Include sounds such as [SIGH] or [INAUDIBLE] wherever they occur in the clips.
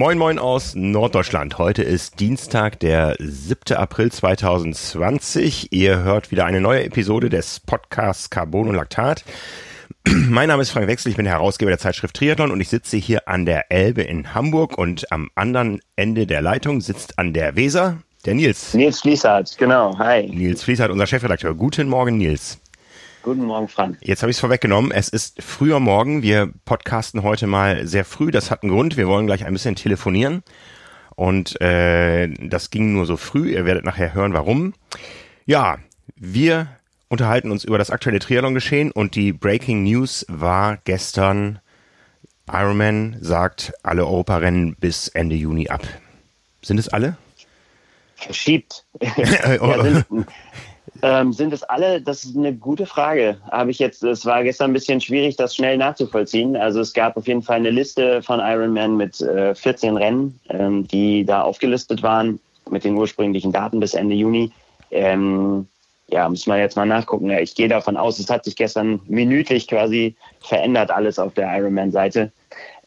Moin Moin aus Norddeutschland. Heute ist Dienstag, der 7. April 2020. Ihr hört wieder eine neue Episode des Podcasts Carbon und Laktat. [CLEARS THROAT] Mein Name ist Frank Wechsel, ich bin Herausgeber der Zeitschrift Triathlon und ich sitze hier an der Elbe in Hamburg und am anderen Ende der Leitung sitzt an der Weser der Nils. Nils Fließhardt, genau. Hi. Nils Fließhardt, unser Chefredakteur. Guten Morgen, Nils. Guten Morgen, Frank. Jetzt habe ich es vorweggenommen. Es ist früher Morgen. Wir podcasten heute mal sehr früh. Das hat einen Grund. Wir wollen gleich ein bisschen telefonieren. Und äh, das ging nur so früh. Ihr werdet nachher hören, warum. Ja, wir unterhalten uns über das aktuelle Triathlon-Geschehen und die Breaking News war gestern, Ironman sagt alle Europarennen bis Ende Juni ab. Sind es alle? Verschiebt. [LAUGHS] [LAUGHS] ja, sind, ähm, sind es alle? Das ist eine gute Frage. Habe ich jetzt, es war gestern ein bisschen schwierig, das schnell nachzuvollziehen. Also es gab auf jeden Fall eine Liste von Ironman mit äh, 14 Rennen, ähm, die da aufgelistet waren mit den ursprünglichen Daten bis Ende Juni. Ähm, ja, muss man jetzt mal nachgucken. Ich gehe davon aus, es hat sich gestern minütlich quasi verändert alles auf der Ironman-Seite.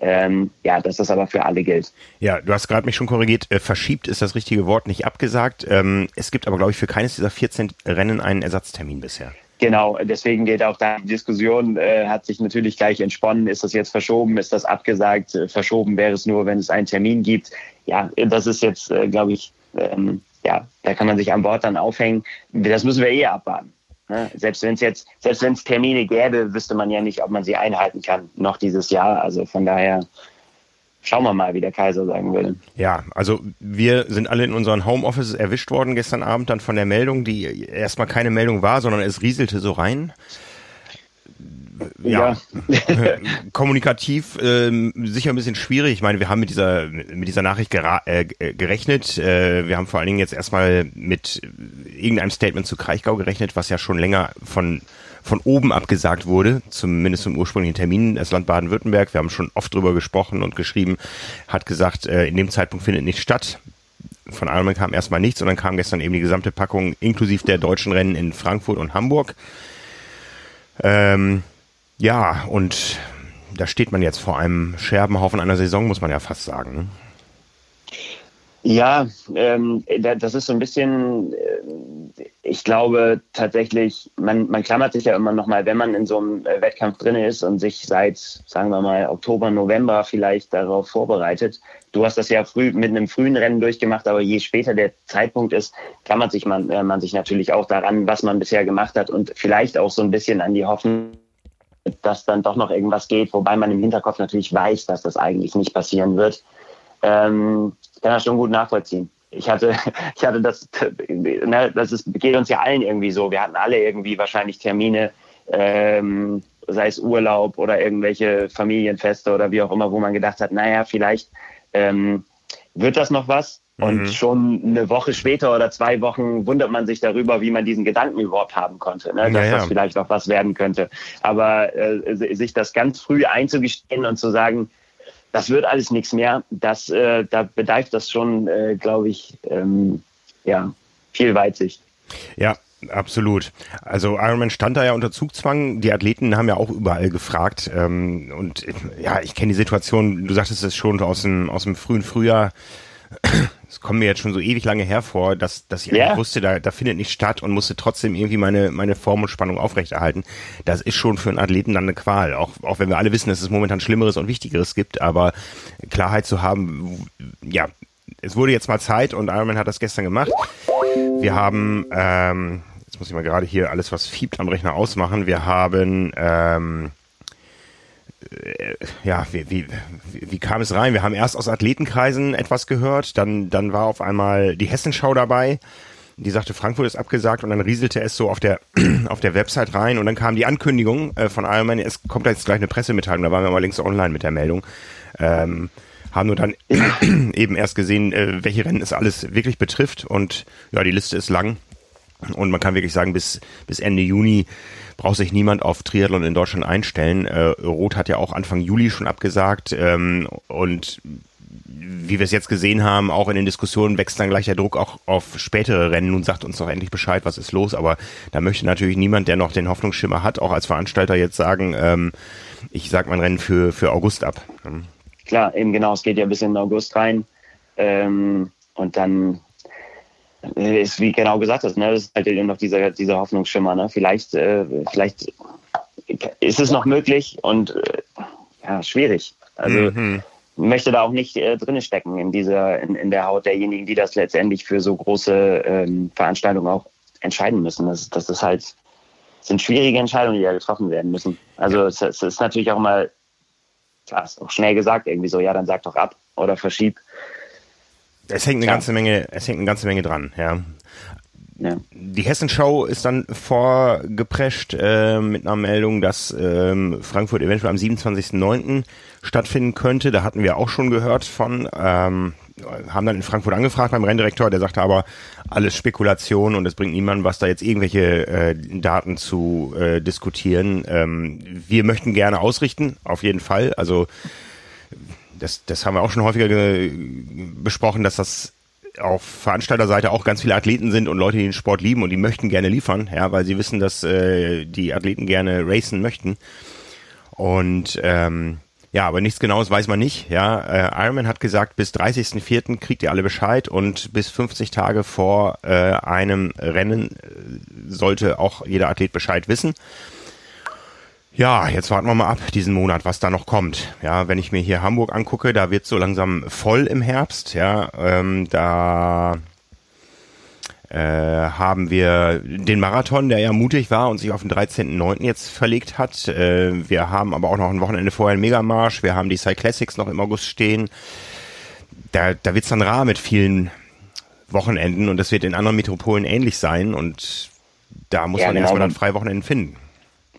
Ähm, ja, dass das aber für alle gilt. Ja, du hast gerade mich schon korrigiert. Äh, verschiebt ist das richtige Wort, nicht abgesagt. Ähm, es gibt aber, glaube ich, für keines dieser 14 Rennen einen Ersatztermin bisher. Genau, deswegen geht auch da die Diskussion, äh, hat sich natürlich gleich entsponnen. Ist das jetzt verschoben? Ist das abgesagt? Äh, verschoben wäre es nur, wenn es einen Termin gibt. Ja, das ist jetzt, äh, glaube ich, ähm, ja, da kann man sich an Bord dann aufhängen. Das müssen wir eh abwarten. Ne? Selbst wenn es jetzt, selbst wenn es Termine gäbe, wüsste man ja nicht, ob man sie einhalten kann noch dieses Jahr. Also von daher schauen wir mal, wie der Kaiser sagen würde. Ja, also wir sind alle in unseren Homeoffices erwischt worden gestern Abend dann von der Meldung, die erstmal keine Meldung war, sondern es rieselte so rein ja, ja. [LAUGHS] kommunikativ ähm, sicher ein bisschen schwierig. Ich meine, wir haben mit dieser mit dieser Nachricht äh, gerechnet. Äh, wir haben vor allen Dingen jetzt erstmal mit irgendeinem Statement zu Kraichgau gerechnet, was ja schon länger von von oben abgesagt wurde, zumindest zum ursprünglichen Termin. Das Land Baden-Württemberg, wir haben schon oft drüber gesprochen und geschrieben, hat gesagt, äh, in dem Zeitpunkt findet nicht statt. Von Ironman kam erstmal nichts und dann kam gestern eben die gesamte Packung inklusive der deutschen Rennen in Frankfurt und Hamburg. Ähm, ja, und da steht man jetzt vor einem Scherbenhaufen einer Saison, muss man ja fast sagen. Ne? Ja, ähm, das ist so ein bisschen, äh, ich glaube tatsächlich, man, man klammert sich ja immer noch mal, wenn man in so einem äh, Wettkampf drin ist und sich seit, sagen wir mal, Oktober, November vielleicht darauf vorbereitet. Du hast das ja früh mit einem frühen Rennen durchgemacht, aber je später der Zeitpunkt ist, klammert sich man, äh, man sich natürlich auch daran, was man bisher gemacht hat und vielleicht auch so ein bisschen an die Hoffnung, dass dann doch noch irgendwas geht, wobei man im Hinterkopf natürlich weiß, dass das eigentlich nicht passieren wird. Ähm, kann das schon gut nachvollziehen. Ich hatte, [LAUGHS] ich hatte das, ne, das ist, geht uns ja allen irgendwie so. Wir hatten alle irgendwie wahrscheinlich Termine, ähm, sei es Urlaub oder irgendwelche Familienfeste oder wie auch immer, wo man gedacht hat, naja, vielleicht ähm, wird das noch was. Und mhm. schon eine Woche später oder zwei Wochen wundert man sich darüber, wie man diesen Gedanken überhaupt haben konnte, ne? dass ja, das vielleicht noch was werden könnte. Aber äh, sich das ganz früh einzugestehen und zu sagen, das wird alles nichts mehr, das, äh, da bedarf das schon, äh, glaube ich, ähm, ja, viel Weitsicht. Ja, Absolut. Also Ironman stand da ja unter Zugzwang. Die Athleten haben ja auch überall gefragt. Ähm, und ja, ich kenne die Situation, du sagtest es schon aus dem, aus dem frühen Frühjahr es kommt mir jetzt schon so ewig lange hervor, dass, dass ich yeah. wusste, da, da findet nicht statt und musste trotzdem irgendwie meine, meine Form und Spannung aufrechterhalten. Das ist schon für einen Athleten dann eine Qual. Auch, auch wenn wir alle wissen, dass es momentan Schlimmeres und Wichtigeres gibt, aber Klarheit zu haben, ja, es wurde jetzt mal Zeit und Ironman hat das gestern gemacht. Wir haben, ähm, jetzt muss ich mal gerade hier alles, was fiebt am Rechner ausmachen. Wir haben, ähm, äh, ja, wie, wie, wie kam es rein? Wir haben erst aus Athletenkreisen etwas gehört, dann, dann war auf einmal die Hessenschau dabei, die sagte, Frankfurt ist abgesagt und dann rieselte es so auf der, [CLEARS THROAT] auf der Website rein und dann kam die Ankündigung äh, von Ironman, es kommt jetzt gleich eine Pressemitteilung, da waren wir mal links online mit der Meldung. Ähm, haben nur dann [CLEARS THROAT] eben erst gesehen, äh, welche Rennen es alles wirklich betrifft und ja, die Liste ist lang und man kann wirklich sagen, bis, bis Ende Juni braucht sich niemand auf Triathlon in Deutschland einstellen. Äh, Roth hat ja auch Anfang Juli schon abgesagt ähm, und wie wir es jetzt gesehen haben, auch in den Diskussionen wächst dann gleich der Druck auch auf spätere Rennen. Nun sagt uns doch endlich Bescheid, was ist los. Aber da möchte natürlich niemand, der noch den Hoffnungsschimmer hat, auch als Veranstalter jetzt sagen, ähm, ich sag mein Rennen für, für August ab. klar, eben genau, es geht ja bis in den August rein. Ähm, und dann ist, wie genau gesagt hast, ne, das ist halt eben noch dieser, dieser Hoffnungsschimmer. Ne? Vielleicht, äh, vielleicht ist es noch möglich und äh, ja, schwierig. Also mhm. möchte da auch nicht äh, drinne stecken in dieser, in, in der Haut derjenigen, die das letztendlich für so große ähm, Veranstaltungen auch entscheiden müssen. Das, das ist halt, sind schwierige Entscheidungen, die da getroffen werden müssen. Also es, es ist natürlich auch mal, klar, ist auch schnell gesagt, irgendwie so, ja, dann sag doch ab oder verschieb. Es hängt eine ja. ganze Menge, es hängt eine ganze Menge dran, ja. Ja. Die Hessenschau ist dann vorgeprescht äh, mit einer Meldung, dass ähm, Frankfurt eventuell am 27.09. stattfinden könnte. Da hatten wir auch schon gehört von, ähm, haben dann in Frankfurt angefragt beim Renndirektor, der sagte aber, alles Spekulation und es bringt niemanden was, da jetzt irgendwelche äh, Daten zu äh, diskutieren. Ähm, wir möchten gerne ausrichten, auf jeden Fall. Also das, das haben wir auch schon häufiger besprochen, dass das auf Veranstalterseite auch ganz viele Athleten sind und Leute, die den Sport lieben und die möchten gerne liefern, ja, weil sie wissen, dass äh, die Athleten gerne racen möchten. Und ähm, ja, aber nichts Genaues weiß man nicht. Ja, äh, Ironman hat gesagt, bis 30.04. kriegt ihr alle Bescheid und bis 50 Tage vor äh, einem Rennen äh, sollte auch jeder Athlet Bescheid wissen. Ja, jetzt warten wir mal ab diesen Monat, was da noch kommt. Ja, wenn ich mir hier Hamburg angucke, da wird so langsam voll im Herbst. Ja, ähm, da äh, haben wir den Marathon, der ja mutig war und sich auf den 13.09. jetzt verlegt hat. Äh, wir haben aber auch noch ein Wochenende vorher einen Megamarsch. Wir haben die Cyclassics noch im August stehen. Da, da wird's dann rar mit vielen Wochenenden und das wird in anderen Metropolen ähnlich sein und da muss ja, man genau. erstmal dann freie Wochenenden finden.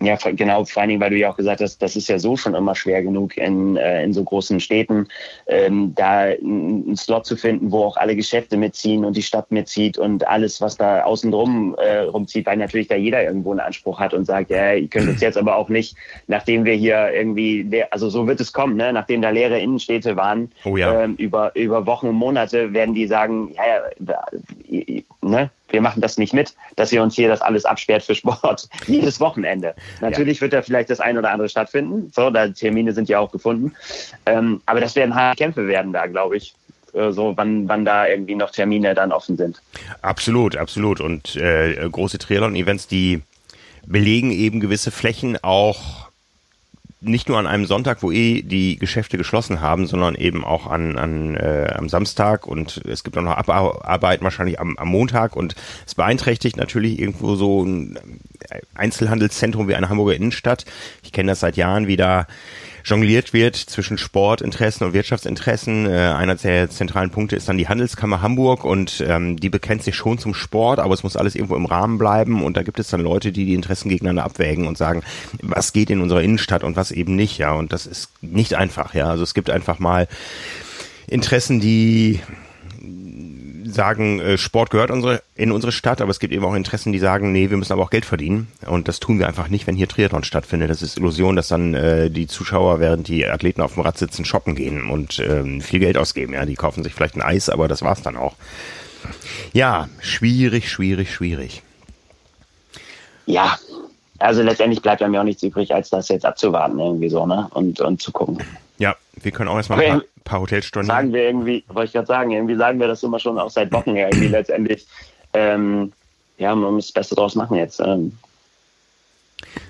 Ja, genau, vor allen Dingen, weil du ja auch gesagt hast, das ist ja so schon immer schwer genug in, äh, in so großen Städten, ähm, da einen Slot zu finden, wo auch alle Geschäfte mitziehen und die Stadt mitzieht und alles, was da außen drum äh, rumzieht, weil natürlich da jeder irgendwo einen Anspruch hat und sagt, ja, ihr könnt uns jetzt aber auch nicht, nachdem wir hier irgendwie, also so wird es kommen, ne? nachdem da leere Innenstädte waren, oh ja. ähm, über, über Wochen und Monate werden die sagen, ja, ja ne? Wir machen das nicht mit, dass ihr uns hier das alles absperrt für Sport. [LAUGHS] [LAUGHS] Jedes Wochenende. Natürlich ja. wird da vielleicht das ein oder andere stattfinden. So, da Termine sind ja auch gefunden. Ähm, aber das werden harte Kämpfe werden da, glaube ich. Äh, so, wann, wann da irgendwie noch Termine dann offen sind. Absolut, absolut. Und äh, große Triathlon-Events, die belegen eben gewisse Flächen auch nicht nur an einem Sonntag, wo eh die Geschäfte geschlossen haben, sondern eben auch an, an äh, am Samstag und es gibt auch noch Abarbeit wahrscheinlich am, am Montag und es beeinträchtigt natürlich irgendwo so ein Einzelhandelszentrum wie eine Hamburger Innenstadt. Ich kenne das seit Jahren wieder jongliert wird zwischen Sportinteressen und Wirtschaftsinteressen. Äh, einer der zentralen Punkte ist dann die Handelskammer Hamburg und ähm, die bekennt sich schon zum Sport, aber es muss alles irgendwo im Rahmen bleiben und da gibt es dann Leute, die die Interessen gegeneinander abwägen und sagen, was geht in unserer Innenstadt und was eben nicht, ja. Und das ist nicht einfach, ja. Also es gibt einfach mal Interessen, die sagen, äh, Sport gehört unsere, in unsere Stadt, aber es gibt eben auch Interessen, die sagen, nee, wir müssen aber auch Geld verdienen. Und das tun wir einfach nicht, wenn hier Triathlon stattfindet. Das ist Illusion, dass dann äh, die Zuschauer, während die Athleten auf dem Rad sitzen, shoppen gehen und ähm, viel Geld ausgeben. Ja, die kaufen sich vielleicht ein Eis, aber das war's dann auch. Ja, schwierig, schwierig, schwierig. Ja, also letztendlich bleibt ja auch nichts übrig, als das jetzt abzuwarten irgendwie so, ne? Und, und zu gucken. Ja, wir können auch erstmal ein paar, paar Hotelstunden. Sagen wir irgendwie, wollte ich gerade sagen, irgendwie sagen wir das immer schon auch seit Wochen her, irgendwie letztendlich. Ähm, ja, man muss das Beste draus machen jetzt. Ähm,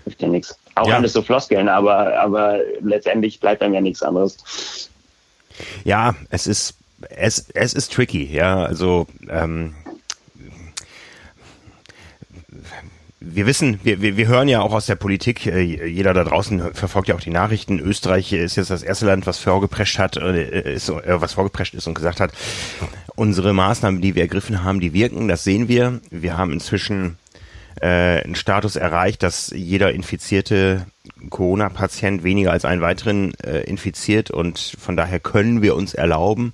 hilft ja nichts. Auch ja. alles so Floskeln, aber, aber letztendlich bleibt einem ja nichts anderes. Ja, es ist, es, es ist tricky, ja, also, ähm, wir wissen, wir, wir, wir hören ja auch aus der Politik, äh, jeder da draußen verfolgt ja auch die Nachrichten. Österreich ist jetzt das erste Land, was vorgeprescht hat, äh, ist, äh, was vorgeprescht ist und gesagt hat, unsere Maßnahmen, die wir ergriffen haben, die wirken, das sehen wir. Wir haben inzwischen äh, einen Status erreicht, dass jeder infizierte Corona-Patient weniger als einen weiteren äh, infiziert und von daher können wir uns erlauben,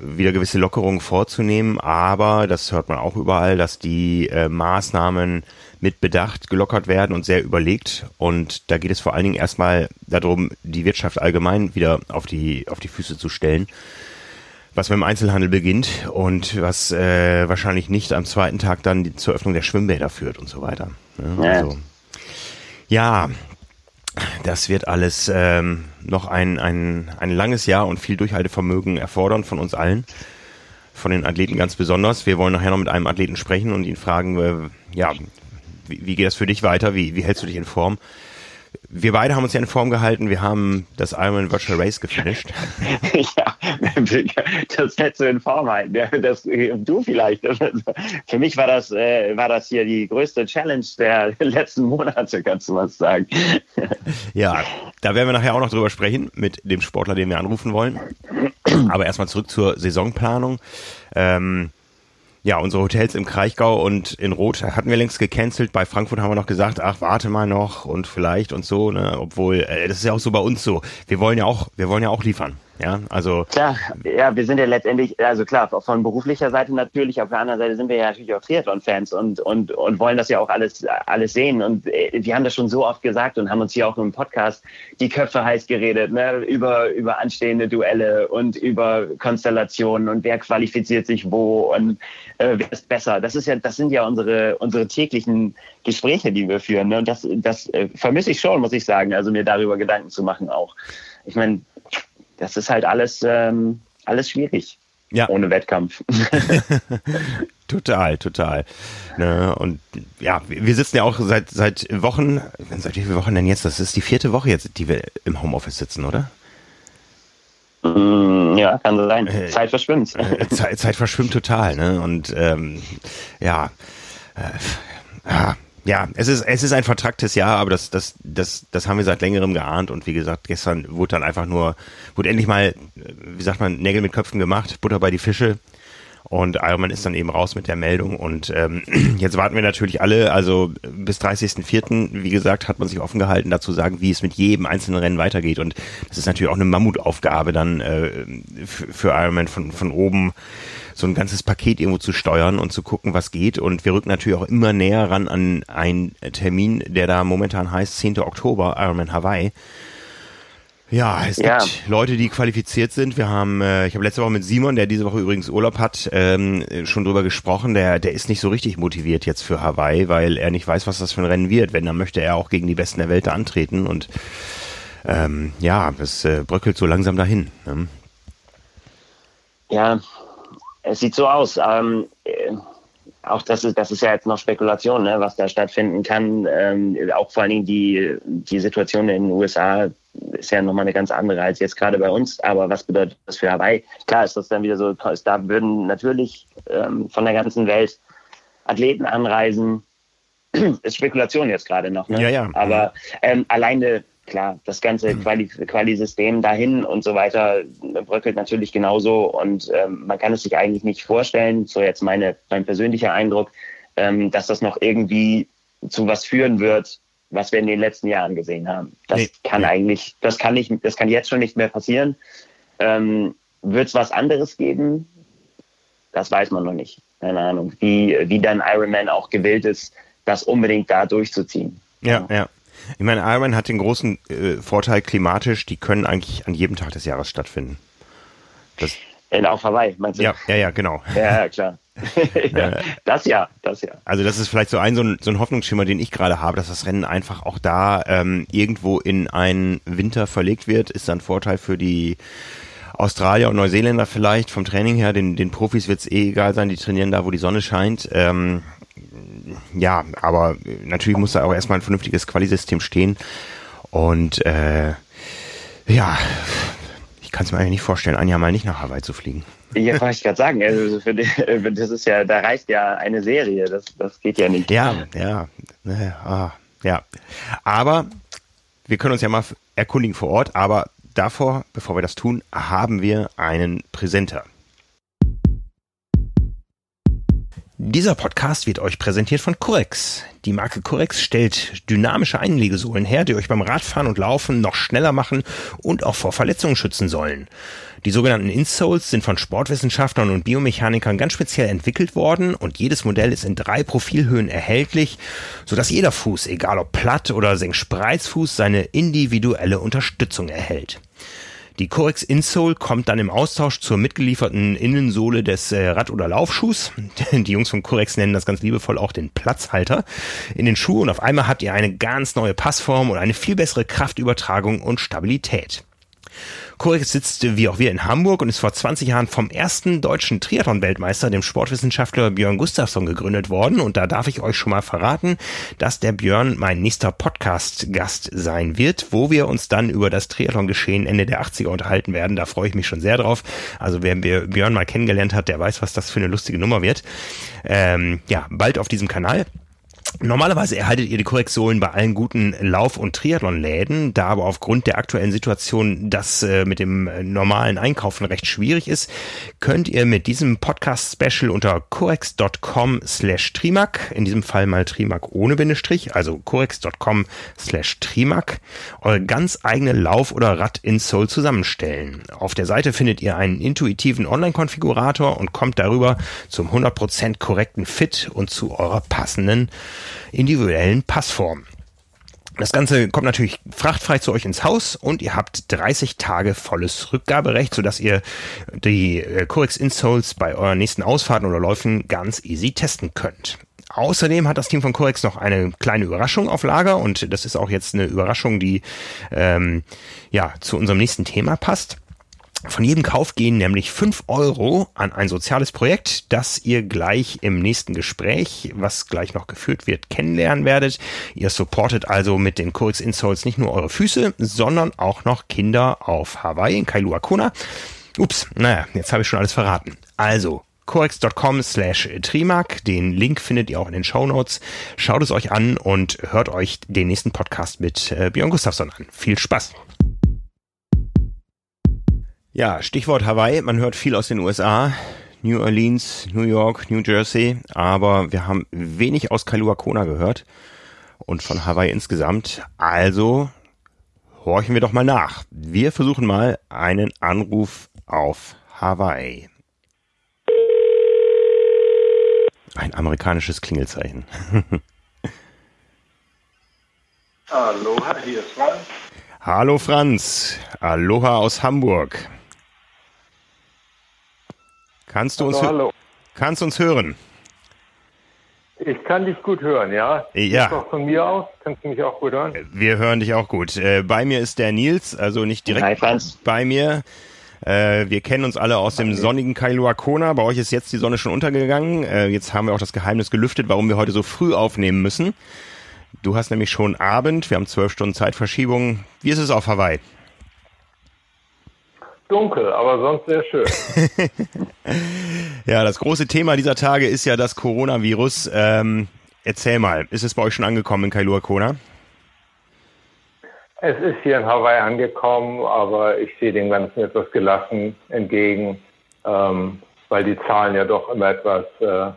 wieder gewisse Lockerungen vorzunehmen, aber das hört man auch überall, dass die äh, Maßnahmen mit Bedacht gelockert werden und sehr überlegt. Und da geht es vor allen Dingen erstmal darum, die Wirtschaft allgemein wieder auf die, auf die Füße zu stellen. Was mit dem Einzelhandel beginnt und was äh, wahrscheinlich nicht am zweiten Tag dann zur Öffnung der Schwimmbäder führt und so weiter. Ja, also, ja das wird alles ähm, noch ein, ein, ein langes Jahr und viel Durchhaltevermögen erfordern von uns allen, von den Athleten ganz besonders. Wir wollen nachher noch mit einem Athleten sprechen und ihn fragen, äh, ja, wie, wie geht das für dich weiter? Wie, wie hältst du dich in Form? wir beide haben uns ja in Form gehalten. Wir haben das Ironman Virtual Race gefinisht. [LAUGHS] ja, das hättest du in Form halten. Das, du vielleicht. Für mich war das, äh, war das hier die größte Challenge der letzten Monate, kannst du was sagen. ja, da werden wir nachher auch noch drüber sprechen mit dem Sportler, den wir anrufen wollen. Aber erstmal zurück zur Saisonplanung. Ähm, ja, unsere Hotels im Kraichgau und in Rot hatten wir längst gecancelt. Bei Frankfurt haben wir noch gesagt, ach, warte mal noch und vielleicht und so, ne? Obwohl, äh, das ist ja auch so bei uns so. Wir wollen ja auch, wir wollen ja auch liefern. Ja, also. Klar, ja, wir sind ja letztendlich, also klar, von beruflicher Seite natürlich, auf der anderen Seite sind wir ja natürlich auch Triathlon-Fans und, und, und wollen das ja auch alles, alles sehen. Und äh, wir haben das schon so oft gesagt und haben uns hier auch im Podcast die Köpfe heiß geredet, ne, über, über anstehende Duelle und über Konstellationen und wer qualifiziert sich wo und äh, wer ist besser. Das ist ja, das sind ja unsere, unsere täglichen Gespräche, die wir führen. Ne? Und das, das äh, vermisse ich schon, muss ich sagen, also mir darüber Gedanken zu machen auch. Ich meine, das ist halt alles, ähm, alles schwierig. Ja. Ohne Wettkampf. [LAUGHS] [LAUGHS] total, total. Ne, und ja, wir sitzen ja auch seit, seit Wochen, seit wie viele Wochen denn jetzt? Das ist die vierte Woche jetzt, die wir im Homeoffice sitzen, oder? Mm, ja, kann sein. Äh, Zeit verschwimmt. Äh, Zeit, Zeit verschwimmt total, ne? Und ähm, ja, äh, ja, ja, es ist, es ist ein vertracktes Jahr, aber das, das, das, das haben wir seit längerem geahnt und wie gesagt, gestern wurde dann einfach nur, wurde endlich mal, wie sagt man, Nägel mit Köpfen gemacht, Butter bei die Fische. Und Ironman ist dann eben raus mit der Meldung. Und ähm, [CLEARS THROAT] jetzt warten wir natürlich alle, also bis 30.04., wie gesagt, hat man sich offen gehalten, dazu sagen, wie es mit jedem einzelnen Rennen weitergeht. Und das ist natürlich auch eine Mammutaufgabe dann äh, für, für Ironman von, von oben so ein ganzes Paket irgendwo zu steuern und zu gucken, was geht. Und wir rücken natürlich auch immer näher ran an einen Termin, der da momentan heißt 10. Oktober, Ironman Hawaii. Ja, es ja. gibt Leute, die qualifiziert sind. Wir haben, äh, ich habe letzte Woche mit Simon, der diese Woche übrigens Urlaub hat, ähm, schon drüber gesprochen. Der, der ist nicht so richtig motiviert jetzt für Hawaii, weil er nicht weiß, was das für ein Rennen wird. Wenn, dann möchte er auch gegen die Besten der Welt da antreten und ähm, ja, es äh, bröckelt so langsam dahin. Ne? Ja, es sieht so aus. Ähm, äh, auch das ist, das ist ja jetzt noch Spekulation, ne, was da stattfinden kann. Ähm, auch vor allen Dingen die, die Situation in den USA ist ja nochmal eine ganz andere als jetzt gerade bei uns. Aber was bedeutet das für Hawaii? Klar ist das dann wieder so, da würden natürlich ähm, von der ganzen Welt Athleten anreisen. [CLEARS THROAT] ist Spekulation jetzt gerade noch, ne? Ja, ja. Aber ähm, alleine klar, das ganze mhm. Quali-System dahin und so weiter bröckelt natürlich genauso und ähm, man kann es sich eigentlich nicht vorstellen, so jetzt meine, mein persönlicher Eindruck, ähm, dass das noch irgendwie zu was führen wird, was wir in den letzten Jahren gesehen haben. Das nee. kann eigentlich, das kann nicht, das kann jetzt schon nicht mehr passieren. Ähm, wird es was anderes geben? Das weiß man noch nicht. Keine Ahnung, wie, wie dann Ironman auch gewillt ist, das unbedingt da durchzuziehen. Ja, ja. Ich meine, Ironman hat den großen äh, Vorteil klimatisch, die können eigentlich an jedem Tag des Jahres stattfinden. Das, in auf Hawaii, meinst du? Ja, ja, ja, genau. Ja, klar. [LAUGHS] ja, äh, [LAUGHS] das ja, das ja. Also das ist vielleicht so ein, so ein, so ein Hoffnungsschimmer, den ich gerade habe, dass das Rennen einfach auch da ähm, irgendwo in einen Winter verlegt wird, ist dann Vorteil für die Australier und Neuseeländer vielleicht vom Training her. Den, den Profis wird es eh egal sein, die trainieren da, wo die Sonne scheint. Ähm, ja, aber natürlich muss da auch erstmal ein vernünftiges Qualisystem stehen. Und äh, ja, ich kann es mir eigentlich nicht vorstellen, ein Jahr mal nicht nach Hawaii zu fliegen. Ja, wollte ich gerade sagen. Also für die, das ist ja, da reicht ja eine Serie. Das, das geht ja nicht. Ja, ja, ah, ja. Aber wir können uns ja mal erkundigen vor Ort. Aber davor, bevor wir das tun, haben wir einen Präsenter. Dieser Podcast wird euch präsentiert von Corex. Die Marke Corex stellt dynamische Einlegesohlen her, die euch beim Radfahren und Laufen noch schneller machen und auch vor Verletzungen schützen sollen. Die sogenannten Insoles sind von Sportwissenschaftlern und Biomechanikern ganz speziell entwickelt worden und jedes Modell ist in drei Profilhöhen erhältlich, sodass jeder Fuß, egal ob platt oder Senkspreizfuß, seine individuelle Unterstützung erhält. Die Corex Insole kommt dann im Austausch zur mitgelieferten Innensohle des äh, Rad- oder Laufschuhs. [LAUGHS] Die Jungs von Corex nennen das ganz liebevoll auch den Platzhalter in den Schuh und auf einmal habt ihr eine ganz neue Passform und eine viel bessere Kraftübertragung und Stabilität. Corex sitzt wie auch wir in Hamburg und ist vor 20 Jahren vom ersten deutschen Triathlon-Weltmeister, dem Sportwissenschaftler Björn Gustafsson, gegründet worden. Und da darf ich euch schon mal verraten, dass der Björn mein nächster Podcast-Gast sein wird, wo wir uns dann über das Triathlon-Geschehen Ende der 80er unterhalten werden. Da freue ich mich schon sehr drauf. Also wer Björn mal kennengelernt hat, der weiß, was das für eine lustige Nummer wird. Ähm, ja, bald auf diesem Kanal. Normalerweise erhaltet ihr die Korrektionen bei allen guten Lauf- und Triathlon-Läden, da aber aufgrund der aktuellen Situation das äh, mit dem äh, normalen Einkaufen recht schwierig ist, könnt ihr mit diesem Podcast-Special unter corex.com slash trimac, in diesem Fall mal trimac ohne Bindestrich, also corex.com slash trimac, eure ganz eigene Lauf- oder Rad-Insole zusammenstellen. Auf der Seite findet ihr einen intuitiven Online-Konfigurator und kommt darüber zum 100% korrekten Fit und zu eurer passenden individuellen Passform. Das Ganze kommt natürlich frachtfrei zu euch ins Haus und ihr habt 30 Tage volles Rückgaberecht, sodass ihr die äh, Corex Insoles bei euren nächsten Ausfahrten oder Läufen ganz easy testen könnt. Außerdem hat das Team von Corex noch eine kleine Überraschung auf Lager und das ist auch jetzt eine Überraschung, die ähm, ja zu unserem nächsten Thema passt. Von jedem Kauf gehen nämlich fünf Euro an ein soziales Projekt, das ihr gleich im nächsten Gespräch, was gleich noch geführt wird, kennenlernen werdet. Ihr supportet also mit den Corex Insoles nicht nur eure Füße, sondern auch noch Kinder auf Hawaii in Kailua Kona. Ups, naja, jetzt habe ich schon alles verraten. Also, corex.com slash trimark. Den Link findet ihr auch in den Show Notes. Schaut es euch an und hört euch den nächsten Podcast mit äh, Björn Gustafsson an. Viel Spaß! Ja, Stichwort Hawaii. Man hört viel aus den USA. New Orleans, New York, New Jersey. Aber wir haben wenig aus Kailua Kona gehört. Und von Hawaii insgesamt. Also horchen wir doch mal nach. Wir versuchen mal einen Anruf auf Hawaii. Ein amerikanisches Klingelzeichen. [LAUGHS] Aloha, hier ist Franz. Hallo Franz. Aloha aus Hamburg. Kannst du hallo, uns, hallo. kannst uns hören? Ich kann dich gut hören, ja? Ja. Ist doch von mir aus? Kannst du mich auch gut hören? Wir hören dich auch gut. Äh, bei mir ist der Nils, also nicht direkt Hi, Franz. bei mir. Äh, wir kennen uns alle aus dem sonnigen Kailua Kona. Bei euch ist jetzt die Sonne schon untergegangen. Äh, jetzt haben wir auch das Geheimnis gelüftet, warum wir heute so früh aufnehmen müssen. Du hast nämlich schon Abend. Wir haben zwölf Stunden Zeitverschiebung. Wie ist es auf Hawaii? Dunkel, aber sonst sehr schön. [LAUGHS] Ja, das große Thema dieser Tage ist ja das Coronavirus. Ähm, erzähl mal, ist es bei euch schon angekommen in Kailua Kona? es ist hier in Hawaii angekommen, aber ich sehe dem Ganzen etwas gelassen entgegen, ähm, weil die Zahlen ja doch immer etwas äh,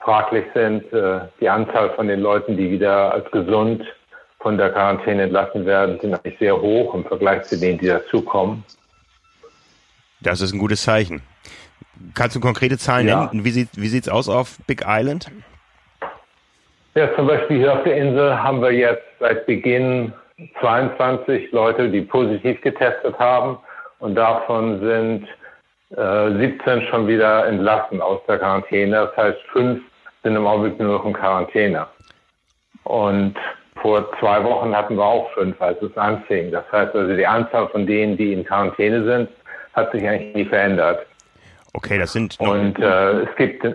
fraglich sind. Äh, die Anzahl von den Leuten, die wieder als gesund von der Quarantäne entlassen werden, sind eigentlich sehr hoch im Vergleich zu denen, die dazukommen. Das ist ein gutes Zeichen. Kannst du konkrete Zahlen Ja. nennen? Wie sieht wie sieht's aus auf Big Island? Ja, zum Beispiel hier auf der Insel haben wir jetzt seit Beginn 22 Leute, die positiv getestet haben und davon sind äh, 17 schon wieder entlassen aus der Quarantäne. Das heißt, fünf sind im Augenblick nur noch in Quarantäne. Und vor zwei Wochen hatten wir auch fünf, als es anfing. Das heißt also, die Anzahl von denen, die in Quarantäne sind, hat sich eigentlich nie verändert. Okay, das sind Und äh, es gibt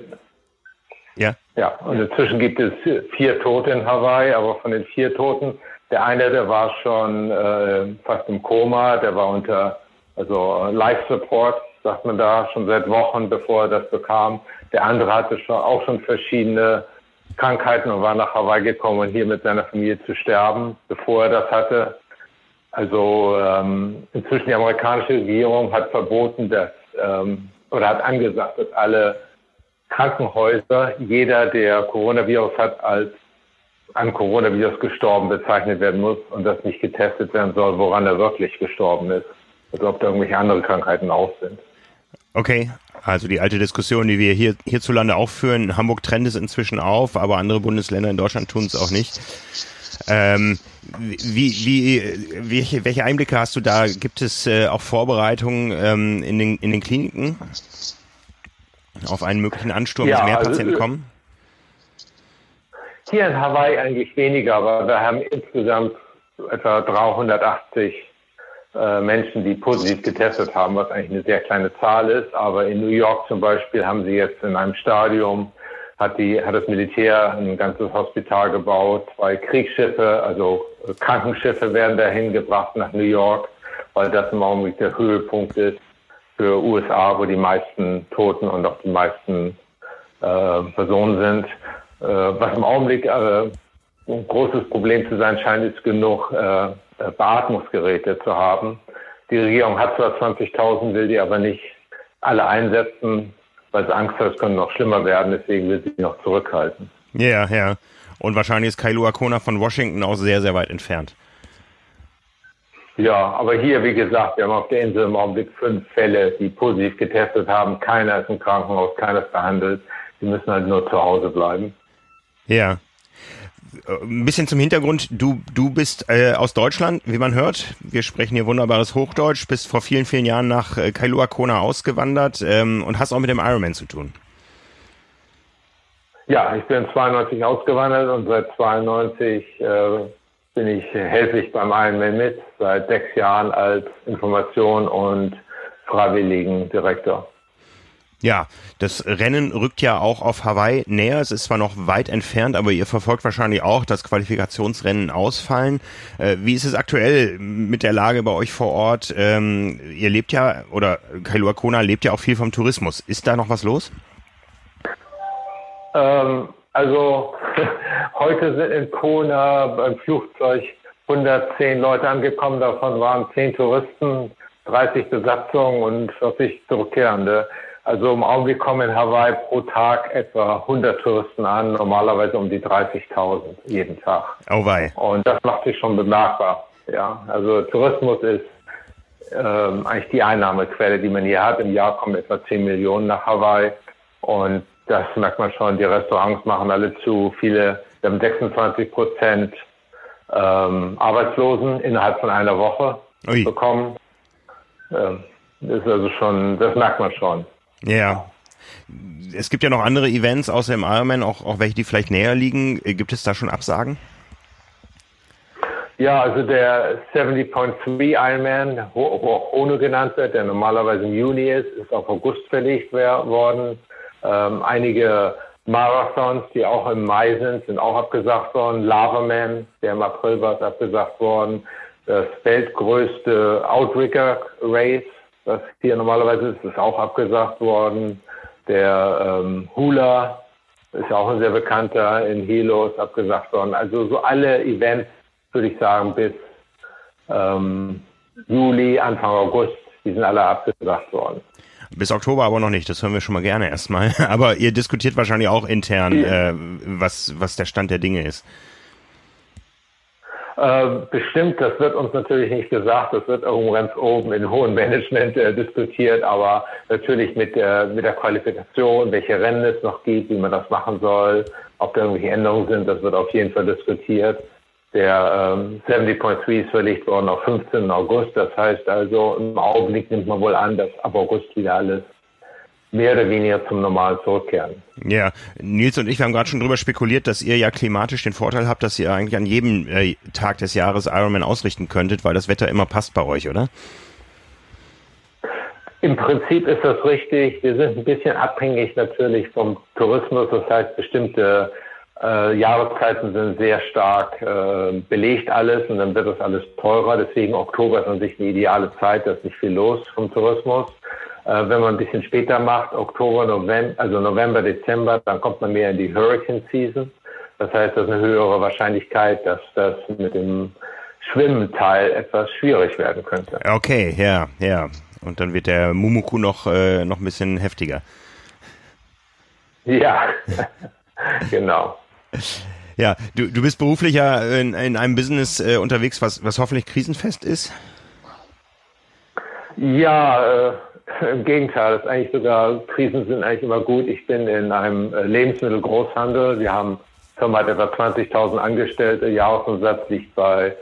ja. ja, und inzwischen gibt es vier Tote in Hawaii, aber von den vier Toten, der eine, der war schon äh, fast im Koma, der war unter also Life Support, sagt man da, schon seit Wochen, bevor er das bekam. Der andere hatte schon auch schon verschiedene Krankheiten und war nach Hawaii gekommen, um hier mit seiner Familie zu sterben, bevor er das hatte. Also ähm, inzwischen die amerikanische Regierung hat verboten, dass ähm, oder hat angesagt, dass alle Krankenhäuser jeder, der Coronavirus hat, als an Coronavirus gestorben bezeichnet werden muss und das nicht getestet werden soll, woran er wirklich gestorben ist. Also ob da irgendwelche andere Krankheiten auch sind. Okay, also die alte Diskussion, die wir hier hierzulande auch führen. Hamburg trennt es inzwischen auf, aber andere Bundesländer in Deutschland tun es auch nicht. Ähm, wie, wie, welche, welche Einblicke hast du da? Gibt es äh, auch Vorbereitungen ähm, in, den, in den Kliniken auf einen möglichen Ansturm, Ja, dass mehr also, Patienten äh, kommen? Hier in Hawaii eigentlich weniger, aber wir haben insgesamt etwa 380 äh, Menschen, die positiv getestet haben, was eigentlich eine sehr kleine Zahl ist. Aber in New York zum Beispiel haben sie jetzt in einem Stadium hat die hat das Militär ein ganzes Hospital gebaut, zwei Kriegsschiffe, also Krankenschiffe werden dahin gebracht nach New York, weil das im Augenblick der Höhepunkt ist für USA, wo die meisten Toten und auch die meisten äh, Personen sind. Äh, was im Augenblick äh, ein großes Problem zu sein scheint, ist genug äh, Beatmungsgeräte zu haben. Die Regierung hat zwar 20.000, will die aber nicht alle einsetzen, weil sie Angst hat, es könnte noch schlimmer werden, deswegen will sie noch zurückhalten. Ja, ja. Und wahrscheinlich ist Kailua Kona von Washington auch sehr, sehr weit entfernt. Ja, aber hier, wie gesagt, wir haben auf der Insel im Augenblick fünf Fälle, die positiv getestet haben. Keiner ist im Krankenhaus, keiner ist behandelt. Die müssen halt nur zu Hause bleiben. Ja. Ein bisschen zum Hintergrund. Du, du bist äh, aus Deutschland, wie man hört. Wir sprechen hier wunderbares Hochdeutsch. Bist vor vielen, vielen Jahren nach äh, Kailua Kona ausgewandert ähm, und hast auch mit dem Ironman zu tun. Ja, ich bin 92 ausgewandert und seit 92 äh, bin ich helfe ich beim Ironman mit, seit sechs Jahren als Information und Freiwilligen Direktor. Ja, das Rennen rückt ja auch auf Hawaii näher. Es ist zwar noch weit entfernt, aber ihr verfolgt wahrscheinlich auch, dass Qualifikationsrennen ausfallen. Äh, wie ist es aktuell mit der Lage bei euch vor Ort? Ähm, ihr lebt ja, oder Kailua Kona lebt ja auch viel vom Tourismus. Ist da noch was los? Ähm, also [LAUGHS] heute sind in Kona beim Flugzeug 110 Leute angekommen, davon waren 10 Touristen, 30 Besatzungen und 40 Zurückkehrende. Also im Augenblick kommen in Hawaii pro Tag etwa 100 Touristen an, normalerweise um die 30.000 jeden Tag. Oh wei. Und das macht sich schon bemerkbar. Ja, also Tourismus ist ähm, eigentlich die Einnahmequelle, die man hier hat. Im Jahr kommen etwa 10 Millionen nach Hawaii und das merkt man schon. Die Restaurants machen alle zu. Viele, wir haben 26 Prozent ähm, Arbeitslosen innerhalb von einer Woche Ui. bekommen. Ähm, das ist also schon, das merkt man schon. Ja. Es gibt ja noch andere Events außer dem Ironman, auch, auch welche, die vielleicht näher liegen. Gibt es da schon Absagen? Ja, also der 70.3 Ironman, wo auch ohne genannt wird, der normalerweise im Juni ist, ist auf August verlegt worden. Ähm, einige Marathons, die auch im Mai sind, sind auch abgesagt worden. Lavaman, der im April war, ist abgesagt worden. Das weltgrößte Outrigger Race, das hier normalerweise ist, ist auch abgesagt worden. Der ähm, Hula ist auch ein sehr bekannter in Hilo, ist abgesagt worden. Also so alle Events, würde ich sagen, bis ähm, Juli, Anfang August, die sind alle abgesagt worden. Bis Oktober aber noch nicht, das hören wir schon mal gerne erstmal. [LAUGHS] Aber ihr diskutiert wahrscheinlich auch intern, äh, was, was der Stand der Dinge ist. Äh, bestimmt, das wird uns natürlich nicht gesagt, das wird irgendwo ganz oben in hohem Management äh, diskutiert, aber natürlich mit der, mit der Qualifikation, welche Rennen es noch gibt, wie man das machen soll, ob da irgendwelche Änderungen sind, das wird auf jeden Fall diskutiert. Der ähm, 70.3 ist verlegt worden auf 15. August. Das heißt also, im Augenblick nimmt man wohl an, dass ab August wieder alles mehr oder weniger zum Normal zurückkehren. Ja, Nils und ich, wir haben gerade schon drüber spekuliert, dass ihr ja klimatisch den Vorteil habt, dass ihr eigentlich an jedem äh, Tag des Jahres Ironman ausrichten könntet, weil das Wetter immer passt bei euch, oder? Im Prinzip ist das richtig. Wir sind ein bisschen abhängig natürlich vom Tourismus. Das heißt, bestimmte äh, Jahreszeiten sind sehr stark äh, belegt alles und dann wird das alles teurer. Deswegen Oktober ist an sich eine ideale Zeit, da ist nicht viel los vom Tourismus. Äh, wenn man ein bisschen später macht, Oktober, November, also November, Dezember, dann kommt man mehr in die Hurricane Season. Das heißt, das ist eine höhere Wahrscheinlichkeit, dass das mit dem Schwimmenteil etwas schwierig werden könnte. Okay, ja, ja. Und dann wird der Mumuku noch, äh, noch ein bisschen heftiger. Ja, [LAUGHS] genau. Ja, du, du bist beruflich ja in, in einem Business äh, unterwegs, was, was hoffentlich krisenfest ist? Ja, äh, im Gegenteil, das ist eigentlich sogar, Krisen sind eigentlich immer gut. Ich bin in einem äh, Lebensmittelgroßhandel. Wir haben Firma hat etwa 20.000 Angestellte. Jahresumsatz liegt bei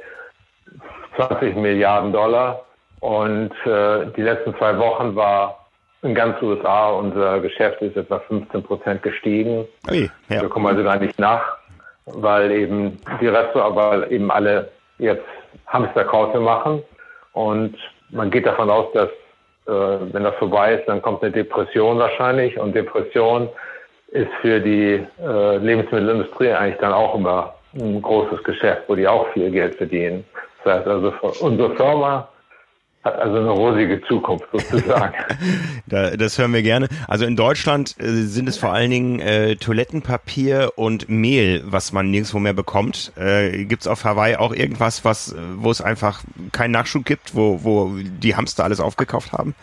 20 Milliarden Dollar. Und äh, die letzten zwei Wochen war in ganz USA unser Geschäft ist etwa 15 Prozent gestiegen. Ui, ja. Wir kommen also gar nicht nach, weil eben die Restaurants aber eben alle jetzt Hamsterkäufe machen. Und man geht davon aus, dass äh, wenn das vorbei ist, dann kommt eine Depression wahrscheinlich. Und Depression ist für die äh, Lebensmittelindustrie eigentlich dann auch immer ein großes Geschäft, wo die auch viel Geld verdienen. Das heißt also, unsere Firma hat also eine rosige Zukunft sozusagen. [LAUGHS] das hören wir gerne. Also in Deutschland äh, sind es vor allen Dingen äh, Toilettenpapier und Mehl, was man nirgendwo mehr bekommt. Äh, gibt es auf Hawaii auch irgendwas, was, wo es einfach keinen Nachschub gibt, wo, wo die Hamster alles aufgekauft haben?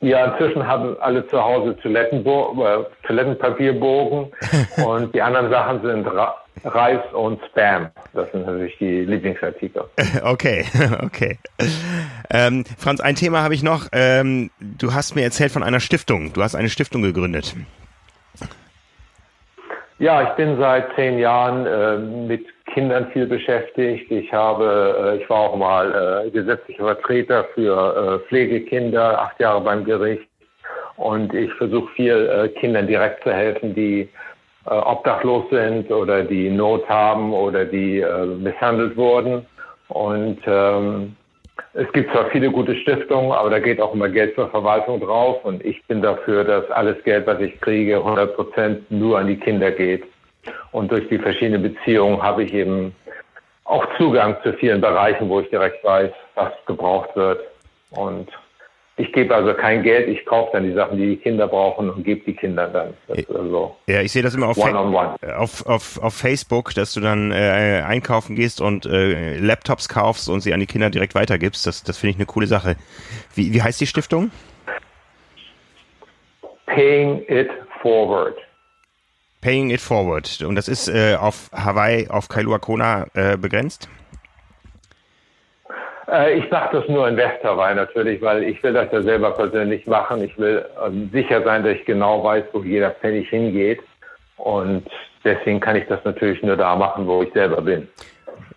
Ja, inzwischen haben alle zu Hause äh, Toilettenpapierbogen [LAUGHS] und die anderen Sachen sind Ra Reis und Spam. Das sind natürlich die Lieblingsartikel. [LAUGHS] Okay, [LAUGHS] okay. Ähm, Franz, ein Thema habe ich noch. Ähm, du hast mir erzählt von einer Stiftung. Du hast eine Stiftung gegründet. Ja, ich bin seit zehn Jahren äh, mit Kindern viel beschäftigt. Ich habe, äh, ich war auch mal äh, gesetzlicher Vertreter für äh, Pflegekinder, acht Jahre beim Gericht. Und ich versuche viel äh, Kindern direkt zu helfen, die äh, obdachlos sind oder die Not haben oder die äh, misshandelt wurden. Und ähm, es gibt zwar viele gute Stiftungen, aber da geht auch immer Geld zur Verwaltung drauf. Und ich bin dafür, dass alles Geld, was ich kriege, 100 Prozent nur an die Kinder geht. Und durch die verschiedenen Beziehungen habe ich eben auch Zugang zu vielen Bereichen, wo ich direkt weiß, was gebraucht wird. Und ich gebe also kein Geld, ich kaufe dann die Sachen, die die Kinder brauchen und gebe die Kindern dann. Also ja, ich sehe das immer auf, one on one. auf, auf, auf Facebook, dass du dann äh, einkaufen gehst und äh, Laptops kaufst und sie an die Kinder direkt weitergibst. Das, das finde ich eine coole Sache. Wie, wie heißt die Stiftung? Paying It Forward. Paying It Forward. Und das ist äh, auf Hawaii, auf Kailua Kona äh, begrenzt? Äh, ich mache das nur in West-Hawaii natürlich, weil ich will das ja selber persönlich machen. Ich will ähm, sicher sein, dass ich genau weiß, wo jeder Pfennig hingeht. Und deswegen kann ich das natürlich nur da machen, wo ich selber bin.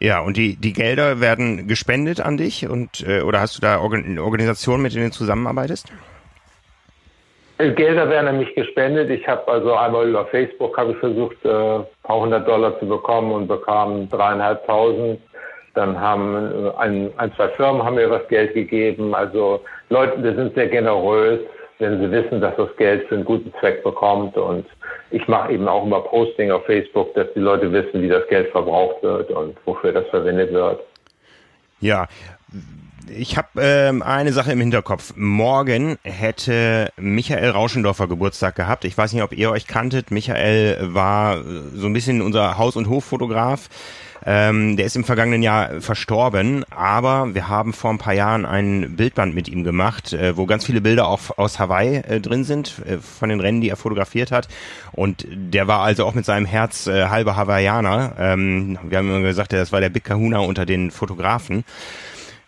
Ja, und die, die Gelder werden gespendet an dich und äh, oder hast du da Organ Organisationen, mit denen du zusammenarbeitest? Äh, Gelder werden an mich gespendet. Ich habe also einmal über Facebook habe ich versucht, äh, ein paar hundert Dollar zu bekommen und bekam dreieinhalbtausend. Dann haben äh, ein, ein, zwei Firmen haben mir was Geld gegeben. Also Leute, wir sind sehr generös, wenn sie wissen, dass das Geld für einen guten Zweck bekommt. Und ich mache eben auch immer Posting auf Facebook, dass die Leute wissen, wie das Geld verbraucht wird und wofür das verwendet wird. Ja, ich habe ähm, eine Sache im Hinterkopf. Morgen hätte Michael Rauschendorfer Geburtstag gehabt. Ich weiß nicht, ob ihr euch kanntet. Michael war so ein bisschen unser Haus- und Hoffotograf. Ähm, der ist im vergangenen Jahr verstorben, aber wir haben vor ein paar Jahren ein Bildband mit ihm gemacht, äh, wo ganz viele Bilder auch aus Hawaii äh, drin sind, äh, von den Rennen, die er fotografiert hat. Und der war also auch mit seinem Herz äh, halber Hawaiianer. Ähm, wir haben immer gesagt, das war der Big Kahuna unter den Fotografen.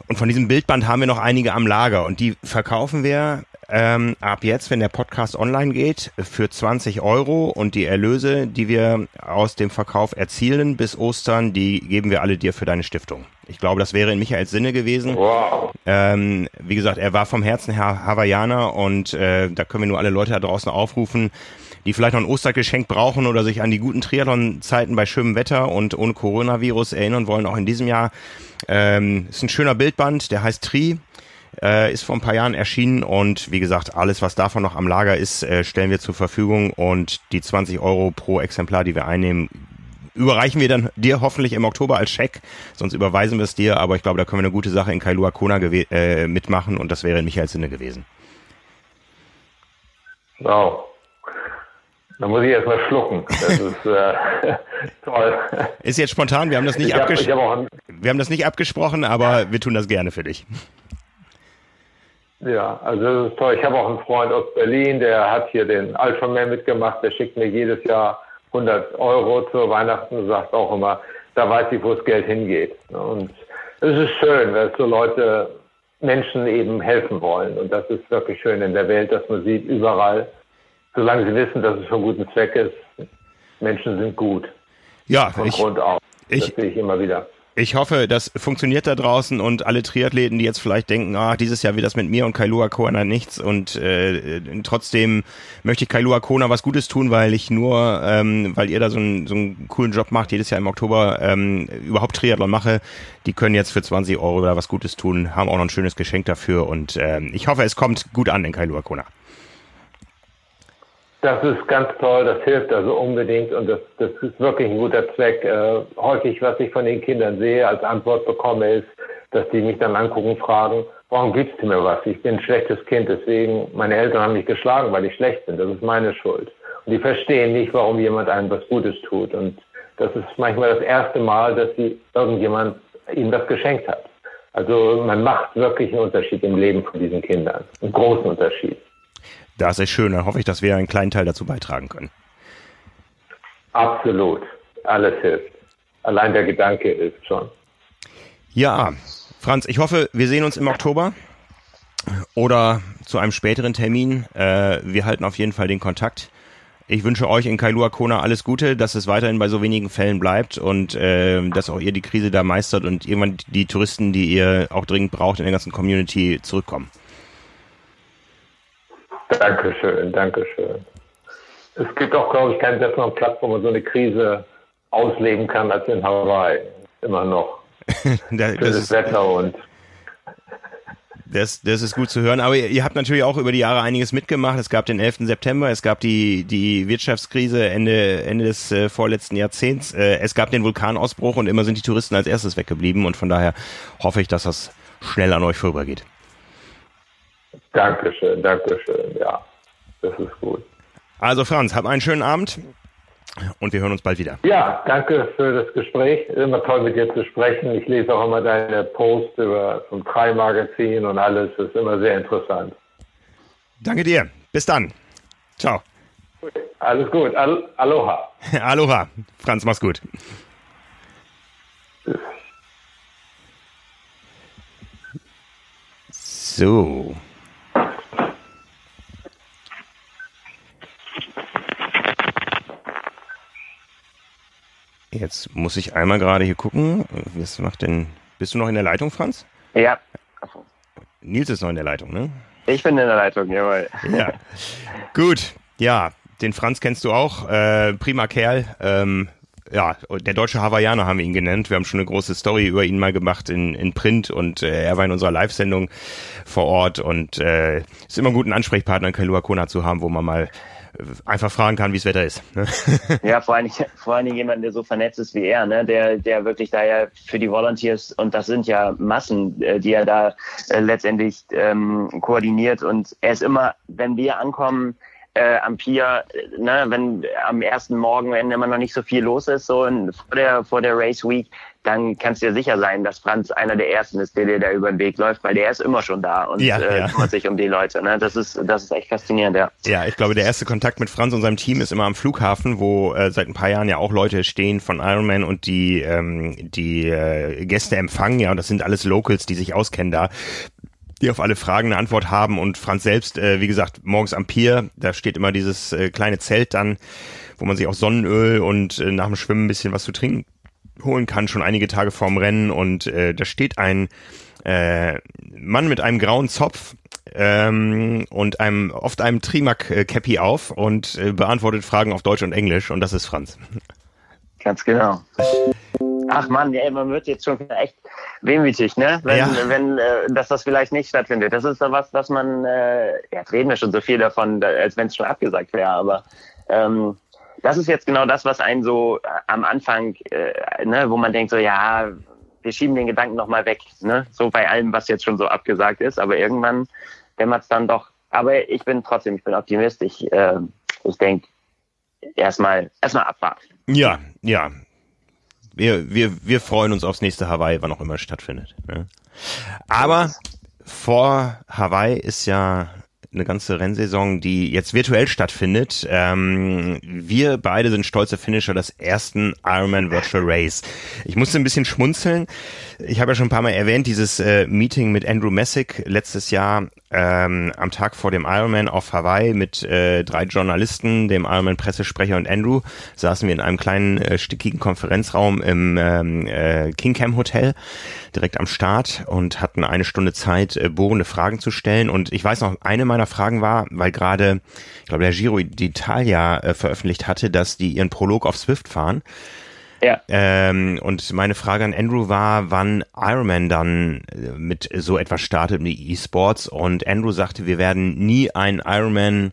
Und von diesem Bildband haben wir noch einige am Lager und die verkaufen wir ähm, ab jetzt, wenn der Podcast online geht, für 20 Euro und die Erlöse, die wir aus dem Verkauf erzielen bis Ostern, die geben wir alle dir für deine Stiftung. Ich glaube, das wäre in Michaels Sinne gewesen. Wow. Ähm, wie gesagt, er war vom Herzen her Hawaiianer und äh, da können wir nur alle Leute da draußen aufrufen, die vielleicht noch ein Ostergeschenk brauchen oder sich an die guten Triathlon-Zeiten bei schönem Wetter und ohne Coronavirus erinnern wollen, auch in diesem Jahr. Ähm, ist ein schöner Bildband, der heißt Tri. Äh, ist vor ein paar Jahren erschienen und wie gesagt, alles, was davon noch am Lager ist, äh, stellen wir zur Verfügung und die 20 Euro pro Exemplar, die wir einnehmen, überreichen wir dann dir hoffentlich im Oktober als Scheck, sonst überweisen wir es dir, aber ich glaube, da können wir eine gute Sache in Kailua Kona äh, mitmachen und das wäre in Michaels Sinne gewesen. Wow. Da muss ich erstmal schlucken. Das [LAUGHS] ist äh, [LAUGHS] toll. Ist jetzt spontan, wir haben das nicht, abges hab, wir haben das nicht abgesprochen, aber wir tun das gerne für dich. Ja, also das ist toll. Ich habe auch einen Freund aus Berlin, der hat hier den Ultraman mitgemacht. Der schickt mir jedes Jahr 100 Euro zu Weihnachten und sagt auch immer, da weiß ich, wo das Geld hingeht. Und es ist schön, dass so Leute Menschen eben helfen wollen. Und das ist wirklich schön in der Welt, dass man sieht überall, solange sie wissen, dass es für einen guten Zweck ist, Menschen sind gut. Ja, von ich, Grund auf. Das ich, sehe ich immer wieder. Ich hoffe, das funktioniert da draußen und alle Triathleten, die jetzt vielleicht denken, ah, dieses Jahr wird das mit mir und Kailua Kona nichts und äh, trotzdem möchte ich Kailua Kona was Gutes tun, weil ich nur, ähm, weil ihr da so einen, so einen coolen Job macht, jedes Jahr im Oktober ähm, überhaupt Triathlon mache, die können jetzt für 20 Euro oder was Gutes tun, haben auch noch ein schönes Geschenk dafür und ähm, ich hoffe, es kommt gut an in Kailua Kona. Das ist ganz toll, das hilft also unbedingt und das, das ist wirklich ein guter Zweck. Äh, häufig, was ich von den Kindern sehe, als Antwort bekomme, ist, dass die mich dann angucken und fragen, warum gibst du mir was? Ich bin ein schlechtes Kind, deswegen, meine Eltern haben mich geschlagen, weil ich schlecht bin. Das ist meine Schuld. Und die verstehen nicht, warum jemand einem was Gutes tut. Und das ist manchmal das erste Mal, dass sie irgendjemand ihnen das geschenkt hat. Also man macht wirklich einen Unterschied im Leben von diesen Kindern. Einen großen Unterschied. Das ist schön. Dann hoffe ich, dass wir einen kleinen Teil dazu beitragen können. Absolut. Alles hilft. Allein der Gedanke hilft schon. Ja, Franz, ich hoffe, wir sehen uns im Oktober oder zu einem späteren Termin. Äh, wir halten auf jeden Fall den Kontakt. Ich wünsche euch in Kailua Kona alles Gute, dass es weiterhin bei so wenigen Fällen bleibt und äh, dass auch ihr die Krise da meistert und irgendwann die Touristen, die ihr auch dringend braucht in der ganzen Community, zurückkommen. Dankeschön, Dankeschön. Es gibt auch, glaube ich, keinen besseren Platz, wo man so eine Krise ausleben kann als in Hawaii. Immer noch. [LAUGHS] das, das ist, Wetter und das, das ist gut zu hören. Aber ihr, ihr, habt natürlich auch über die Jahre einiges mitgemacht. Es gab den 11. September, es gab die, die Wirtschaftskrise Ende, Ende des äh, vorletzten Jahrzehnts. Äh, es gab den Vulkanausbruch und immer sind die Touristen als erstes weggeblieben. Und von daher hoffe ich, dass das schnell an euch vorübergeht. Dankeschön, Dankeschön, ja, das ist gut. Also Franz, hab einen schönen Abend und wir hören uns bald wieder. Ja, danke für das Gespräch. Immer toll mit dir zu sprechen. Ich lese auch immer deine Posts über vom Trai Magazin und alles. Das ist immer sehr interessant. Danke dir. Bis dann. Ciao. Alles gut. Al Aloha. [LAUGHS] Aloha. Franz, mach's gut. So. Jetzt muss ich einmal gerade hier gucken. Was macht denn. Bist du noch in der Leitung, Franz? Ja. Nils ist noch in der Leitung, ne? Ich bin in der Leitung, jawohl. Ja. Gut. Ja, den Franz kennst du auch. Äh, prima Kerl. Ähm, ja, der deutsche Hawaiianer haben wir ihn genannt. Wir haben schon eine große Story über ihn mal gemacht in, in Print und äh, er war in unserer Live-Sendung vor Ort und äh, ist immer gut, einen Ansprechpartner in Kailua Kona zu haben, wo man mal einfach fragen kann, wie das Wetter ist. Ne? [LAUGHS] Ja, vor allen, Dingen, vor allen Dingen jemand, der so vernetzt ist wie er, ne? der, der wirklich da ja für die Volunteers, und das sind ja Massen, äh, die er da äh, letztendlich ähm, koordiniert. Und er ist immer, wenn wir ankommen, äh, am Pier, ne, wenn am ersten Morgen, wenn immer noch nicht so viel los ist, so in, vor der vor der Race Week, dann kannst du dir sicher sein, dass Franz einer der ersten ist, der dir da über den Weg läuft, weil der ist immer schon da und ja, äh, ja. kümmert sich um die Leute. Ne? Das ist das ist echt faszinierend, ja. Ja, ich glaube, der erste Kontakt mit Franz und seinem Team ist immer am Flughafen, wo äh, seit ein paar Jahren ja auch Leute stehen von Ironman und die ähm, die äh, Gäste empfangen, ja, und das sind alles Locals, die sich auskennen da die auf alle Fragen eine Antwort haben. Und Franz selbst, äh, wie gesagt, morgens am Pier, da steht immer dieses äh, kleine Zelt dann, wo man sich auch Sonnenöl und äh, nach dem Schwimmen ein bisschen was zu trinken holen kann, schon einige Tage vorm Rennen. Und äh, da steht ein äh, Mann mit einem grauen Zopf ähm, und einem oft einem Trimac-Cappy auf und äh, beantwortet Fragen auf Deutsch und Englisch. Und das ist Franz. Ganz genau. Ach man, ja, man wird jetzt schon echt wehmütig, ne? Wenn, ja. wenn äh, dass das vielleicht nicht stattfindet. Das ist doch was, was man, äh, ja, reden wir schon so viel davon, als wenn es schon abgesagt wäre, aber ähm, das ist jetzt genau das, was einen so äh, am Anfang, äh, ne, wo man denkt so, ja, wir schieben den Gedanken nochmal weg, ne? So bei allem, was jetzt schon so abgesagt ist, aber irgendwann dämmert es dann doch. Aber ich bin trotzdem, ich bin Optimist. Ich, äh, ich denke, erstmal erstmal abwarten. Ja, ja, wir, wir, wir freuen uns aufs nächste Hawaii, wann auch immer es stattfindet. Ne? Aber vor Hawaii ist ja eine ganze Rennsaison, die jetzt virtuell stattfindet. Ähm, wir beide sind stolze Finisher des ersten Ironman Virtual Race. Ich musste ein bisschen schmunzeln. Ich habe ja schon ein paar Mal erwähnt, dieses äh, Meeting mit Andrew Messick letztes Jahr ähm, am Tag vor dem Ironman auf Hawaii mit äh, drei Journalisten, dem Ironman-Pressesprecher und Andrew, saßen wir in einem kleinen äh, stickigen Konferenzraum im ähm, äh, King Cam Hotel direkt am Start und hatten eine Stunde Zeit, äh, bohrende Fragen zu stellen. Und ich weiß noch, eine meiner Fragen war, weil gerade, ich glaube, der Giro d'Italia äh, veröffentlicht hatte, dass die ihren Prolog auf Swift fahren. Ja. Ähm, und meine Frage an Andrew war, wann Ironman dann äh, mit so etwas startet mit E-Sports. Und Andrew sagte, wir werden nie ein Ironman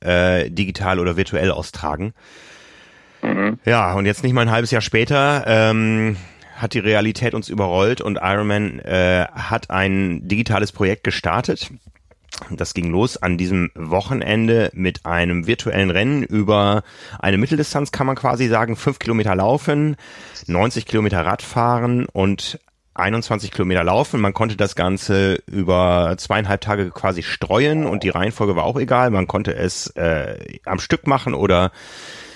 äh, digital oder virtuell austragen. Mhm. Ja, und jetzt nicht mal ein halbes Jahr später ähm, hat die Realität uns überrollt und Ironman äh, hat ein digitales Projekt gestartet. Das ging los an diesem Wochenende mit einem virtuellen Rennen über eine Mitteldistanz, kann man quasi sagen, fünf Kilometer laufen, 90 Kilometer Radfahren und 21 Kilometer laufen. Man konnte das Ganze über zweieinhalb Tage quasi streuen und die Reihenfolge war auch egal. Man konnte es äh, am Stück machen oder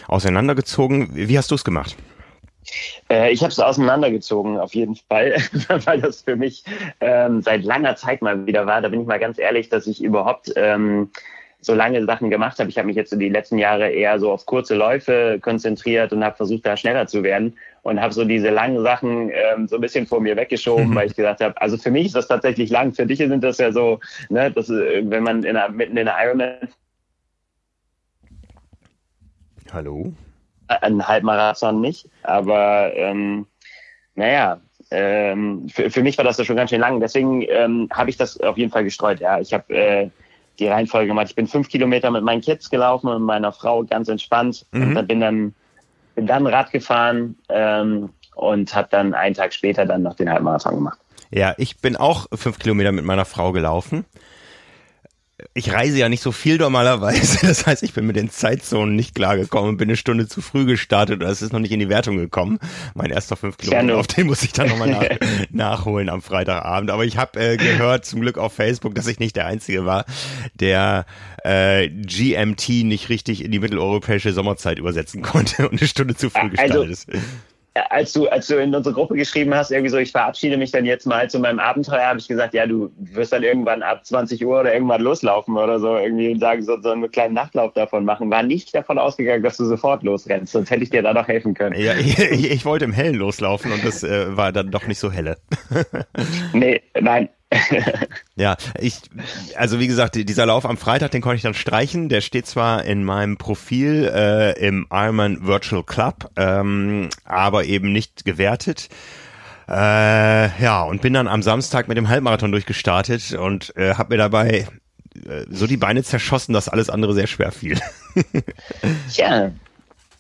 auseinandergezogen. Wie hast du es gemacht? Äh, ich habe es auseinandergezogen, auf jeden Fall, [LAUGHS] weil das für mich ähm, seit langer Zeit mal wieder war. Da bin ich mal ganz ehrlich, dass ich überhaupt ähm, so lange Sachen gemacht habe. Ich habe mich jetzt in die letzten Jahre eher so auf kurze Läufe konzentriert und habe versucht, da schneller zu werden und habe so diese langen Sachen ähm, so ein bisschen vor mir weggeschoben, [LAUGHS] weil ich gesagt habe, also für mich ist das tatsächlich lang. Für dich sind das ja so, ne, dass, äh, wenn man in einer, mitten in einer Ironman Hallo? Ein Halbmarathon nicht, aber ähm, naja, ähm, für, für mich war das ja schon ganz schön lang. Deswegen ähm, habe ich das auf jeden Fall gestreut. Ja, ich habe äh, die Reihenfolge gemacht. Ich bin fünf Kilometer mit meinen Kids gelaufen und meiner Frau ganz entspannt. Mhm. Und dann bin dann bin dann Rad gefahren ähm, und habe dann einen Tag später dann noch den Halbmarathon gemacht. Ja, ich bin auch fünf Kilometer mit meiner Frau gelaufen ich reise ja nicht so viel normalerweise. [LAUGHS] Das heißt, ich bin mit den Zeitzonen nicht klargekommen und bin eine Stunde zu früh gestartet oder es ist noch nicht in die Wertung gekommen. Mein erster fünf Kilometer, auf den muss ich dann nochmal nach, [LAUGHS] nachholen am Freitagabend. Aber ich habe äh, gehört zum Glück auf Facebook, dass ich nicht der Einzige war, der äh, GMT nicht richtig in die mitteleuropäische Sommerzeit übersetzen [LAUGHS] konnte und eine Stunde zu früh also, gestartet also, ist als du, als du in unsere Gruppe geschrieben hast, irgendwie so, ich verabschiede mich dann jetzt mal zu meinem Abenteuer, habe ich gesagt, ja, du wirst dann irgendwann ab 20 Uhr oder irgendwann loslaufen oder so, irgendwie und sagen, so, so einen kleinen Nachtlauf davon machen. War nicht davon ausgegangen, dass du sofort losrennst, sonst hätte ich dir da doch helfen können. Ja, ich, ich wollte im Hellen loslaufen und das äh, war dann doch nicht so helle. nee, nein, [LAUGHS] ja, ich, also wie gesagt, dieser Lauf am Freitag, den konnte ich dann streichen. Der steht zwar in meinem Profil äh, im Ironman Virtual Club, ähm, aber eben nicht gewertet. Äh, ja, und bin dann am Samstag mit dem Halbmarathon durchgestartet und äh, habe mir dabei äh, so die Beine zerschossen, dass alles andere sehr schwer fiel. [LAUGHS] Tja,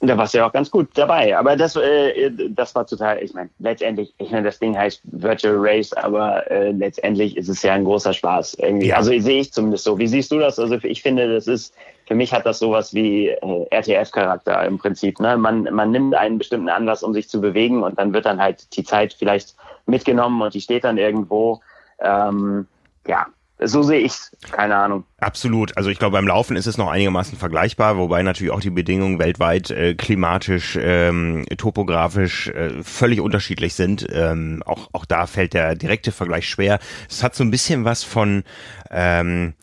da warst du ja auch ganz gut dabei. Aber das, äh, das war total, ich meine, letztendlich, ich meine, das Ding heißt Virtual Race, aber äh, letztendlich ist es ja ein großer Spaß irgendwie. Ja. Also sehe ich zumindest so. Wie siehst du das? Also ich finde, das ist, für mich hat das sowas wie äh, RTF-Charakter im Prinzip. Ne? Man, man nimmt einen bestimmten Anlass, um sich zu bewegen und dann wird dann halt die Zeit vielleicht mitgenommen und die steht dann irgendwo. Ähm, ja, so sehe ich's. Keine Ahnung. Absolut. Also ich glaube, beim Laufen ist es noch einigermaßen vergleichbar, wobei natürlich auch die Bedingungen weltweit äh, klimatisch, ähm, topografisch äh, völlig unterschiedlich sind. Ähm, auch, auch da fällt der direkte Vergleich schwer. Es hat so ein bisschen was von ähm,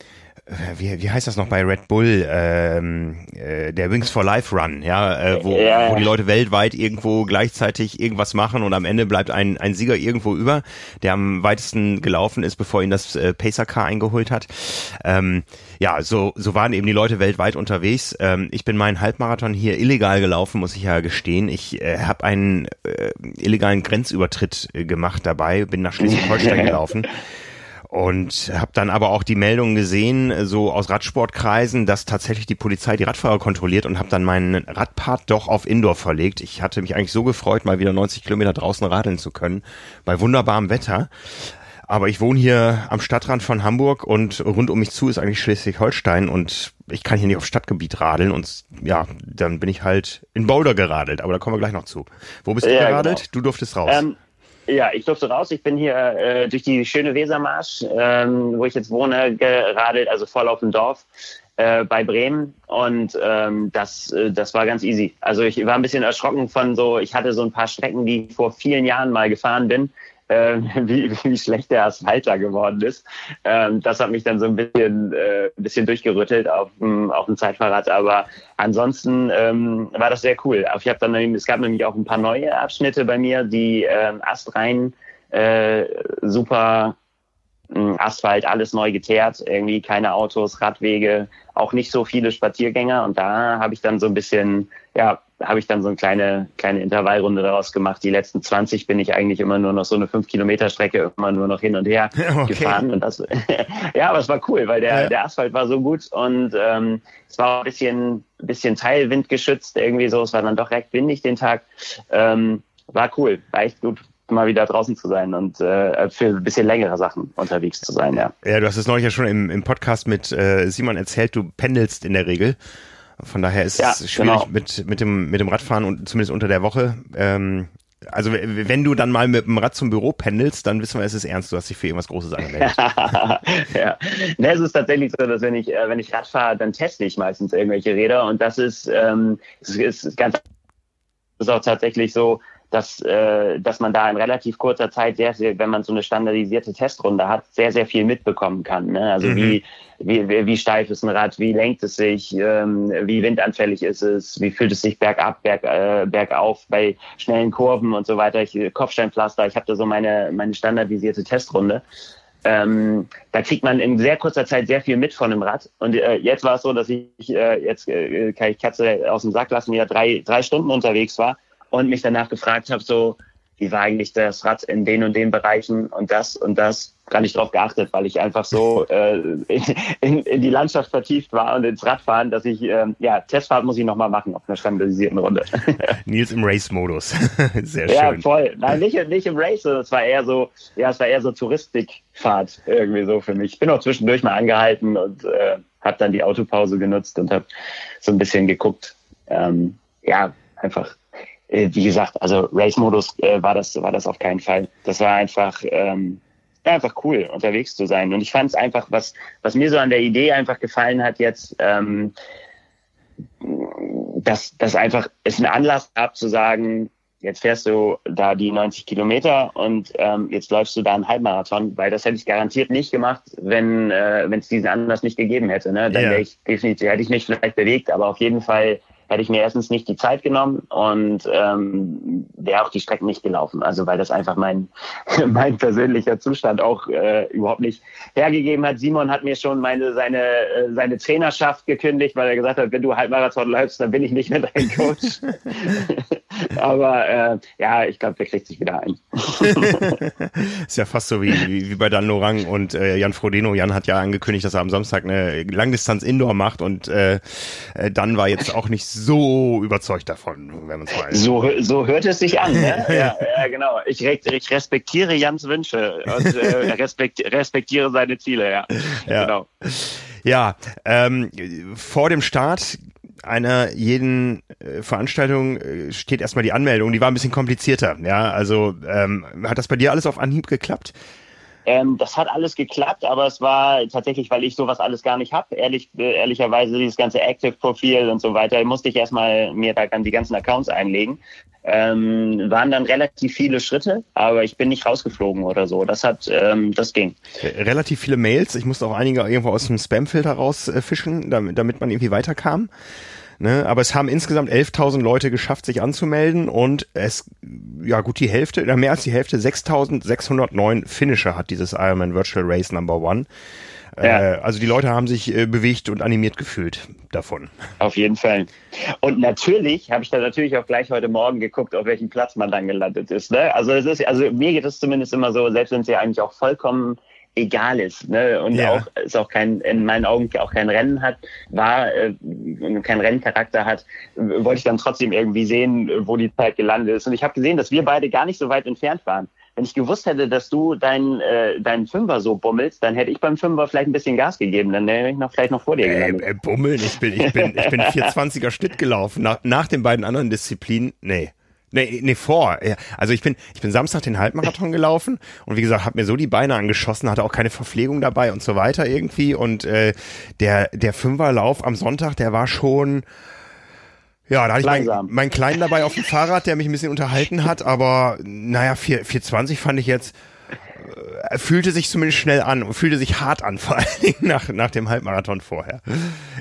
wie, wie heißt das noch bei Red Bull, ähm, äh, der Wings for Life Run, ja, äh, wo, ja. wo die Leute weltweit irgendwo gleichzeitig irgendwas machen und am Ende bleibt ein, ein Sieger irgendwo über, der am weitesten gelaufen ist, bevor ihn das äh, Pacer Car eingeholt hat. Ähm, ja, so, so waren eben die Leute weltweit unterwegs. Ähm, ich bin meinen Halbmarathon hier illegal gelaufen, muss ich ja gestehen. Ich äh, habe einen äh, illegalen Grenzübertritt äh, gemacht dabei, bin nach Schleswig-Holstein [LAUGHS] gelaufen. Und habe dann aber auch die Meldungen gesehen, so aus Radsportkreisen, dass tatsächlich die Polizei die Radfahrer kontrolliert und habe dann meinen Radpart doch auf Indoor verlegt. Ich hatte mich eigentlich so gefreut, mal wieder 90 Kilometer draußen radeln zu können, bei wunderbarem Wetter. Aber ich wohne hier am Stadtrand von Hamburg und rund um mich zu ist eigentlich Schleswig-Holstein und ich kann hier nicht auf Stadtgebiet radeln und ja, dann bin ich halt in Boulder geradelt, aber da kommen wir gleich noch zu. Wo bist du ja, geradelt? Genau. Du durftest raus. Ähm Ja, ich durfte raus. Ich bin hier äh, durch die schöne Wesermarsch, ähm, wo ich jetzt wohne, geradelt, also voll auf dem Dorf äh, bei Bremen und ähm, das, äh, das war ganz easy. Also ich war ein bisschen erschrocken von so, ich hatte so ein paar Strecken, die ich vor vielen Jahren mal gefahren bin, äh, [LAUGHS] wie, wie schlecht der Asphalt da geworden ist. Ähm, das hat mich dann so ein bisschen, äh, ein bisschen durchgerüttelt auf dem, auf dem Zeitfahrrad, aber ansonsten ähm, war das sehr cool. Ich habe dann, es gab nämlich auch ein paar neue Abschnitte bei mir, die ähm, astrein äh, super Asphalt, alles neu geteert, irgendwie keine Autos, Radwege, auch nicht so viele Spaziergänger. Und da habe ich dann so ein bisschen, ja, habe ich dann so eine kleine, kleine Intervallrunde daraus gemacht. Die letzten 20 bin ich eigentlich immer nur noch so eine 5 Kilometer Strecke immer nur noch hin und her [LAUGHS] okay. gefahren. Und das, [LAUGHS] ja, aber es war cool, weil der, ja. der Asphalt war so gut und ähm, es war ein bisschen, bisschen teilwindgeschützt irgendwie so. Es war dann doch recht windig den Tag. Ähm, war cool, war echt gut mal wieder draußen zu sein und äh, für ein bisschen längere Sachen unterwegs zu sein, ja. Ja, du hast es neulich ja schon im, im Podcast mit äh, Simon erzählt, du pendelst in der Regel. Von daher ist ja, es schwierig genau. mit, mit, dem, mit dem Radfahren und zumindest unter der Woche. Ähm, also wenn du dann mal mit dem Rad zum Büro pendelst, dann wissen wir, es ist ernst, du hast dich für irgendwas Großes angemeldet. [LAUGHS] ja, ne, es ist tatsächlich so, dass wenn ich, äh, wenn ich Rad fahre, dann teste ich meistens irgendwelche Räder und das ist, ähm, ist, ist ganz ist auch tatsächlich so, dass, äh, dass man da in relativ kurzer Zeit sehr, sehr, wenn man so eine standardisierte Testrunde hat, sehr, sehr viel mitbekommen kann. Ne? Also mhm. wie, wie, wie steif ist ein Rad, wie lenkt es sich, ähm, wie windanfällig ist es, wie fühlt es sich bergab, berg, äh, bergauf bei schnellen Kurven und so weiter. Ich, Kopfsteinpflaster, ich habe da so meine, meine standardisierte Testrunde. Ähm, da kriegt man in sehr kurzer Zeit sehr viel mit von dem Rad. Und äh, jetzt war es so, dass ich äh, jetzt äh, kann ich Katze aus dem Sack lassen, ja drei, drei Stunden unterwegs war und mich danach gefragt habe, so, wie war eigentlich das Rad in den und den Bereichen und das und das gar nicht drauf geachtet, weil ich einfach so [LAUGHS] äh, in, in, die Landschaft vertieft war und ins Radfahren, dass ich, äh, ja, Testfahrt muss ich nochmal machen auf einer standardisierten Runde. [LAUGHS] Nils im Race-Modus. [LAUGHS] Sehr schön. Ja, voll. Nein, nicht, nicht im Race, es war eher so, ja, es war eher so Touristikfahrt irgendwie so für mich. Ich bin auch zwischendurch mal angehalten und äh, habe dann die Autopause genutzt und habe so ein bisschen geguckt. Ähm, ja, einfach äh, wie gesagt, also Race-Modus äh, war das war das auf keinen Fall. Das war einfach ähm, einfach cool unterwegs zu sein. Und ich fand es einfach, was was mir so an der Idee einfach gefallen hat jetzt, ähm, dass das einfach es einen Anlass gab zu sagen, jetzt fährst du da die 90 Kilometer und ähm, jetzt läufst du da einen Halbmarathon, weil das hätte ich garantiert nicht gemacht, wenn äh, wenn es diesen Anlass nicht gegeben hätte. Ne? Dann yeah. wäre ich definitiv hätte ich mich vielleicht bewegt, aber auf jeden Fall hätte ich mir erstens nicht die Zeit genommen und ähm, wäre auch die Strecken nicht gelaufen. Also weil das einfach mein, [LAUGHS] mein persönlicher Zustand auch äh, überhaupt nicht hergegeben hat. Simon hat mir schon meine seine äh, seine Trainerschaft gekündigt, weil er gesagt hat, wenn du Halbmarathon läufst, dann bin ich nicht mehr dein Coach. [LAUGHS] [LAUGHS] Aber äh, ja, ich glaube, der kriegt sich wieder ein. [LAUGHS] ist ja fast so wie, wie, wie bei Dan Lorang und äh, Jan Frodeno. Jan hat ja angekündigt, dass er am Samstag eine Langdistanz Indoor macht und äh, äh dann war jetzt auch nicht so überzeugt davon, wenn man es weiß. So, so hört es sich an, ne? [LAUGHS] ja, ja, genau. Ich, ich respektiere Jans Wünsche und äh, respektiere seine Ziele, ja. ja. Genau. Ja, ähm, vor dem Start einer jeden äh, Veranstaltung äh, steht erstmal die Anmeldung. Die war ein bisschen komplizierter. Ja, also ähm, hat das bei dir alles auf Anhieb geklappt? Ähm, das hat alles geklappt, aber es war tatsächlich, weil ich sowas alles gar nicht habe, ehrlich, äh, ehrlicherweise dieses ganze Active-Profil und so weiter, musste ich erstmal mir da die ganzen Accounts einlegen. Ähm, waren dann relativ viele Schritte, aber ich bin nicht rausgeflogen oder so. Das hat, ähm, das ging. Relativ viele Mails. Ich musste auch einige irgendwo aus dem Spamfilter rausfischen, damit, damit man irgendwie weiterkam. Ne? Aber es haben insgesamt 11.000 Leute geschafft, sich anzumelden und es, ja gut, die Hälfte, oder mehr als die Hälfte, 6.609 Finisher hat dieses Ironman Virtual Race Number One. Ja. Äh, also die Leute haben sich äh, bewegt und animiert gefühlt davon. Auf jeden Fall. Und natürlich habe ich da natürlich auch gleich heute Morgen geguckt, auf welchem Platz man dann gelandet ist. Ne? Also es ist, also mir geht es zumindest immer so, selbst wenn es ja eigentlich auch vollkommen egal ist ne? und ja. auch es auch kein in meinen Augen auch kein Rennen hat, war äh, kein Renncharakter hat, wollte ich dann trotzdem irgendwie sehen, wo die Zeit gelandet ist. Und ich habe gesehen, dass wir beide gar nicht so weit entfernt waren. Wenn ich gewusst hätte, dass du deinen äh, deinen Fünfer so bummelst, dann hätte ich beim Fünfer vielleicht ein bisschen Gas gegeben. Dann wäre ich noch vielleicht noch vor dir gelandet. Äh, äh, bummeln, ich bin ich bin ich bin [LAUGHS] 420er Schnitt gelaufen nach, nach den beiden anderen Disziplinen. Nee. Nee, nee, vor. Also ich bin, ich bin Samstag den Halbmarathon gelaufen und wie gesagt, habe mir so die Beine angeschossen, hatte auch keine Verpflegung dabei und so weiter irgendwie. Und äh, der, der Fünferlauf am Sonntag, der war schon. Ja, da hatte ich meinen mein Kleinen dabei auf dem Fahrrad, der mich ein bisschen unterhalten hat, aber naja, 4, 420 fand ich jetzt, äh, fühlte sich zumindest schnell an und fühlte sich hart an, [LAUGHS] vor allen Dingen nach, nach dem Halbmarathon vorher.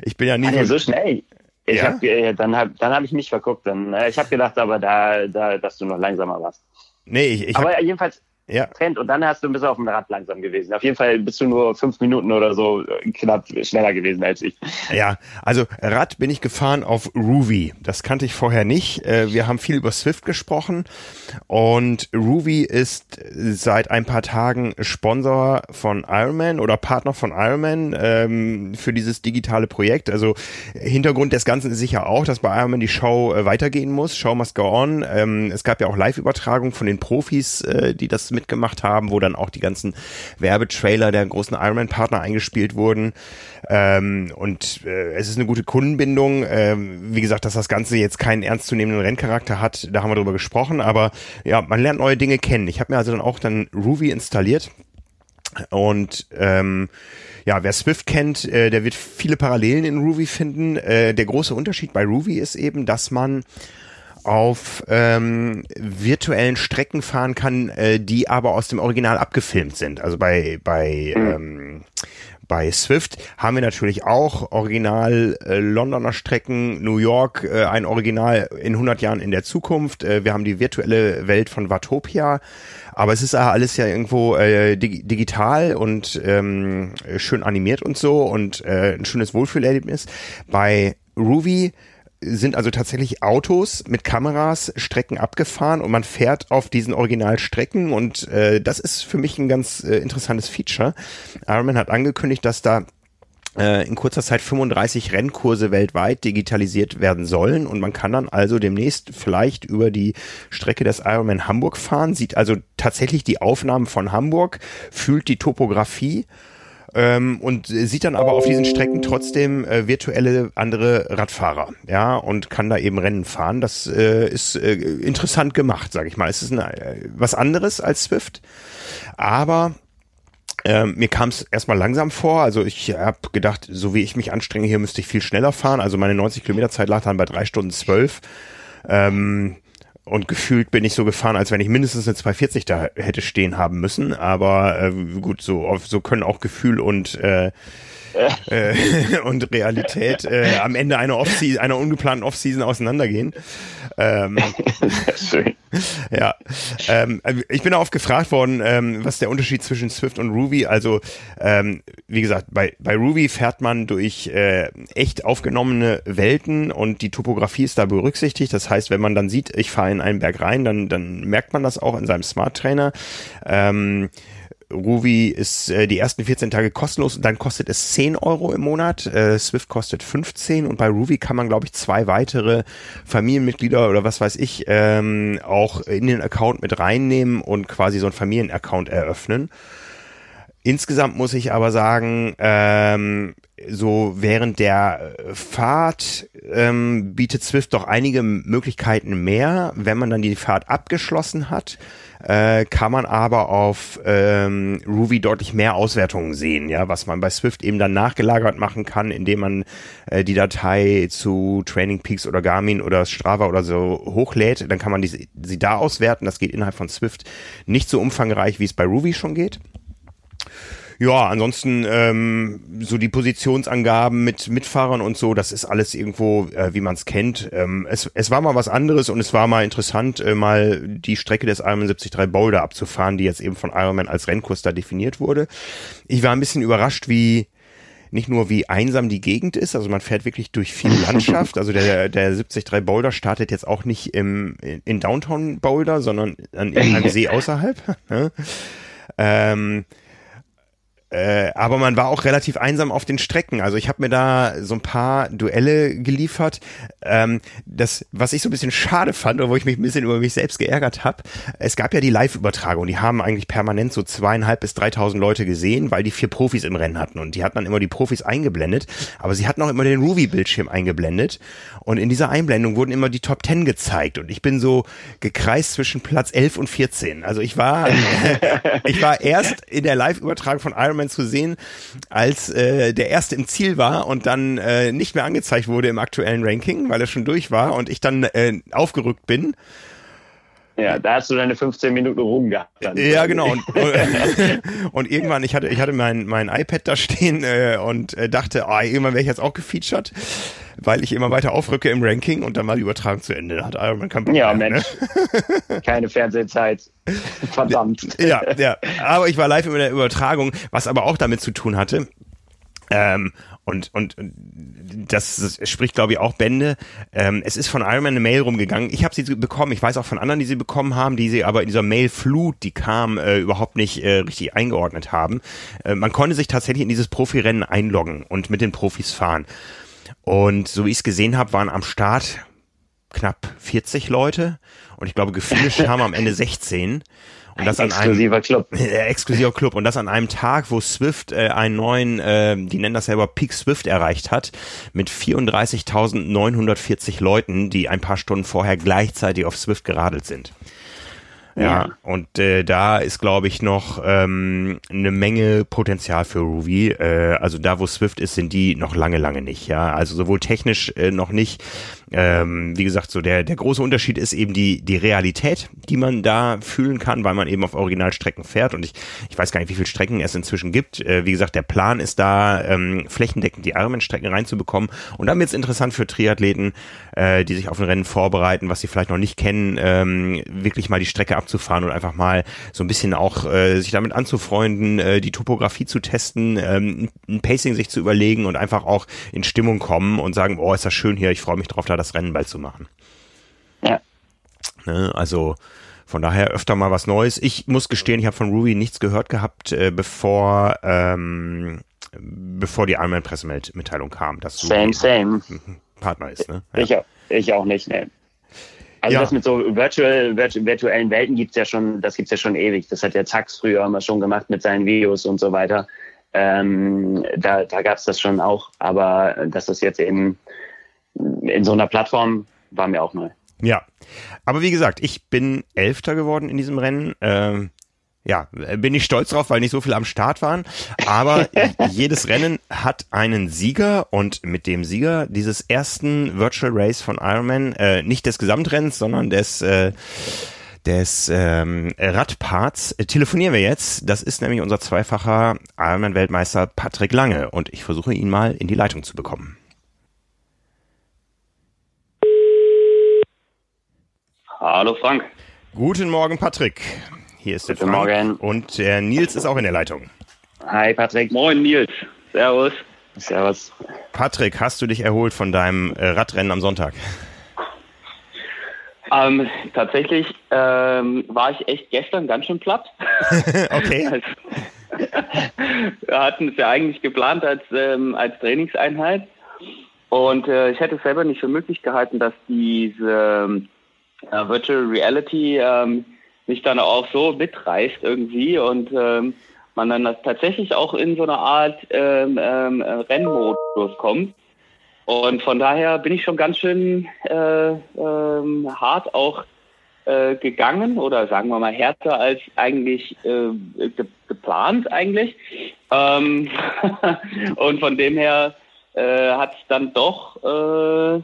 Ich bin ja nie. so, so schnell. Ich ja? hab, äh, dann habe dann hab ich mich verguckt. Dann, äh, ich habe gedacht, aber da, da, dass du noch langsamer warst. Nee, ich, ich Aber hab, jedenfalls, ja. Trend. Und dann hast du ein bisschen auf dem Rad langsam gewesen. Auf jeden Fall bist du nur fünf Minuten oder so äh, knapp schneller gewesen als ich. Ja, also Rad bin ich gefahren auf Ruby. Das kannte ich vorher nicht. Äh, wir haben viel über Swift gesprochen und Ruby ist seit ein paar Tagen Sponsor von Ironman oder Partner von Ironman ähm, für dieses digitale Projekt. Also Hintergrund des Ganzen ist sicher auch, dass bei Ironman die Show äh, weitergehen muss. Show must go on. Ähm, es gab ja auch Live-Übertragung von den Profis, die das mit mitgemacht haben, wo dann auch die ganzen Werbetrailer der großen Ironman-Partner eingespielt wurden. Ähm, und äh, es ist eine gute Kundenbindung. Ähm, wie gesagt, dass das Ganze jetzt keinen ernstzunehmenden Renncharakter hat, da haben wir drüber gesprochen. Aber ja, man lernt neue Dinge kennen. Ich habe mir also dann auch dann Ruby installiert und ähm, ja, wer Swift kennt, äh, der wird viele Parallelen in Ruby finden. Äh, der große Unterschied bei Ruby ist eben, dass man auf ähm, virtuellen Strecken fahren kann, äh, die aber aus dem Original abgefilmt sind. Also bei bei mhm. ähm, bei Swift haben wir natürlich auch Original äh, Londoner Strecken, New York, äh, ein Original in 100 Jahren in der Zukunft. Äh, wir haben die virtuelle Welt von Watopia. Aber es ist alles ja irgendwo äh, dig digital und ähm, schön animiert und so und äh, ein schönes Wohlfühlerlebnis. Bei Ruby sind also tatsächlich Autos mit Kameras Strecken abgefahren und man fährt auf diesen Originalstrecken und äh, das ist für mich ein ganz äh, interessantes Feature. Ironman hat angekündigt, dass da äh, in kurzer Zeit 35 Rennkurse weltweit digitalisiert werden sollen und man kann dann also demnächst vielleicht über die Strecke des Ironman Hamburg fahren, sieht also tatsächlich die Aufnahmen von Hamburg, fühlt die Topografie ähm, und sieht dann aber auf diesen Strecken trotzdem äh, virtuelle andere Radfahrer, ja, und kann da eben Rennen fahren. Das äh, ist äh, interessant gemacht, sage ich mal. Es ist eine, äh, was anderes als Swift, aber ähm, mir kam es erstmal langsam vor. Also ich habe gedacht, so wie ich mich anstrenge, hier müsste ich viel schneller fahren. Also meine 90 Kilometer Zeit lag dann bei drei Stunden zwölf. Ähm, und gefühlt bin ich so gefahren, als wenn ich mindestens eine 240 da hätte stehen haben müssen. Aber äh, gut, so, so können auch Gefühl und äh, [LAUGHS] äh, und Realität äh, am Ende einer, Off einer ungeplanten Off-Season auseinandergehen. Ähm, [LAUGHS] Schön. Ja, ähm, ich bin auch gefragt worden, ähm, was der Unterschied zwischen Swift und Ruby. Also ähm, wie gesagt, bei, bei Ruby fährt man durch äh, echt aufgenommene Welten und die Topografie ist da berücksichtigt. Das heißt, wenn man dann sieht, ich fahre in einen Berg rein, dann, dann merkt man das auch in seinem Smart Trainer. Ähm, Ruby ist äh, die ersten 14 Tage kostenlos und dann kostet es 10 Euro im Monat. Äh, Swift kostet 15 und bei Ruby kann man, glaube ich, zwei weitere Familienmitglieder oder was weiß ich ähm, auch in den Account mit reinnehmen und quasi so einen Familienaccount eröffnen. Insgesamt muss ich aber sagen, ähm, so während der Fahrt ähm, bietet Swift doch einige Möglichkeiten mehr, wenn man dann die Fahrt abgeschlossen hat äh, kann man aber auf ähm, Ruby deutlich mehr Auswertungen sehen, ja, was man bei Swift eben dann nachgelagert machen kann, indem man äh, die Datei zu Training Peaks oder Garmin oder Strava oder so hochlädt, dann kann man die, sie da auswerten. Das geht innerhalb von Swift nicht so umfangreich, wie es bei Ruby schon geht. Ja, ansonsten ähm, so die Positionsangaben mit Mitfahrern und so, das ist alles irgendwo, äh, wie man es kennt. Ähm, es, es war mal was anderes und es war mal interessant, äh, mal die Strecke des Ironman 73 Boulder abzufahren, die jetzt eben von Ironman als Rennkurs da definiert wurde. Ich war ein bisschen überrascht, wie nicht nur wie einsam die Gegend ist, also man fährt wirklich durch viel [LAUGHS] Landschaft. Also der, der 73 Boulder startet jetzt auch nicht im, in Downtown Boulder, sondern an einem See außerhalb. [LAUGHS] ähm, äh, aber man war auch relativ einsam auf den Strecken. Also ich habe mir da so ein paar Duelle geliefert. Ähm, das, was ich so ein bisschen schade fand, wo ich mich ein bisschen über mich selbst geärgert habe, es gab ja die Live-Übertragung. Die haben eigentlich permanent so zweieinhalb bis dreitausend Leute gesehen, weil die vier Profis im Rennen hatten. Und die hatten dann immer die Profis eingeblendet. Aber sie hatten auch immer den Ruby-Bildschirm eingeblendet. Und in dieser Einblendung wurden immer die Top Ten gezeigt. Und ich bin so gekreist zwischen Platz 11 und 14. Also ich war, [LAUGHS] ich war erst in der Live-Übertragung von Iron Man zu sehen, als äh, der erste im Ziel war und dann äh, nicht mehr angezeigt wurde im aktuellen Ranking, weil er schon durch war und ich dann äh, aufgerückt bin. Ja, da hast du deine 15 Minuten Ruhm gehabt. Dann. Ja, genau. Und, [LAUGHS] und, irgendwann, ich hatte, ich hatte mein, mein iPad da stehen äh, und äh, dachte, oh, irgendwann wäre ich jetzt auch gefeatured, weil ich immer weiter aufrücke im Ranking und dann mal die Übertragung zu Ende. Da hat Iron Man keinen Bock Ja, mehr, Mensch. Ne? [LAUGHS] Keine Fernsehzeit. Verdammt. Ja, ja. Aber ich war live in der Übertragung, was aber auch damit zu tun hatte. Ähm, und, und das, das spricht, glaube ich, auch Bände. Ähm, es ist von Iron Man eine Mail rumgegangen. Ich habe sie bekommen. Ich weiß auch von anderen, die sie bekommen haben, die sie aber in dieser Mailflut, die kam, äh, überhaupt nicht äh, richtig eingeordnet haben. Äh, man konnte sich tatsächlich in dieses Profirennen einloggen und mit den Profis fahren. Und so wie ich es gesehen habe, waren am Start knapp 40 Leute. Und ich glaube, gefinisht [LAUGHS] haben am Ende 16. Und das an exklusiver Club. [LAUGHS] Äh, exklusiver Club. Und das an einem Tag, wo Swift äh, einen neuen, äh, die nennen das selber Peak Swift erreicht hat, mit 34.940 Leuten, die ein paar Stunden vorher gleichzeitig auf Swift geradelt sind. Ja, ja. und äh, da ist, glaube ich, noch ähm, eine Menge Potenzial für Ruby. Äh, also da, wo Swift ist, sind die noch lange, lange nicht. Ja, also sowohl technisch äh, noch nicht, ähm, wie gesagt, so der, der große Unterschied ist eben die, die Realität, die man da fühlen kann, weil man eben auf Originalstrecken fährt. Und ich, ich weiß gar nicht, wie viele Strecken es inzwischen gibt. Äh, wie gesagt, der Plan ist da, ähm, flächendeckend die Ironman-Strecken reinzubekommen. Und dann wird es interessant für Triathleten, äh, die sich auf ein Rennen vorbereiten, was sie vielleicht noch nicht kennen, ähm, wirklich mal die Strecke abzufahren und einfach mal so ein bisschen auch äh, sich damit anzufreunden, äh, die Topografie zu testen, ähm, ein Pacing sich zu überlegen und einfach auch in Stimmung kommen und sagen, oh, ist das schön hier, ich freue mich drauf, da das Rennen bald zu machen. Ja. Ne, also von daher öfter mal was Neues. Ich muss gestehen, ich habe von Ruby nichts gehört gehabt, äh, bevor ähm, bevor die Ironman Pressemitteilung kam, dass same, same. [LAUGHS] Partner ist. Ne? Ja. Ich, ich auch nicht, ne. Also ja. das mit so virtual, virtu virtuellen Welten gibt's ja schon, das gibt's ja schon ewig. Das hat ja Zax früher immer schon gemacht mit seinen Videos und so weiter. Ähm, da da gab's das schon auch, aber dass das jetzt eben in so einer Plattform war mir auch neu. Ja, aber wie gesagt, ich bin Elfter geworden in diesem Rennen. Ähm, ja, bin ich stolz drauf, weil nicht so viel am Start waren. Aber [LAUGHS] jedes Rennen hat einen Sieger und mit dem Sieger dieses ersten Virtual Race von Ironman, äh, nicht des Gesamtrennens, sondern des äh, des ähm, Radparts äh, telefonieren wir jetzt. Das ist nämlich unser zweifacher Ironman-Weltmeister Patrick Lange und ich versuche ihn mal in die Leitung zu bekommen. Hallo Frank. Guten Morgen, Patrick. Hier ist Guten der Frank. Morgen. Und der Nils ist auch in der Leitung. Hi Patrick. Moin Nils. Servus. Servus. Patrick, hast du dich erholt von deinem äh, Radrennen am Sonntag? Ähm, tatsächlich ähm, war ich echt gestern ganz schön platt. [LAUGHS] okay. [LAUGHS] Wir hatten es ja eigentlich geplant als, ähm, als Trainingseinheit. Und äh, ich hätte es selber nicht für möglich gehalten, dass diese äh, Virtual Reality ähm, mich dann auch so mitreißt irgendwie und ähm, man dann tatsächlich auch in so eine Art ähm, ähm, Rennmodus kommt. Und von daher bin ich schon ganz schön äh, ähm, hart auch äh, gegangen oder sagen wir mal härter als eigentlich äh, ge geplant eigentlich. Ähm [LAUGHS] und von dem her äh, hat es dann doch äh,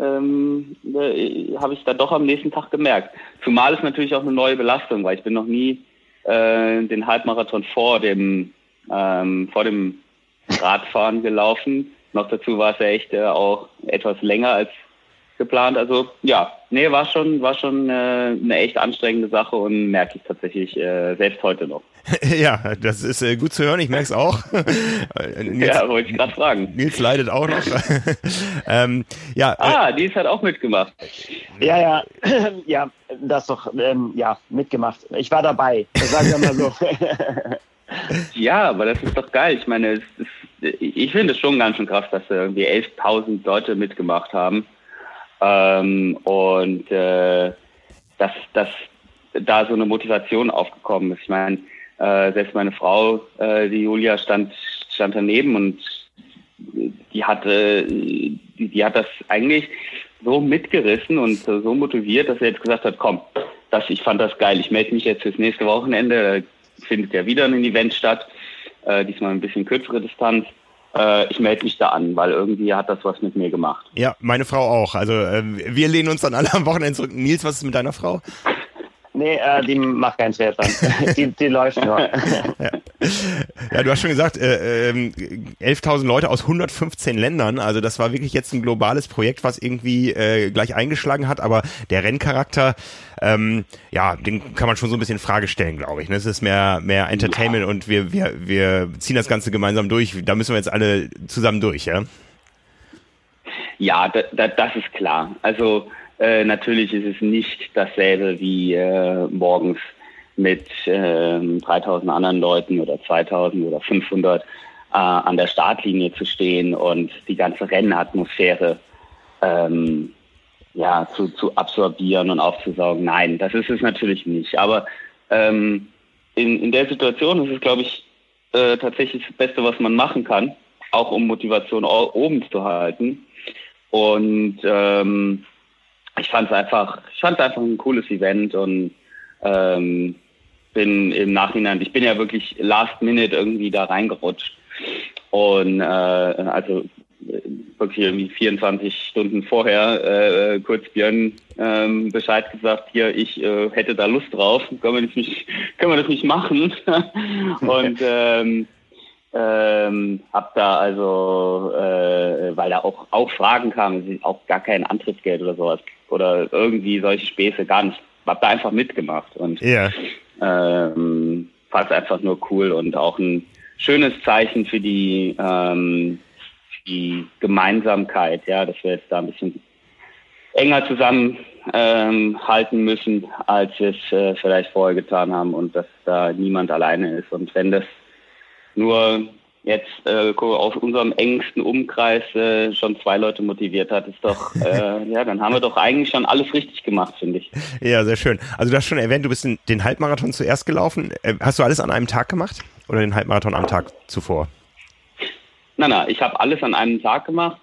ähm, äh, habe ich da doch am nächsten Tag gemerkt. Zumal es natürlich auch eine neue Belastung, weil ich bin noch nie äh, den Halbmarathon vor dem ähm, vor dem Radfahren gelaufen. Noch dazu war es ja echt äh, auch etwas länger als geplant. Also ja, nee, war schon, war schon äh, eine echt anstrengende Sache und merke ich tatsächlich äh, selbst heute noch. [LAUGHS] ja, das ist äh, gut zu hören, ich merke es auch. [LAUGHS] Nils, ja, wollte ich gerade fragen. Nils leidet auch noch. [LAUGHS] ähm, ja, äh, ah, Nils hat auch mitgemacht. Ja, ja, [CLEARS THROAT] ja, das doch, ähm, ja, mitgemacht. Ich war dabei, sagen wir mal so. ja, aber das ist doch geil. Ich meine, ist, ich finde es schon ganz schön krass, dass irgendwie 11.000 Leute mitgemacht haben. Ähm, und äh, dass, dass da so eine Motivation aufgekommen ist. Ich meine, äh, selbst meine Frau, äh, die Julia, stand, stand daneben und die hatte, die, die hat das eigentlich so mitgerissen und so motiviert, dass er jetzt gesagt hat, komm, das, ich fand das geil, ich melde mich jetzt fürs nächste Wochenende, da findet ja wieder ein Event statt, äh, diesmal ein bisschen kürzere Distanz. Äh, ich melde mich da an, weil irgendwie hat das was mit mir gemacht. Ja, meine Frau auch. Also äh, wir lehnen uns dann alle am Wochenende zurück. Nils, was ist mit deiner Frau? Nee, äh, die macht keinen Triathlon. [LAUGHS] die, die läuft nur. ja. ja, du hast schon gesagt, äh, äh, 11.000 Leute aus 115 Ländern. Also das war wirklich jetzt ein globales Projekt, was irgendwie äh, gleich eingeschlagen hat. Aber der Renncharakter, ähm, ja, den kann man schon so ein bisschen in Frage stellen, glaube ich. Ne? Es ist mehr, mehr Entertainment und wir, wir, wir ziehen das Ganze gemeinsam durch. Da müssen wir jetzt alle zusammen durch, ja? Ja, da, da, das ist klar. Also äh, natürlich ist es nicht dasselbe wie äh, morgens mit äh, 3000 anderen Leuten oder 2000 oder 500 äh, an der Startlinie zu stehen und die ganze Rennatmosphäre ähm, ja, zu, zu absorbieren und aufzusaugen. Nein, das ist es natürlich nicht. Aber ähm, in, in der Situation ist es, glaube ich, äh, tatsächlich das Beste, was man machen kann, auch um Motivation oben zu halten. Und ähm, ich fand es einfach, ich fand einfach ein cooles Event und ähm, bin im Nachhinein, ich bin ja wirklich last minute irgendwie da reingerutscht. Und äh, also wirklich irgendwie 24 Stunden vorher äh, kurz Björn ähm, Bescheid gesagt, hier, ich äh, hätte da Lust drauf, können wir das nicht, [LAUGHS] können wir das nicht machen? [LAUGHS] und [LAUGHS] ähm, ähm, hab da also, äh, weil da auch, auch Fragen kamen, auch gar kein Antrittsgeld oder sowas oder irgendwie solche Späße gar nicht. Hab da einfach mitgemacht und yeah. ähm, fand es einfach nur cool und auch ein schönes Zeichen für die, ähm, die Gemeinsamkeit, ja, dass wir jetzt da ein bisschen enger zusammen ähm, halten müssen, als wir es äh, vielleicht vorher getan haben und dass da niemand alleine ist. Und wenn das nur jetzt äh, aus unserem engsten Umkreis äh, schon zwei Leute motiviert hat, ist doch, äh, [LAUGHS] ja, dann haben wir doch eigentlich schon alles richtig gemacht, finde ich. Ja, sehr schön. Also du hast schon erwähnt, du bist den Halbmarathon zuerst gelaufen. Äh, hast du alles an einem Tag gemacht oder den Halbmarathon am Tag zuvor? Nein, nein, ich habe alles an einem Tag gemacht,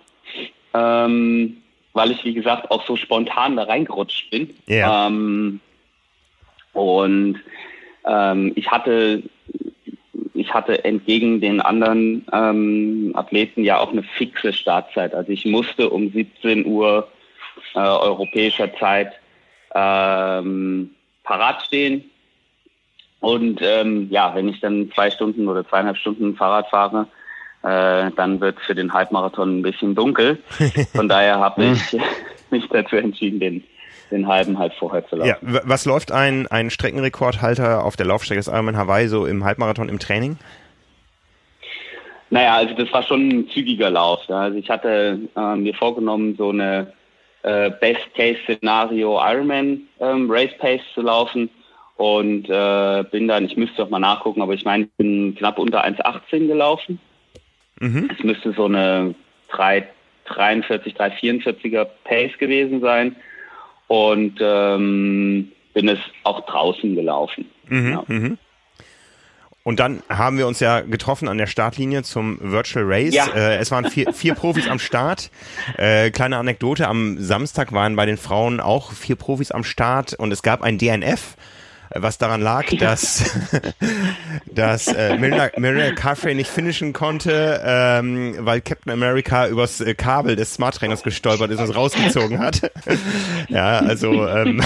ähm, weil ich, wie gesagt, auch so spontan da reingerutscht bin. Ja. Ähm, und ähm, ich hatte ich hatte entgegen den anderen ähm, Athleten ja auch eine fixe Startzeit. Also ich musste um 17 Uhr äh, europäischer Zeit ähm, parat stehen. Und ähm, ja, wenn ich dann zwei Stunden oder zweieinhalb Stunden Fahrrad fahre, äh, dann wird für den Halbmarathon ein bisschen dunkel. [LAUGHS] Von daher habe ich [LAUGHS] mich dazu entschieden, den den halben halt vorher zu laufen. Ja, was läuft ein, ein Streckenrekordhalter auf der Laufstrecke des Ironman Hawaii so im Halbmarathon im Training? Naja, also das war schon ein zügiger Lauf. Ja. Also ich hatte äh, mir vorgenommen, so eine äh, Best-Case-Szenario Ironman ähm, Race Pace zu laufen und äh, bin dann, ich müsste doch mal nachgucken, aber ich meine, ich bin knapp unter 1,18 gelaufen. Mhm. Es müsste so eine 3, 43, 344er Pace gewesen sein und ähm, bin es auch draußen gelaufen. Mhm, ja. mhm. Und dann haben wir uns ja getroffen an der Startlinie zum Virtual Race. Ja. Äh, es waren vier, [LAUGHS] vier Profis am Start. Äh, kleine Anekdote, am Samstag waren bei den Frauen auch vier Profis am Start und es gab ein DNF was daran lag, dass, [LAUGHS] dass äh, Miranda Carfrey nicht finishen konnte, ähm, weil Captain America übers äh, Kabel des Smart Trainers gestolpert ist und es rausgezogen hat. [LAUGHS] ja, also ähm,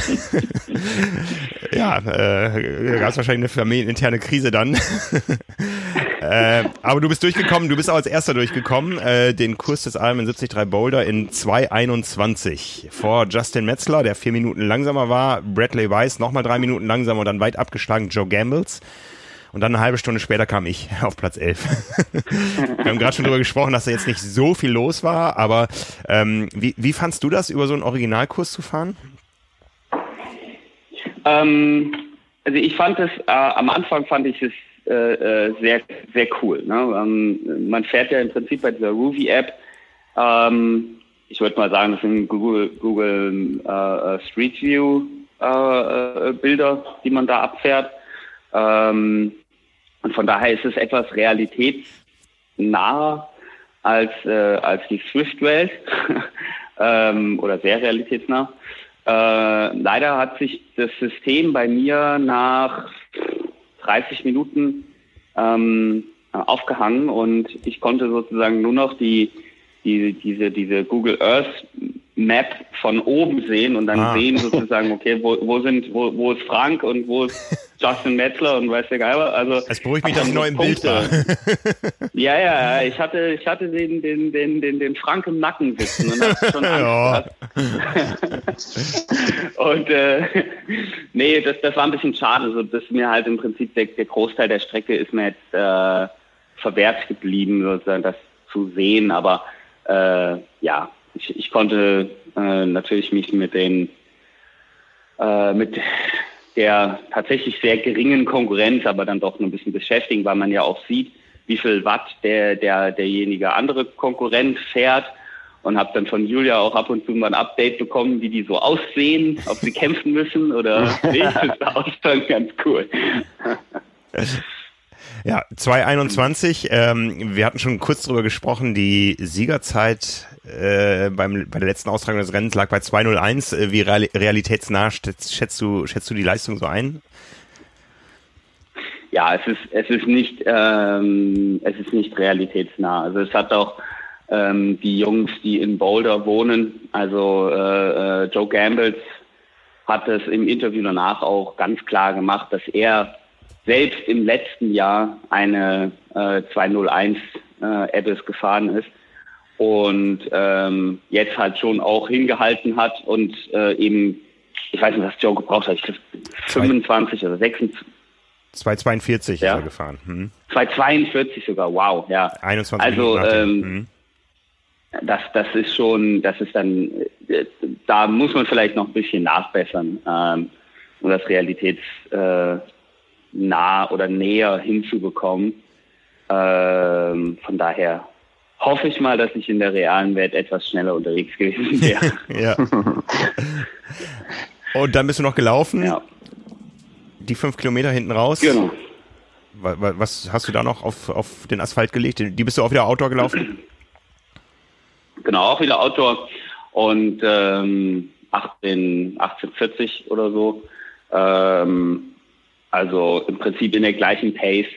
[LAUGHS] ja, äh, gab es wahrscheinlich eine familieninterne Krise dann. Äh, aber du bist durchgekommen, du bist auch als erster durchgekommen, äh, den Kurs des Ironman 73 Boulder in 2,21 vor Justin Metzler, der vier Minuten langsamer war, Bradley Weiss nochmal drei Minuten langsamer und dann weit abgeschlagen Joe Gambles. Und dann eine halbe Stunde später kam ich [LAUGHS] auf Platz 11. Wir haben gerade schon darüber gesprochen, dass da jetzt nicht so viel los war, aber ähm, wie, wie fandst du das, über so einen Originalkurs zu fahren? Ähm, also ich fand es, äh, am Anfang fand ich es äh, äh, sehr, sehr cool. Ne? Ähm, man fährt ja im Prinzip bei dieser Ruby-App, ähm, ich würde mal sagen, das sind Google, Google äh, Street View äh, Bilder, die man da abfährt. Ähm, und von daher ist es etwas realitätsnaher als, äh, als die Swift-Welt [LAUGHS] ähm, oder sehr realitätsnah. Äh, leider hat sich das System bei mir nach 30 Minuten ähm, aufgehangen und ich konnte sozusagen nur noch die, die diese, diese Google Earth Map von oben sehen und dann ah. sehen sozusagen, okay, wo, wo sind, wo, wo ist Frank und wo ist [LAUGHS] Justin Metzler und weiß der Geiber. Also es beruhigt mich, dass ich neu im Bild war. [LAUGHS] ja, ja, ich hatte, ich hatte den, den, den, den, den Frank im Nacken sitzen und das schon Angst [LAUGHS] Und äh, nee, das, das war ein bisschen schade. Also das ist mir halt im Prinzip der, der Großteil der Strecke ist mir jetzt äh, verwehrt geblieben, sozusagen das zu sehen. Aber äh, ja, ich, ich konnte äh, natürlich mich mit den äh, mit der tatsächlich sehr geringen Konkurrenz, aber dann doch ein bisschen beschäftigen, weil man ja auch sieht, wie viel Watt der, der derjenige andere Konkurrent fährt und habe dann von Julia auch ab und zu mal ein Update bekommen, wie die so aussehen, ob sie kämpfen müssen oder [LAUGHS] nicht. Das war auch schon ganz cool. Ja, 221. Ähm, wir hatten schon kurz drüber gesprochen. Die Siegerzeit äh, beim, bei der letzten Austragung des Rennens lag bei 201. Äh, wie realitätsnah schätzt du, schätzt du die Leistung so ein? Ja, es ist, es ist nicht, ähm, es ist nicht realitätsnah. Also es hat auch ähm, die Jungs, die in Boulder wohnen, also äh, äh, Joe Gambles hat es im Interview danach auch ganz klar gemacht, dass er selbst im letzten Jahr eine äh, 201 äh, Abyss gefahren ist und ähm, jetzt halt schon auch hingehalten hat und äh, eben, ich weiß nicht, was Joe gebraucht hat, ich glaube 25 oder 26. 242 ja. ist er gefahren. Hm. 242 sogar, wow, ja. 21 also, ähm, hm. Das, das ist schon, das ist dann, äh, da muss man vielleicht noch ein bisschen nachbessern, ähm, um das realitäts, äh, oder näher hinzubekommen. Ähm, von daher hoffe ich mal, dass ich in der realen Welt etwas schneller unterwegs gewesen [LAUGHS] wäre. ja. Und dann bist du noch gelaufen? Ja. Die fünf Kilometer hinten raus? Genau. Was hast du da noch auf, auf den Asphalt gelegt? Die bist du auch wieder Outdoor gelaufen? [CLEARS THROAT] Genau, auch wieder Outdoor. Und ähm, 18, 1840 oder so. Ähm, also im Prinzip in der gleichen Pace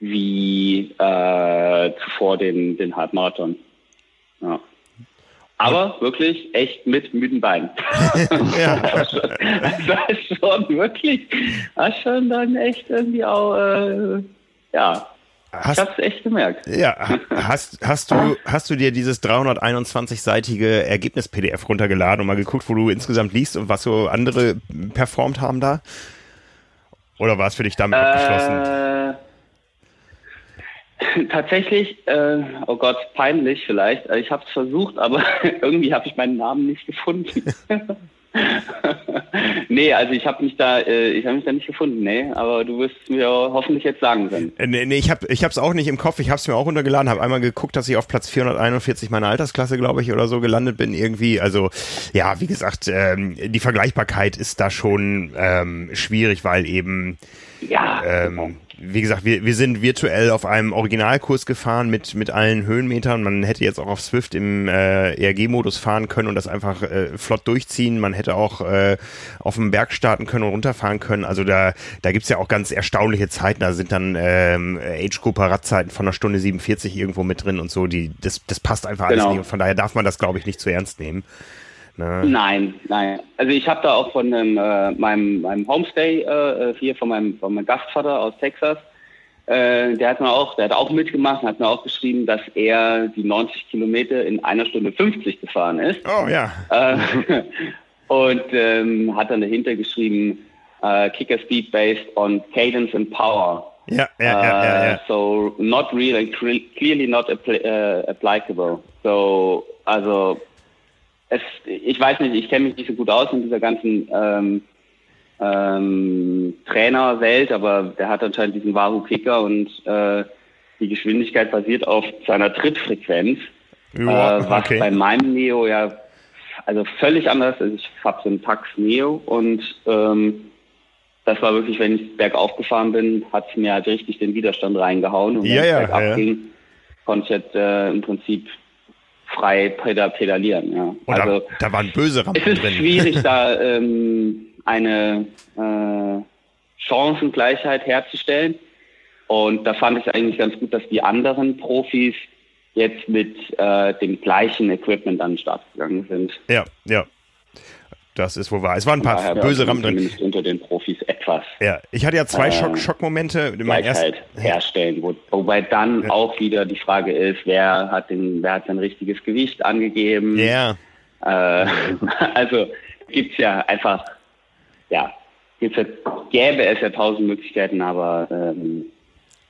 wie äh, zuvor den, den Halbmarathon. Ja. Aber wirklich echt mit müden Beinen. [LAUGHS] ja. [LAUGHS] das war schon wirklich, war schon dann echt irgendwie auch, äh, ja, Hast, ich hab's echt gemerkt. Ja, hast, hast du, hast du dir dieses 321-seitige Ergebnis-PDF runtergeladen und mal geguckt, wo du insgesamt liest und was so andere performt haben da? Oder war es für dich damit äh, abgeschlossen? [LAUGHS] Tatsächlich, äh, oh Gott, peinlich vielleicht. Ich habe es versucht, aber [LAUGHS] irgendwie habe ich meinen Namen nicht gefunden. [LAUGHS] [LAUGHS] nee, also ich habe mich da, äh, ich habe mich da nicht gefunden, nee, aber du wirst mir hoffentlich jetzt sagen können. Äh, nee, nee ich habe ich hab's auch nicht im Kopf, ich habe es mir auch runtergeladen, habe einmal geguckt, dass ich auf Platz 441 meiner Altersklasse, glaube ich, oder so gelandet bin irgendwie. Also ja, wie gesagt, ähm, die Vergleichbarkeit ist da schon ähm, schwierig, weil eben ja, ähm, genau wie gesagt, wir, wir sind virtuell auf einem Originalkurs gefahren mit, mit allen Höhenmetern. Man hätte jetzt auch auf Swift im äh, ERG-Modus fahren können und das einfach äh, flott durchziehen. Man hätte auch äh, auf dem Berg starten können und runterfahren können. Also da, da gibt's ja auch ganz erstaunliche Zeiten. Da sind dann ähm, Age-Grouper-Radzeiten von einer Stunde 47 irgendwo mit drin und so. Die, das, das passt einfach alles genau. nicht. Und von daher darf man das, glaube ich, nicht zu ernst nehmen. Ne? Nein, nein. Also ich habe da auch von einem, äh, meinem, meinem Homestay äh, hier von meinem, von meinem Gastvater aus Texas, äh, der hat mir auch, der hat auch mitgemacht und hat mir auch geschrieben, dass er die 90 Kilometer in einer Stunde 50 gefahren ist. Oh ja. Äh, [LAUGHS] und ähm, hat dann dahinter geschrieben, uh, Kicker Speed based on cadence and power. Ja, ja, ja, ja, ja. So not really, clearly not appli uh, applicable. So, also es, ich weiß nicht, ich kenne mich nicht so gut aus in dieser ganzen ähm, ähm, Trainerwelt, aber der hat anscheinend diesen Wahoo Kicker und äh, die Geschwindigkeit basiert auf seiner Trittfrequenz, ja, äh, was okay. bei meinem Neo ja also völlig anders ist. Ich habe so einen Tax Neo und ähm, das war wirklich, wenn ich bergauf gefahren bin, hat es mir halt richtig den Widerstand reingehauen. Und wenn ja, ja, bergab ja. ging, konnte ich jetzt äh, im Prinzip frei pedalieren. Ja. Und also, da, da waren böse Rampen Es ist drin. schwierig, [LAUGHS] da ähm, eine äh, Chancengleichheit herzustellen. Und da fand ich eigentlich ganz gut, dass die anderen Profis jetzt mit äh, dem gleichen Equipment an den Start gegangen sind. Ja, ja. Das ist wohl wahr. Es waren ein paar Daher böse Rampen drin. Unter den Profis etwas Ja, ich hatte ja zwei Äh, Schock Schockmomente. Mein erst, Gleichheit herstellen. Wo, wobei dann Ja. auch wieder die Frage ist, wer hat den, wer hat sein richtiges Gewicht angegeben? ja, Äh, [LAUGHS] also gibt's ja einfach, ja, gibt's ja, gäbe es ja tausend Möglichkeiten, aber ähm,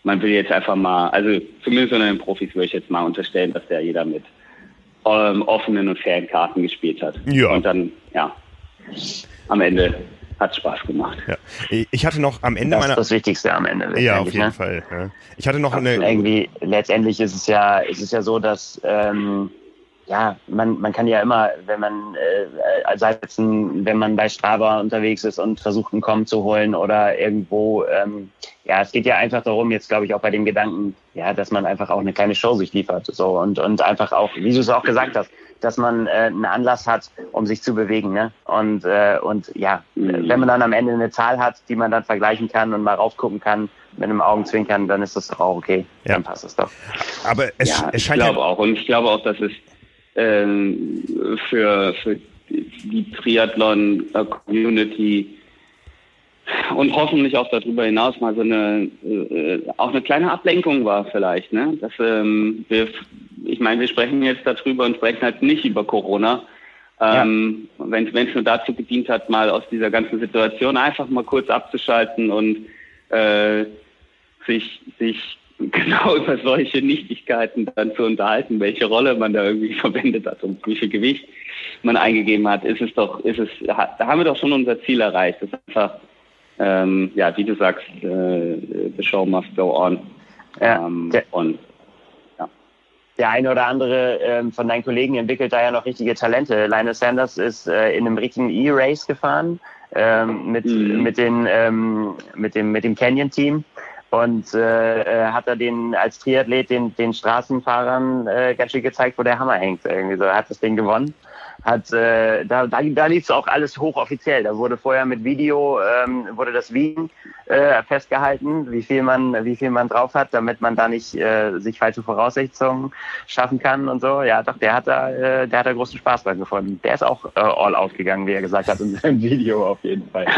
man will jetzt einfach mal, also zumindest unter den Profis würde ich jetzt mal unterstellen, dass der jeder mit ähm, offenen und fairen Karten gespielt hat. Ja. Und dann, ja, am Ende hat Spaß gemacht. ja. Ich hatte noch am Ende Das ist meiner. das Wichtigste am Ende. Ja, auf jeden ne? Fall. Ja. Ich hatte noch eine. irgendwie letztendlich ist es ja ist es ja so, dass ähm, ja man man kann ja immer, wenn man äh, ein, wenn man bei Strava unterwegs ist und versucht einen Com zu holen oder irgendwo ähm, ja es geht ja einfach darum jetzt glaube ich auch bei dem Gedanken ja dass man einfach auch eine kleine Show sich liefert so und und einfach auch wie du es auch gesagt hast dass man äh, einen Anlass hat, um sich zu bewegen. Ne? Und, äh, und ja, Mhm. wenn man dann am Ende eine Zahl hat, die man dann vergleichen kann und mal raufgucken kann mit einem Augenzwinkern, dann ist das doch auch okay. Ja. Dann passt es doch. Aber es, ja, es ich scheint glaube ja. auch. Und ich glaube auch, dass es ähm, für, für die Triathlon-Community und hoffentlich auch darüber hinaus mal so eine äh, auch eine kleine Ablenkung war vielleicht, ne? Dass ähm, wir, ich meine, wir sprechen jetzt darüber und sprechen halt nicht über Corona. Ähm, Wenn es nur dazu gedient hat, mal aus dieser ganzen Situation einfach mal kurz abzuschalten und äh, sich sich [LAUGHS] genau über solche Nichtigkeiten dann zu unterhalten, welche Rolle man da irgendwie [LAUGHS] verwendet hat und wie viel Gewicht man eingegeben hat, ist es doch, ist es, da haben wir doch schon unser Ziel erreicht. Das ist einfach, ähm, ja, wie du sagst, äh, the show must go on. Ja, ähm, der- und Der eine oder andere ähm, von deinen Kollegen entwickelt da ja noch richtige Talente. Lionel Sanders ist äh, in einem richtigen E-Race gefahren ähm, mit, Mhm. mit, den, ähm, mit dem, mit dem Canyon-Team und äh, äh, hat er den als Triathlet den, den Straßenfahrern äh, ganz schön gezeigt, wo der Hammer hängt. Irgendwie so. Er hat das Ding gewonnen. Hat, äh, da, da, da lief es auch alles hochoffiziell. Da wurde vorher mit Video, ähm, wurde das Wiegen äh, festgehalten, wie viel man, wie viel man drauf hat, damit man da nicht äh, sich falsche Voraussetzungen schaffen kann und so. Ja, doch, der hat da, äh, der hat da großen Spaß dran gefunden. Der ist auch äh, all out gegangen, wie er gesagt hat in seinem [LAUGHS] Video auf jeden Fall. [LAUGHS]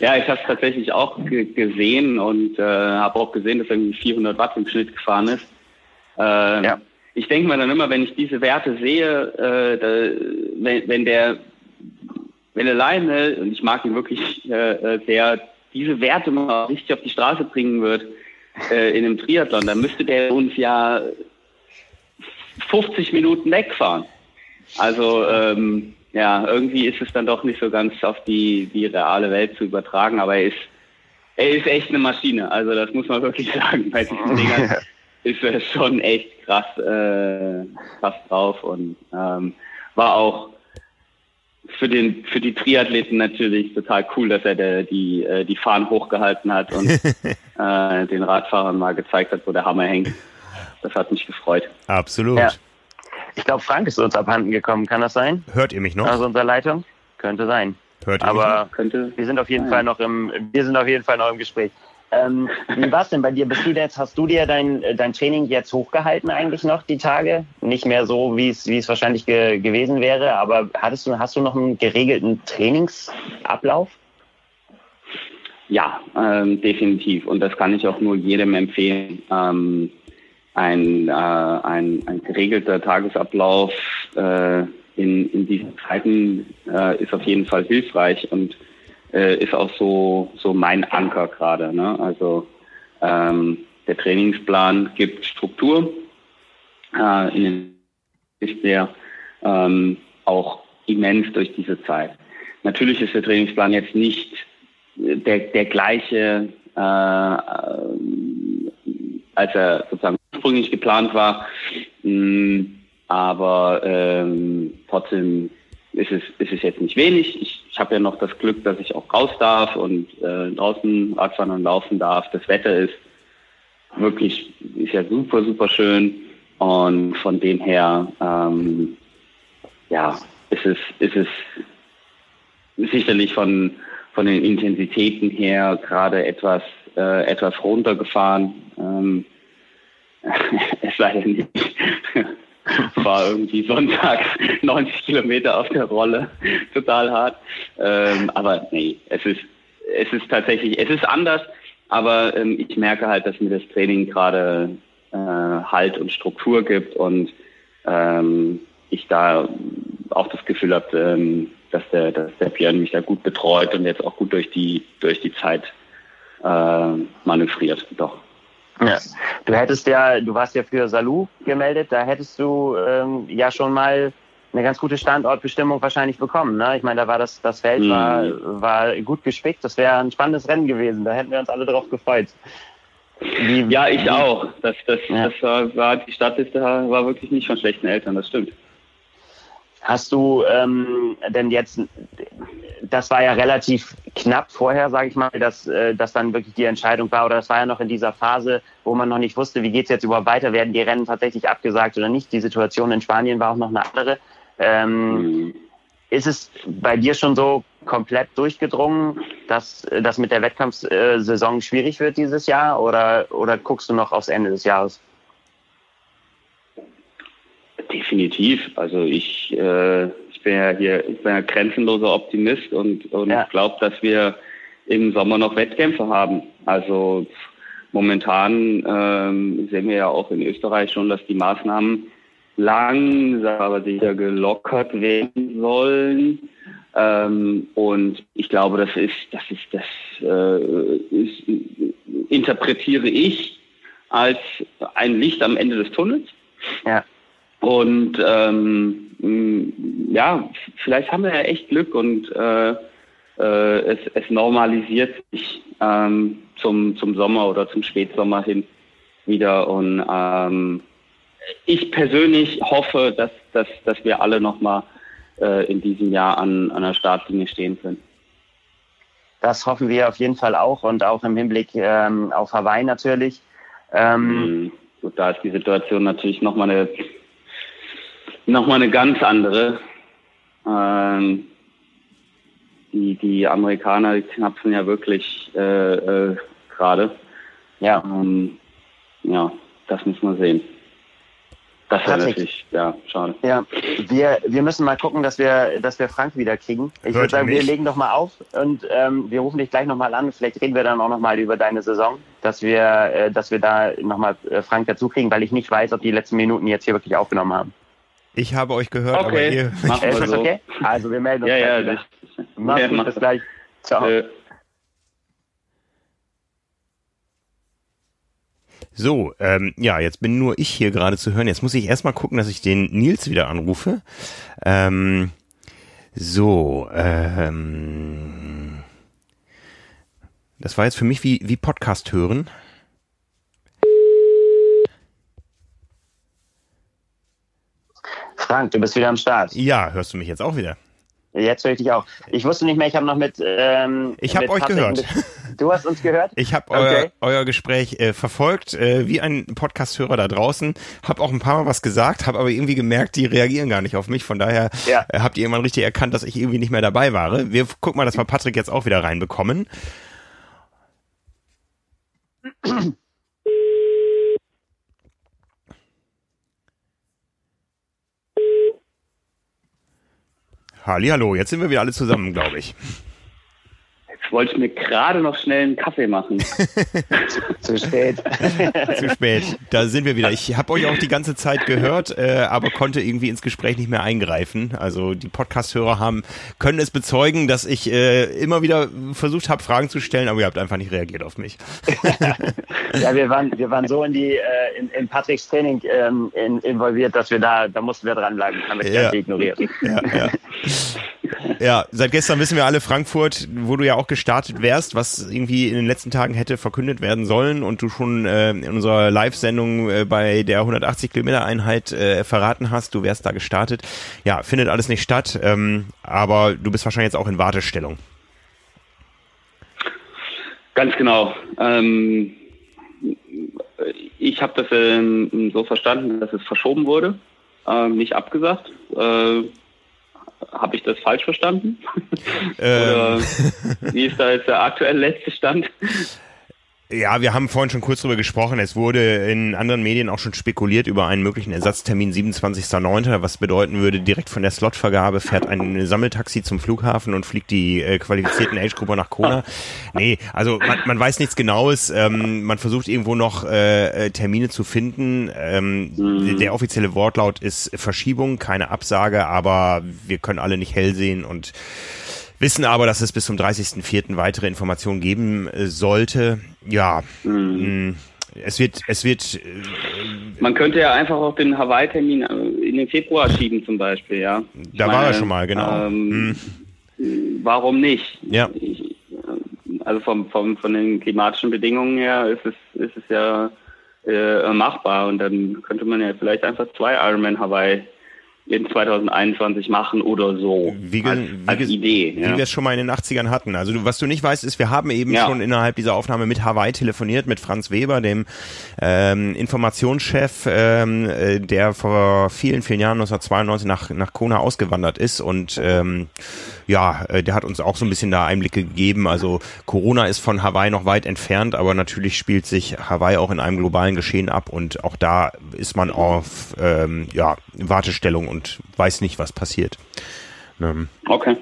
Ja, ich habe es tatsächlich auch ge gesehen und äh, habe auch gesehen, dass er irgendwie 400 Watt im Schnitt gefahren ist. Äh, Ja. Ich denke mir dann immer, wenn ich diese Werte sehe, äh, da, wenn, wenn der wenn der Lionel, und ich mag ihn wirklich äh, äh, sehr, diese Werte mal richtig auf die Straße bringen wird äh, in einem Triathlon, dann müsste der uns ja 50 Minuten wegfahren. Also ähm, ja, irgendwie ist es dann doch nicht so ganz auf die, die reale Welt zu übertragen, aber er ist, er ist echt eine Maschine. Also das muss man wirklich [LAUGHS] sagen. Bei diesen Dingern [LAUGHS] ist er schon echt krass, äh, krass drauf und ähm, war auch für den für die Triathleten natürlich total cool, dass er der, die äh, die Fahnen hochgehalten hat und [LAUGHS] äh, den Radfahrern mal gezeigt hat, wo der Hammer hängt. Das hat mich gefreut. Absolut. Ja. Ich glaube, Frank ist uns abhanden gekommen. Kann das sein? Hört ihr mich noch? Aus unserer Leitung? Könnte sein. Hört ihr mich noch? Aber Könnte wir sind auf jeden Ah, Fall noch im, wir sind auf jeden Fall noch im Gespräch. Ähm, wie war's denn bei dir? Bist du jetzt, hast du dir dein, dein Training jetzt hochgehalten eigentlich noch die Tage? Nicht mehr so, wie es, wie es wahrscheinlich ge gewesen wäre, aber hattest du, hast du noch einen geregelten Trainingsablauf? Ja, ähm, definitiv. Und das kann ich auch nur jedem empfehlen. Ähm, ein, äh, ein, ein geregelter Tagesablauf äh, in, in diesen Zeiten äh, ist auf jeden Fall hilfreich und äh, ist auch so, so mein Anker gerade. Ne? Also ähm, der Trainingsplan gibt Struktur. Äh, in den ist der ähm, auch immens durch diese Zeit. natürlich ist der Trainingsplan jetzt nicht der, der gleiche, äh, als er sozusagen ursprünglich geplant war. Mm, aber ähm, trotzdem ist es, ist es jetzt nicht wenig. Ich, ich habe ja noch das Glück, dass ich auch raus darf und äh, draußen Radfahren und laufen darf. Das Wetter ist wirklich, ist ja super, super schön. Und von dem her, ähm, ja, ist es, ist es sicherlich von, von den Intensitäten her gerade etwas, äh, etwas runtergefahren. Ähm, [LAUGHS] es sei denn nicht. [LAUGHS] war irgendwie Sonntag [LAUGHS] 90 Kilometer auf der Rolle, total hart. Ähm, aber nee, es ist, es ist tatsächlich, es ist anders, aber ähm, ich merke halt, dass mir das Training gerade äh, Halt und Struktur gibt und ähm, ich da auch das Gefühl habe, ähm, dass der, dass der Björn mich da gut betreut und jetzt auch gut durch die, durch die Zeit äh, manövriert. Doch. Ja. Du hättest ja, du warst ja für Salou gemeldet, da hättest du ähm, ja schon mal eine ganz gute Standortbestimmung wahrscheinlich bekommen. Ne? Ich meine, da war das, das Feld mhm. war, war gut gespickt. Das wäre ein spannendes Rennen gewesen. Da hätten wir uns alle drauf gefreut. Wie, ja, ich auch. Das, das, ja. das war, war die Stadtliste war wirklich nicht von schlechten Eltern, das stimmt. Hast du ähm, denn jetzt, das war ja relativ knapp vorher, sage ich mal, dass, äh, dass dann wirklich die Entscheidung war, oder das war ja noch in dieser Phase, wo man noch nicht wusste, wie geht's jetzt überhaupt weiter, werden die Rennen tatsächlich abgesagt oder nicht. Die Situation in Spanien war auch noch eine andere. Ähm, mhm. Ist es bei dir schon so komplett durchgedrungen, dass das mit der Wettkampfsaison schwierig wird dieses Jahr oder, oder guckst du noch aufs Ende des Jahres? Definitiv. Also ich, äh, ich bin ja hier, ich bin ja grenzenloser Optimist und, und ja. glaube, dass wir im Sommer noch Wettkämpfe haben. Also momentan ähm, sehen wir ja auch in Österreich schon, dass die Maßnahmen langsam aber sicher gelockert werden sollen. Ähm, und ich glaube, das ist, das ist, das äh, ist, interpretiere ich als ein Licht am Ende des Tunnels. Ja. Und ähm, ja, vielleicht haben wir ja echt Glück und äh, äh, es, es normalisiert sich ähm, zum, zum Sommer oder zum Spätsommer hin wieder. Und ähm, ich persönlich hoffe, dass, dass, dass wir alle nochmal äh, in diesem Jahr an, an der Startlinie stehen können. Das hoffen wir auf jeden Fall auch und auch im Hinblick ähm, auf Hawaii natürlich. Ähm, mhm. Gut, da ist die Situation natürlich nochmal eine nochmal eine ganz andere. Ähm, die, die Amerikaner die knapsen ja wirklich äh, äh, gerade. Ja. Ähm, ja, das muss man sehen. Das wäre natürlich, ja, schade. Ja, wir, wir müssen mal gucken, dass wir, dass wir Frank wieder kriegen. Ich würde sagen, wir legen doch mal auf und ähm, wir rufen dich gleich nochmal an. Vielleicht reden wir dann auch nochmal über deine Saison, dass wir, äh, dass wir da nochmal äh, Frank dazu kriegen, weil ich nicht weiß, ob die letzten Minuten jetzt hier wirklich aufgenommen haben. Ich habe euch gehört, okay. aber ihr... Machen wir so. okay? Also wir melden uns ja, ja, wieder. Mach's ja, gut, bis gleich. Ciao. Äh. So, ähm, ja, jetzt bin nur ich hier gerade zu hören. Jetzt muss ich erstmal gucken, dass ich den Nils wieder anrufe. Ähm, so, ähm, das war jetzt für mich wie, wie Podcast hören. Frank, du bist wieder am Start. Ja, hörst du mich jetzt auch wieder? Jetzt höre ich dich auch. Ich wusste nicht mehr, ich habe noch mit. Ähm, ich habe euch Patrick gehört. Du hast uns gehört? Ich habe euer, euer Gespräch äh, verfolgt, äh, wie ein Podcast-Hörer da draußen. Habe auch ein paar Mal was gesagt, habe aber irgendwie gemerkt, die reagieren gar nicht auf mich. Von daher ja. äh, habt ihr irgendwann richtig erkannt, dass ich irgendwie nicht mehr dabei war. Wir gucken mal, dass wir Patrick jetzt auch wieder reinbekommen. [CLEARS THROAT] Hallo, jetzt sind wir wieder alle zusammen, glaube ich. Wollte ich mir gerade noch schnell einen Kaffee machen. [LAUGHS] Zu spät. [LAUGHS] Zu spät. Da sind wir wieder. Ich habe euch auch die ganze Zeit gehört, äh, aber konnte irgendwie ins Gespräch nicht mehr eingreifen. Also die Podcast-Hörer haben können es bezeugen, dass ich äh, immer wieder versucht habe, Fragen zu stellen, aber ihr habt einfach nicht reagiert auf mich. [LAUGHS] ja, wir waren, wir waren so in die äh, in, in Patricks Training ähm, in, involviert, dass wir da, da mussten wir dranbleiben, haben wir ja. ignoriert. Ja, ja. Ja, seit gestern wissen wir alle Frankfurt, wo du ja auch gestartet wärst, was irgendwie in den letzten Tagen hätte verkündet werden sollen und du schon äh, in unserer Live-Sendung äh, bei der 180 Kilometer Einheit äh, verraten hast, du wärst da gestartet. Ja, findet alles nicht statt, ähm, aber du bist wahrscheinlich jetzt auch in Wartestellung. Ganz genau. Ähm, ich habe das ähm, so verstanden, dass es verschoben wurde, äh, nicht abgesagt. Äh, habe ich das falsch verstanden? Oder ähm. wie ist da jetzt der aktuelle letzte Stand? Ja, wir haben vorhin schon kurz drüber gesprochen. Es wurde in anderen Medien auch schon spekuliert über einen möglichen Ersatztermin 27.09., was bedeuten würde, direkt von der Slotvergabe fährt ein Sammeltaxi zum Flughafen und fliegt die äh, qualifizierten Age-Gruppe nach Kona. Nee, also man, man weiß nichts Genaues. Ähm, man versucht irgendwo noch äh, äh Termine zu finden. Ähm, mhm. Der offizielle Wortlaut ist Verschiebung, keine Absage, aber wir können alle nicht hell sehen und wissen aber, dass es bis zum 30.04. weitere Informationen geben äh, sollte. Ja, mhm. Mm, es wird, es wird. Äh, Man könnte ja einfach auch den Hawaii-Termin äh, in den Februar schieben zum Beispiel, ja. Ich da meine, war er schon mal, genau. Ähm, mhm. Warum nicht? Ja. Ich, also vom, vom, von den klimatischen Bedingungen her ist es, ist es ja äh, machbar und dann könnte man ja vielleicht einfach zwei Ironman Hawaii in 2021 machen oder so. Wie, als, als wie, Idee. Wie ja. wir es schon mal in den 80ern hatten. Also du, was du nicht weißt, ist, wir haben eben ja. schon innerhalb dieser Aufnahme mit Hawaii telefoniert, mit Franz Weber, dem ähm, Informationschef, ähm, äh, der vor vielen, vielen Jahren 1992 nach, nach Kona ausgewandert ist und ähm, ja, äh, der hat uns auch so ein bisschen da Einblicke gegeben. Also Corona ist von Hawaii noch weit entfernt, aber natürlich spielt sich Hawaii auch in einem globalen Geschehen ab und auch da ist man auf ähm, ja, Wartestellung und weiß nicht, was passiert. Ähm, okay.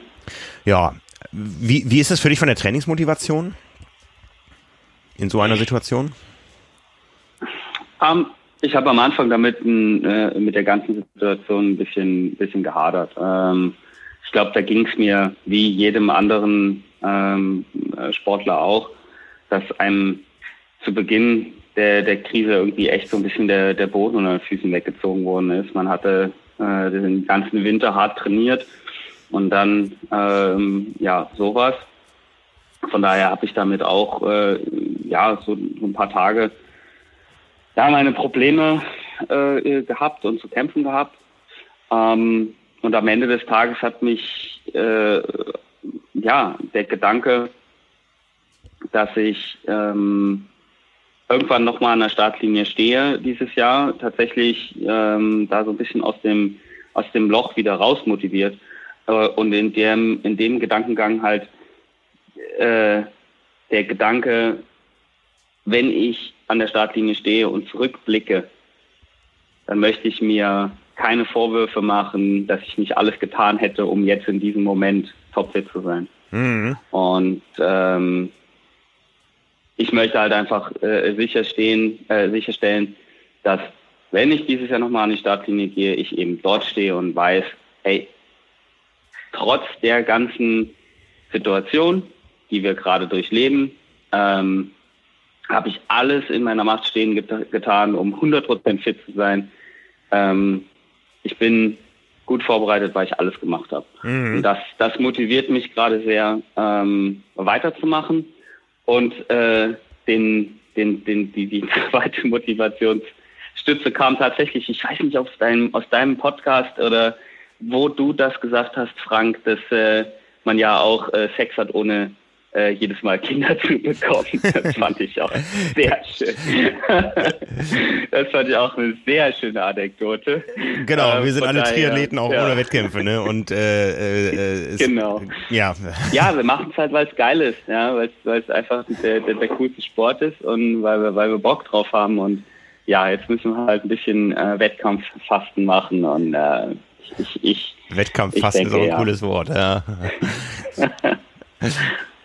Ja, wie, wie ist es für dich von der Trainingsmotivation in so einer Situation? Um, ähm, ich habe am Anfang damit äh, mit der ganzen Situation ein bisschen, bisschen gehadert. Ähm, ich glaube, da ging es mir wie jedem anderen ähm, äh, Sportler auch, dass einem zu Beginn der, der Krise irgendwie echt so ein bisschen der, der Boden unter den Füßen weggezogen worden ist. Man hatte äh, den ganzen Winter hart trainiert und dann ähm, ja sowas. Von daher habe ich damit auch äh, ja so, so ein paar Tage ja meine Probleme äh, gehabt und zu kämpfen gehabt. Ähm, und am Ende des Tages hat mich äh, ja der Gedanke, dass ich ähm, irgendwann nochmal an der Startlinie stehe dieses Jahr, tatsächlich ähm, da so ein bisschen aus dem aus dem Loch wieder raus motiviert äh, und in dem in dem Gedankengang halt äh, der Gedanke, wenn ich an der Startlinie stehe und zurückblicke, dann möchte ich mir keine Vorwürfe machen, dass ich nicht alles getan hätte, um jetzt in diesem Moment topfit zu sein. Mhm. Und ähm, ich möchte halt einfach äh, sicherstehen, äh, sicherstellen, dass wenn ich dieses Jahr nochmal an die Startlinie gehe, ich eben dort stehe und weiß, hey, trotz der ganzen Situation, die wir gerade durchleben, ähm, habe ich alles in meiner Macht stehen get getan, um 100% fit zu sein. Ähm, ich bin gut vorbereitet, weil ich alles gemacht habe. Mhm. Und das, das motiviert mich gerade sehr, ähm, weiterzumachen. Und äh, den, den, den, die, die [LAUGHS] zweite Motivationsstütze kam tatsächlich, ich weiß nicht, aus deinem, aus deinem Podcast oder wo du das gesagt hast, Frank, dass äh, man ja auch äh, Sex hat, ohne äh, jedes Mal Kinder [LAUGHS] zu bekommen. Das fand ich auch sehr schön. [LAUGHS] das fand ich auch eine sehr schöne Anekdote. Genau, wir ähm, sind alle Triathleten auch ja. ohne Wettkämpfe, ne? Und äh, äh, genau. Ja. Ja, wir machen es halt, weil es geil ist, ja, weil es einfach der, der, der coolste Sport ist und weil wir, weil wir Bock drauf haben und ja, jetzt müssen wir halt ein bisschen äh, Wettkampffasten machen und äh, ich, ich Wettkampffasten ist auch ein ja. cooles Wort, ja. [LAUGHS]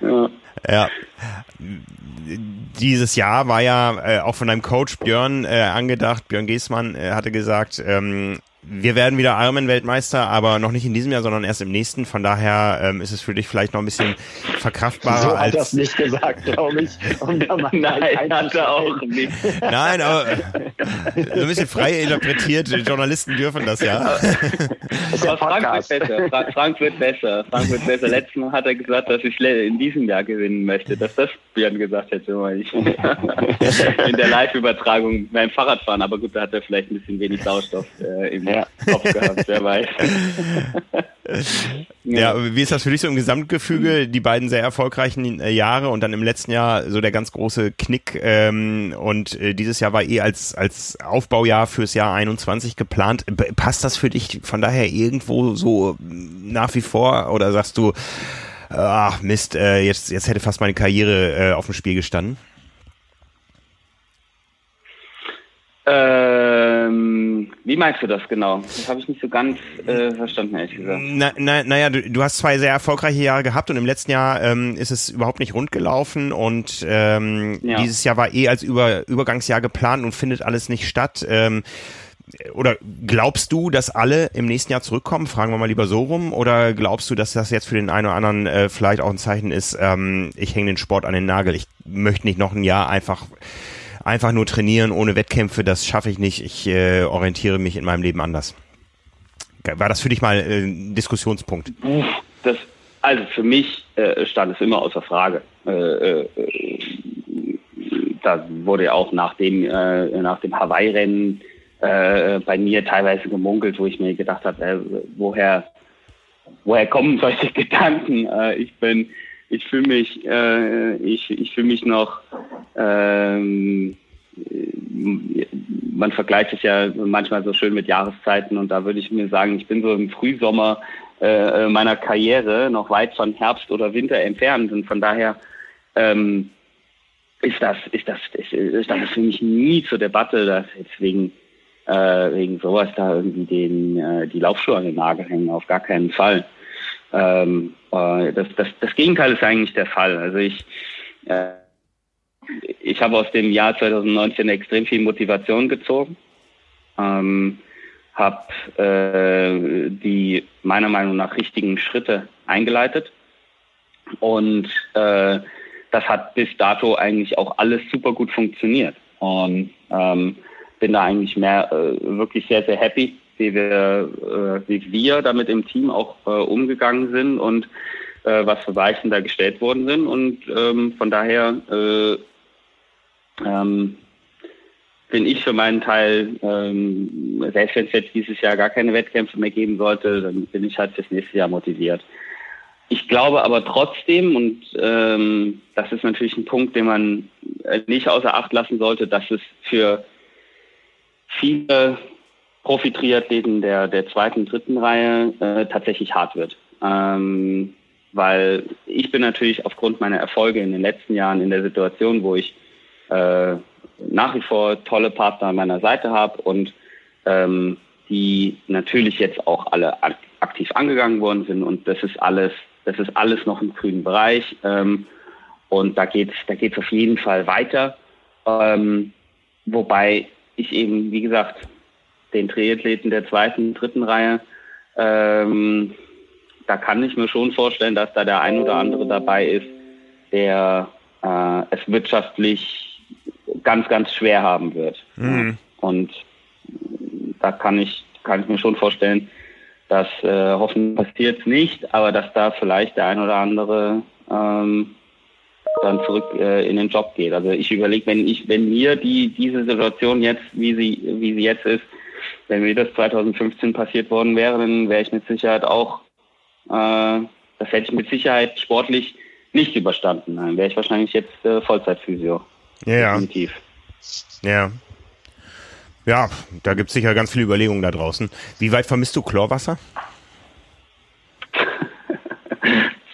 Ja. ja. Dieses Jahr war ja äh, auch von deinem Coach Björn äh, angedacht. Björn Giesmann äh, hatte gesagt, ähm, wir werden wieder Ironman-Weltmeister, aber noch nicht in diesem Jahr, sondern erst im nächsten. Von daher ähm, ist es für dich vielleicht noch ein bisschen verkraftbarer so als. hat das nicht gesagt, glaube ich. Um [LAUGHS] Nein, hat er auch nicht. Nein, aber so ein bisschen frei interpretiert. Journalisten dürfen das ja. Das ja Frank wird besser. Fra Frank wird besser. Frank wird besser. Letztes Mal hat er gesagt, dass ich in diesem Jahr gewinnen möchte. Dass das Björn gesagt hätte, weil ich [LAUGHS] in der Live-Übertragung beim Fahrradfahren. Aber gut, da hat er vielleicht ein bisschen wenig Sauerstoff äh, im ja. Kopf gehabt, wer weiß. [LAUGHS] ja, wie ist das für dich so im Gesamtgefüge? Die beiden sehr erfolgreichen äh, Jahre und dann im letzten Jahr so der ganz große Knick. Ähm, und äh, dieses Jahr war eh als, als Aufbaujahr fürs Jahr 21 geplant. Passt das für dich von daher irgendwo so nach wie vor oder sagst du, ach Mist, äh, jetzt, jetzt hätte fast meine Karriere äh, auf dem Spiel gestanden? Ähm, wie meinst du das genau? Das habe ich nicht so ganz äh, verstanden, ehrlich gesagt. Na, na, naja, du, du hast zwei sehr erfolgreiche Jahre gehabt und im letzten Jahr ähm, ist es überhaupt nicht rund gelaufen und ähm, ja. dieses Jahr war eh als Über Übergangsjahr geplant und findet alles nicht statt. Ähm, oder glaubst du, dass alle im nächsten Jahr zurückkommen? Fragen wir mal lieber so rum. Oder glaubst du, dass das jetzt für den einen oder anderen äh, vielleicht auch ein Zeichen ist, ähm, ich hänge den Sport an den Nagel, ich möchte nicht noch ein Jahr einfach einfach nur trainieren ohne Wettkämpfe, das schaffe ich nicht. Ich äh, orientiere mich in meinem Leben anders. War das für dich mal äh, ein Diskussionspunkt? Das, also für mich äh, stand es immer außer Frage. Äh, äh, da wurde ja auch nach dem, äh, nach dem Hawaii-Rennen bei mir teilweise gemunkelt, wo ich mir gedacht habe, woher, woher kommen solche [LAUGHS] Gedanken? ich bin ich fühle mich, äh, ich, ich fühle mich noch, ähm, man vergleicht es ja manchmal so schön mit Jahreszeiten und da würde ich mir sagen, ich bin so im Frühsommer äh, meiner Karriere noch weit von Herbst oder Winter entfernt und von daher ähm, ist das, ist das, ist, ist das für mich nie zur Debatte, dass jetzt wegen, äh, wegen sowas da irgendwie den, äh, die Laufschuhe an den Nagel hängen, auf gar keinen Fall. Ähm, äh, das, das, das Gegenteil ist eigentlich der Fall. Also ich, äh, ich habe aus dem Jahr 2019 extrem viel Motivation gezogen, ähm, habe äh, die meiner Meinung nach richtigen Schritte eingeleitet. Und äh, das hat bis dato eigentlich auch alles super gut funktioniert. Und ähm, bin da eigentlich mehr äh, wirklich sehr sehr happy wie wir, äh, wie wir damit im Team auch äh, umgegangen sind und äh, was für Weichen da gestellt worden sind. Und ähm, von daher äh, ähm, bin ich für meinen Teil, ähm, selbst wenn es jetzt dieses Jahr gar keine Wettkämpfe mehr geben sollte, dann bin ich halt fürs nächste Jahr motiviert. Ich glaube aber trotzdem, und ähm, das ist natürlich ein Punkt, den man äh, nicht außer Acht lassen sollte, dass es für viele Profi-Triathleten der, der zweiten, dritten Reihe äh, tatsächlich hart wird. Ähm, weil ich bin natürlich aufgrund meiner Erfolge in den letzten Jahren in der Situation, wo ich äh, nach wie vor tolle Partner an meiner Seite habe und ähm, die natürlich jetzt auch alle aktiv angegangen worden sind und das ist alles, das ist alles noch im grünen Bereich ähm, und da geht's, da geht's auf jeden Fall weiter, ähm, wobei ich eben, wie gesagt, den Triathleten der zweiten, dritten Reihe, ähm, da kann ich mir schon vorstellen, dass da der ein oder andere dabei ist, der äh, es wirtschaftlich ganz, ganz schwer haben wird. Mhm. Und da kann ich, kann ich mir schon vorstellen, dass äh, hoffentlich passiert es nicht, aber dass da vielleicht der ein oder andere ähm, dann zurück äh, in den Job geht. Also ich überlege, wenn ich, wenn mir die diese Situation jetzt, wie sie, wie sie jetzt ist, wenn mir das 2015 passiert worden wäre, dann wäre ich mit Sicherheit auch, äh, das hätte ich mit Sicherheit sportlich nicht überstanden. Dann wäre ich wahrscheinlich jetzt äh, Vollzeitphysio. Ja. Definitiv. Ja. Ja, da gibt es sicher ganz viele Überlegungen da draußen. Wie weit vermisst du Chlorwasser? [LAUGHS]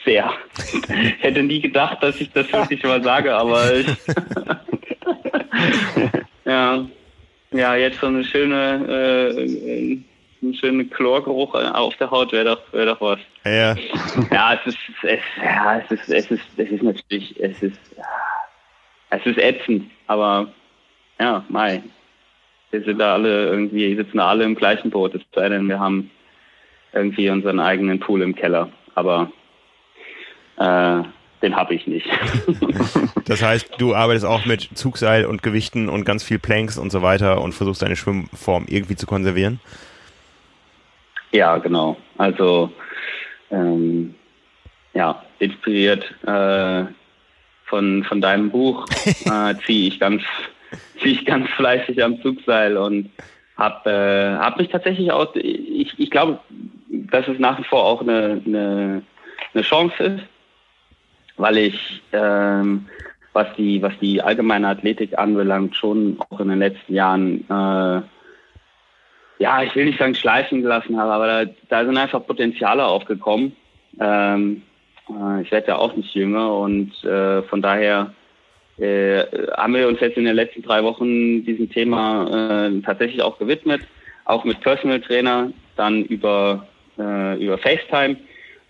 Sehr. Ich hätte nie gedacht, dass ich das wirklich mal sage, aber ich. [LAUGHS] [LAUGHS] ja. Ja, jetzt so eine schöne, äh, ein schöner Chlorgeruch auf der Haut wäre doch, wäre doch was. Ja. [LAUGHS] Ja, es ist, es, ja, es ist, es ist, es ist natürlich, es ist, es ist ätzend, aber ja, Mai. wir sind da alle irgendwie, sitzen da alle im gleichen Boot, es sei denn, wir haben irgendwie unseren eigenen Pool im Keller. Aber äh, den habe ich nicht. [LAUGHS] das heißt, du arbeitest auch mit Zugseil und Gewichten und ganz viel Planks und so weiter und versuchst deine Schwimmform irgendwie zu konservieren? Ja, genau. Also ähm, ja, inspiriert äh, von, von deinem Buch [LAUGHS] äh, ziehe ich ganz ziehe ich ganz fleißig am Zugseil und habe äh, hab mich tatsächlich auch, ich, ich glaube, dass es nach wie vor auch eine, eine, eine Chance ist, weil ich, ähm, was die, was die allgemeine Athletik anbelangt, schon auch in den letzten Jahren, äh, ja, ich will nicht sagen schleifen gelassen habe, aber da, da sind einfach Potenziale aufgekommen. Ähm, äh, ich werde ja auch nicht jünger und äh, von daher äh, haben wir uns jetzt in den letzten drei Wochen diesem Thema äh, tatsächlich auch gewidmet, auch mit Personal Trainer, dann über, äh, über FaceTime.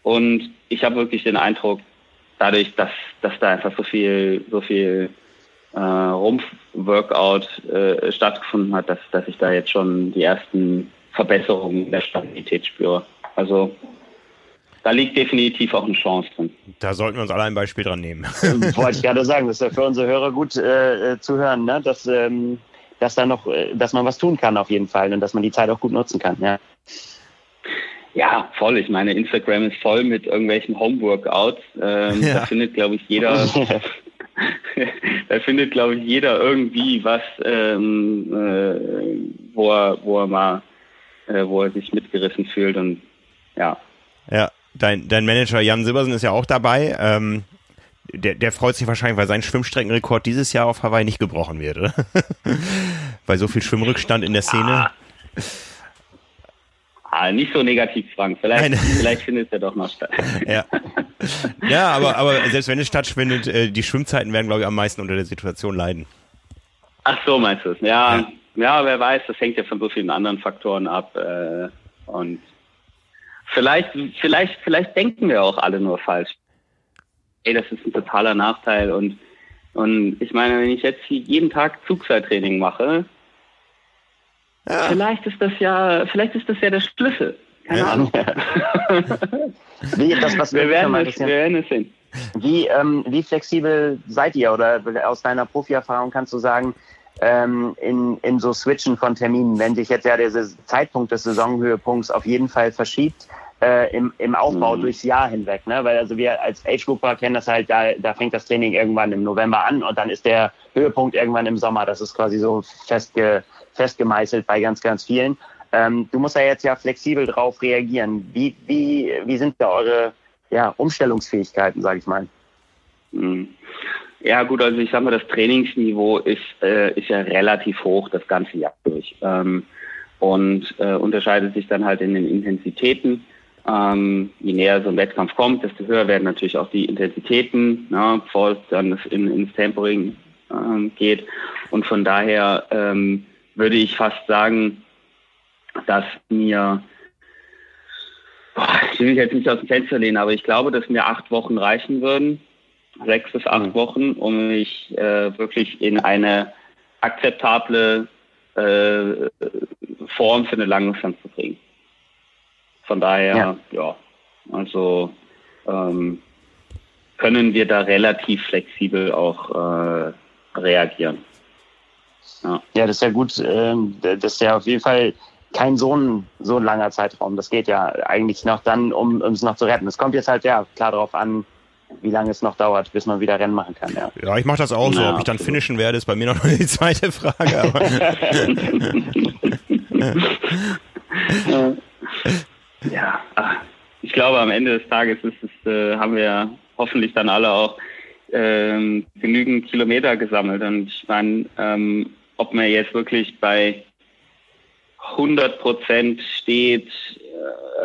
Und ich habe wirklich den Eindruck, dadurch, dass, dass da einfach so viel, so viel äh, Rumpf-Workout äh, stattgefunden hat, dass, dass ich da jetzt schon die ersten Verbesserungen der Stabilität spüre. Also da liegt definitiv auch eine Chance drin. Da sollten wir uns alle ein Beispiel dran nehmen. [LAUGHS] Wollte ich gerade sagen, das ist ja für unsere Hörer gut äh, zu hören, ne? dass, ähm, dass da noch, äh, dass man was tun kann auf jeden Fall und dass man die Zeit auch gut nutzen kann. Ja. Ja, voll. Ich meine, Instagram ist voll mit irgendwelchen Homeworkouts. Ähm, ja. Da findet, glaube ich, jeder, [LAUGHS] da findet, glaube ich, jeder irgendwie was, ähm, äh, wo er, wo er mal, äh, wo er sich mitgerissen fühlt und ja. Ja, dein, dein Manager Jan Silbersen ist ja auch dabei. Ähm, der, der freut sich wahrscheinlich, weil sein Schwimmstreckenrekord dieses Jahr auf Hawaii nicht gebrochen wird, oder? [LAUGHS] weil so viel Schwimmrückstand in der Szene. Ah. Ah, nicht so negativ, Frank. Vielleicht, [LAUGHS] vielleicht findet er doch noch statt. Ja, ja aber, aber selbst wenn es stattfindet, äh, die Schwimmzeiten werden, glaube ich, am meisten unter der Situation leiden. Ach so, meinst du es? Ja, ja, ja, wer weiß, das hängt ja von so vielen anderen Faktoren ab. Äh, und vielleicht, vielleicht, vielleicht denken wir auch alle nur falsch. Ey, das ist ein totaler Nachteil. Und, und ich meine, wenn ich jetzt jeden Tag Zugseiltraining mache, ja. Vielleicht ist das ja, vielleicht ist das ja der Schlüssel. Keine ja. Ahnung. [LAUGHS] wie, das, was wir, werden es, wir werden es sehen. Wie, ähm, wie flexibel seid ihr oder aus deiner Profi-Erfahrung kannst du sagen, ähm, in, in so Switchen von Terminen, wenn sich jetzt ja der Zeitpunkt des Saisonhöhepunkts auf jeden Fall verschiebt, äh, im, im Aufbau mhm. durchs Jahr hinweg, ne? Weil also wir als Age-Grouper kennen das halt, da, da fängt das Training irgendwann im November an und dann ist der Höhepunkt irgendwann im Sommer. Das ist quasi so festge, festgemeißelt bei ganz, ganz vielen. Ähm, du musst ja jetzt ja flexibel drauf reagieren. Wie, wie, wie sind da eure ja, Umstellungsfähigkeiten, sage ich mal? Mhm. Ja gut, also ich sag mal, das Trainingsniveau ist, äh, ist ja relativ hoch das ganze Jahr durch ähm, und äh, unterscheidet sich dann halt in den Intensitäten. Ähm, je näher so ein Wettkampf kommt, desto höher werden natürlich auch die Intensitäten, ne, bevor es dann in, ins Tempering ähm, geht. Und von daher ähm, würde ich fast sagen, dass mir, boah, ich will mich jetzt nicht aus dem Fenster lehnen, aber ich glaube, dass mir acht Wochen reichen würden, sechs bis acht mhm. Wochen, um mich äh, wirklich in eine akzeptable äh, Form für eine Langdistanz zu bringen. Von daher, ja, ja also ähm, können wir da relativ flexibel auch äh, reagieren. Ja. ja, das ist ja gut. Ähm, das ist ja auf jeden Fall kein so ein, so ein langer Zeitraum. Das geht ja eigentlich noch dann, um, es noch zu retten. Es kommt jetzt halt ja klar darauf an, wie lange es noch dauert, bis man wieder Rennen machen kann. Ja, ja ich mache das auch Na, so. Ob ich dann finishen werde, ist bei mir noch [LAUGHS] die zweite Frage. [LAUGHS] ja, ich glaube, am Ende des Tages ist es, äh, haben wir hoffentlich dann alle auch ähm, genügend Kilometer gesammelt. Und ich meine, ähm, ob man jetzt wirklich bei 100 Prozent steht,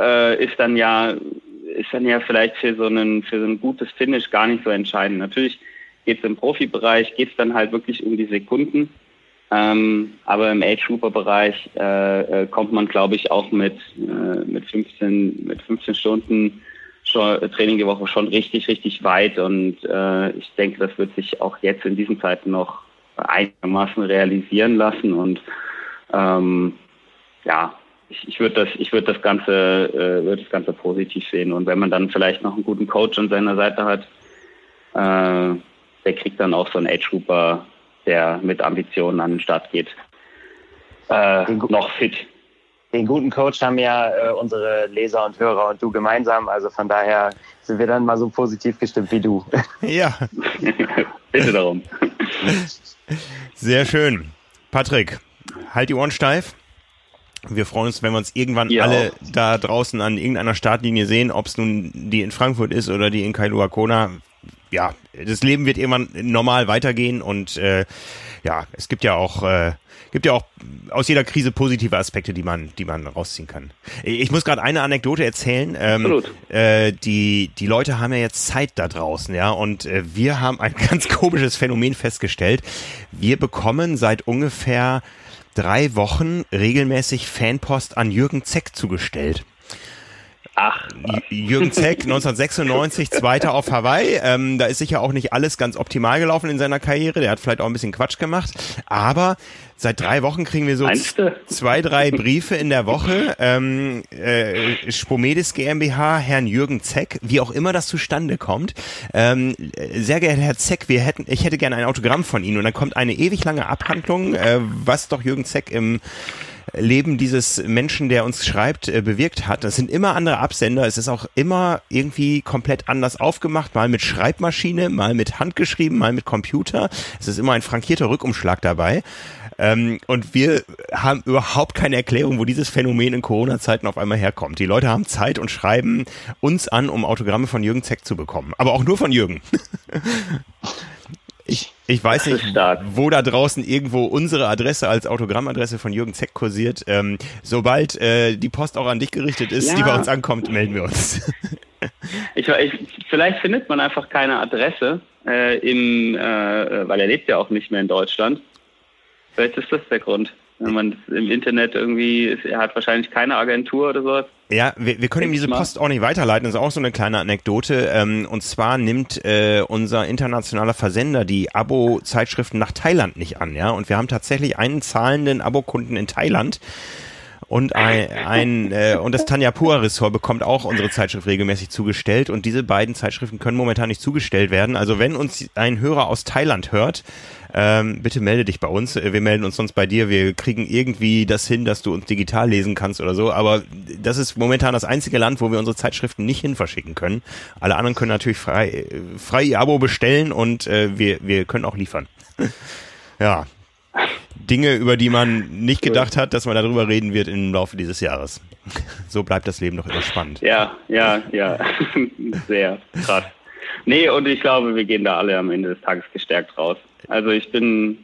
äh, ist dann ja ist dann ja vielleicht für so einen für so ein gutes Finish gar nicht so entscheidend. Natürlich geht es im Profibereich, geht es dann halt wirklich um die Sekunden. Ähm, aber im Age Grouper Bereich äh, äh, kommt man, glaube ich, auch mit äh, mit 15 mit 15 Stunden schon, Training die Woche schon richtig, richtig weit. Und äh, ich denke, das wird sich auch jetzt in diesen Zeiten noch einigermaßen realisieren lassen. Und ähm, ja, ich, ich würde das, ich würde das Ganze, äh, würde das Ganze positiv sehen. Und wenn man dann vielleicht noch einen guten Coach an seiner Seite hat, äh, der kriegt dann auch so einen Age-Grouper, der mit Ambitionen an den Start geht, äh, noch fit. Den guten Coach haben ja äh, unsere Leser und Hörer und du gemeinsam. Also von daher sind wir dann mal so positiv gestimmt wie du. [LAUGHS] Ja. [LAUGHS] Bitte darum. Sehr schön. Patrick, halt die Ohren steif. Wir freuen uns, wenn wir uns irgendwann ja. alle da draußen an irgendeiner Startlinie sehen, ob es nun die in Frankfurt ist oder die in Kailua Kona. Ja, das Leben wird irgendwann normal weitergehen und äh, ja, es gibt ja auch äh, gibt ja auch aus jeder Krise positive Aspekte, die man die man rausziehen kann. Ich muss gerade eine Anekdote erzählen. Ähm, Absolut. Äh, die die Leute haben ja jetzt Zeit da draußen, ja, und äh, wir haben ein [LAUGHS] ganz komisches Phänomen festgestellt. Wir bekommen seit ungefähr drei Wochen regelmäßig Fanpost an Jürgen Zeck zugestellt. Ach. Jürgen Zeck, [LAUGHS] 1996, Zweiter auf Hawaii. Ähm, da ist sicher auch nicht alles ganz optimal gelaufen in seiner Karriere. Der hat vielleicht auch ein bisschen Quatsch gemacht. Aber seit drei Wochen kriegen wir so zwei, drei Briefe in der Woche. Ähm, äh, Spomedis GmbH, Herrn Jürgen Zeck, wie auch immer das zustande kommt. Ähm, sehr geehrter Herr Zeck, wir hätten, ich hätte gerne ein Autogramm von Ihnen. Und dann kommt eine ewig lange Abhandlung, äh, was doch Jürgen Zeck im Leben dieses Menschen, der uns schreibt, äh, bewirkt hat. Das sind immer andere Absender. Es ist auch immer irgendwie komplett anders aufgemacht. Mal mit Schreibmaschine, mal mit handgeschrieben, mal mit Computer. Es ist immer ein frankierter Rückumschlag dabei. Ähm, und wir haben überhaupt keine Erklärung, wo dieses Phänomen in Corona-Zeiten auf einmal herkommt. Die Leute haben Zeit und schreiben uns an, um Autogramme von Jürgen Zeck zu bekommen. Aber auch nur von Jürgen. [LAUGHS] Ich, ich weiß nicht, wo da draußen irgendwo unsere Adresse als Autogrammadresse von Jürgen Zeck kursiert. Ähm, sobald äh, die Post auch an dich gerichtet ist, ja. die bei uns ankommt, melden wir uns. [LAUGHS] ich, ich, vielleicht findet man einfach keine Adresse, äh, im, äh, weil er lebt ja auch nicht mehr in Deutschland. Vielleicht ist das der Grund. Wenn man im Internet irgendwie, er hat wahrscheinlich keine Agentur oder sowas. Ja, wir, wir können ihm diese Post auch nicht weiterleiten. Das ist auch so eine kleine Anekdote. Ähm, und zwar nimmt äh, unser internationaler Versender die Abo-Zeitschriften nach Thailand nicht an. Ja, und wir haben tatsächlich einen zahlenden Abokunden in Thailand und ein, ein äh, und das Tanja Pua Ressort bekommt auch unsere Zeitschrift regelmäßig zugestellt und diese beiden Zeitschriften können momentan nicht zugestellt werden. Also wenn uns ein Hörer aus Thailand hört, ähm, bitte melde dich bei uns. Wir melden uns sonst bei dir. Wir kriegen irgendwie das hin, dass du uns digital lesen kannst oder so. Aber das ist momentan das einzige Land, wo wir unsere Zeitschriften nicht hin verschicken können. Alle anderen können natürlich frei, frei ihr Abo bestellen und äh, wir, wir können auch liefern. [LAUGHS] ja, Dinge, über die man nicht gedacht hat, dass man darüber reden wird im Laufe dieses Jahres. [LAUGHS] So bleibt das Leben doch immer spannend. Ja, ja, ja. [LAUGHS] Sehr krass. Nee, und ich glaube, wir gehen da alle am Ende des Tages gestärkt raus. Also ich bin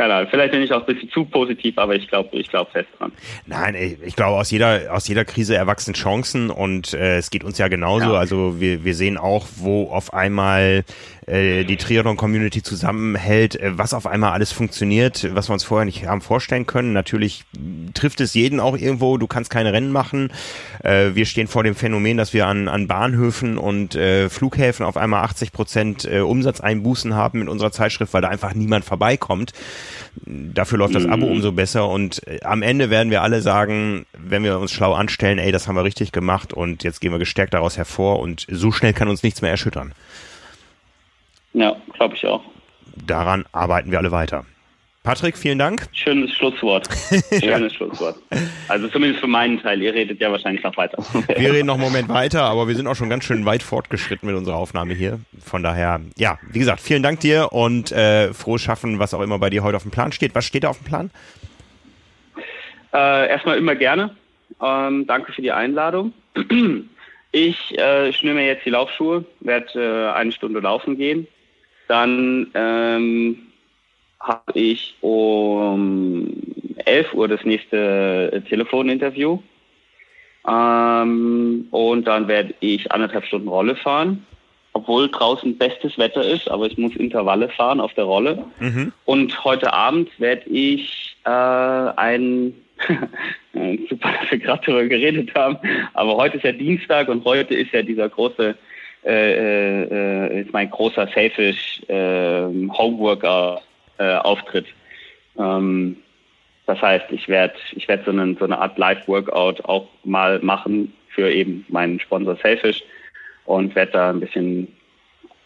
keine Ahnung, vielleicht bin ich auch ein bisschen zu positiv, aber ich glaube ich glaube fest dran. Nein, ich glaube, aus jeder, aus jeder Krise erwachsen Chancen und äh, es geht uns ja genauso. Ja. Also wir, wir sehen auch, wo auf einmal äh, die Triathlon-Community zusammenhält, äh, was auf einmal alles funktioniert, was wir uns vorher nicht haben vorstellen können. Natürlich trifft es jeden auch irgendwo, du kannst keine Rennen machen. Äh, wir stehen vor dem Phänomen, dass wir an, an Bahnhöfen und äh, Flughäfen auf einmal 80 Prozent äh, Umsatzeinbußen haben mit unserer Zeitschrift, weil da einfach niemand vorbeikommt. Dafür läuft das Abo mhm. umso besser und äh, am Ende werden wir alle sagen, wenn wir uns schlau anstellen, ey, das haben wir richtig gemacht und jetzt gehen wir gestärkt daraus hervor und so schnell kann uns nichts mehr erschüttern. Ja, glaube ich auch. Daran arbeiten wir alle weiter. Patrick, vielen Dank. Schönes Schlusswort. [LAUGHS] Schönes. Schlusswort. Also zumindest für meinen Teil. Ihr redet ja wahrscheinlich noch weiter. Wir reden noch einen Moment weiter, aber wir sind auch schon ganz schön weit fortgeschritten mit unserer Aufnahme hier. Von daher, ja, wie gesagt, vielen Dank dir und äh, frohes Schaffen, was auch immer bei dir heute auf dem Plan steht. Was steht da auf dem Plan? Äh, erstmal immer gerne. Ähm, danke für die Einladung. Ich äh, schnür mir jetzt die Laufschuhe, werde äh, eine Stunde laufen gehen dann ähm, habe ich um 11 Uhr das nächste Telefoninterview. Ähm, und dann werde ich anderthalb Stunden Rolle fahren, obwohl draußen bestes Wetter ist, aber ich muss Intervalle fahren auf der Rolle. Mhm. Und heute Abend werde ich äh, ein [LAUGHS] super, dass wir gerade darüber geredet haben, aber heute ist ja Dienstag und heute ist ja dieser große äh, äh, ist mein großer Selfish äh, Homeworker äh, Auftritt. Ähm, das heißt, ich werde ich werd so, so eine Art Live-Workout auch mal machen für eben meinen Sponsor Selfish und werde da ein bisschen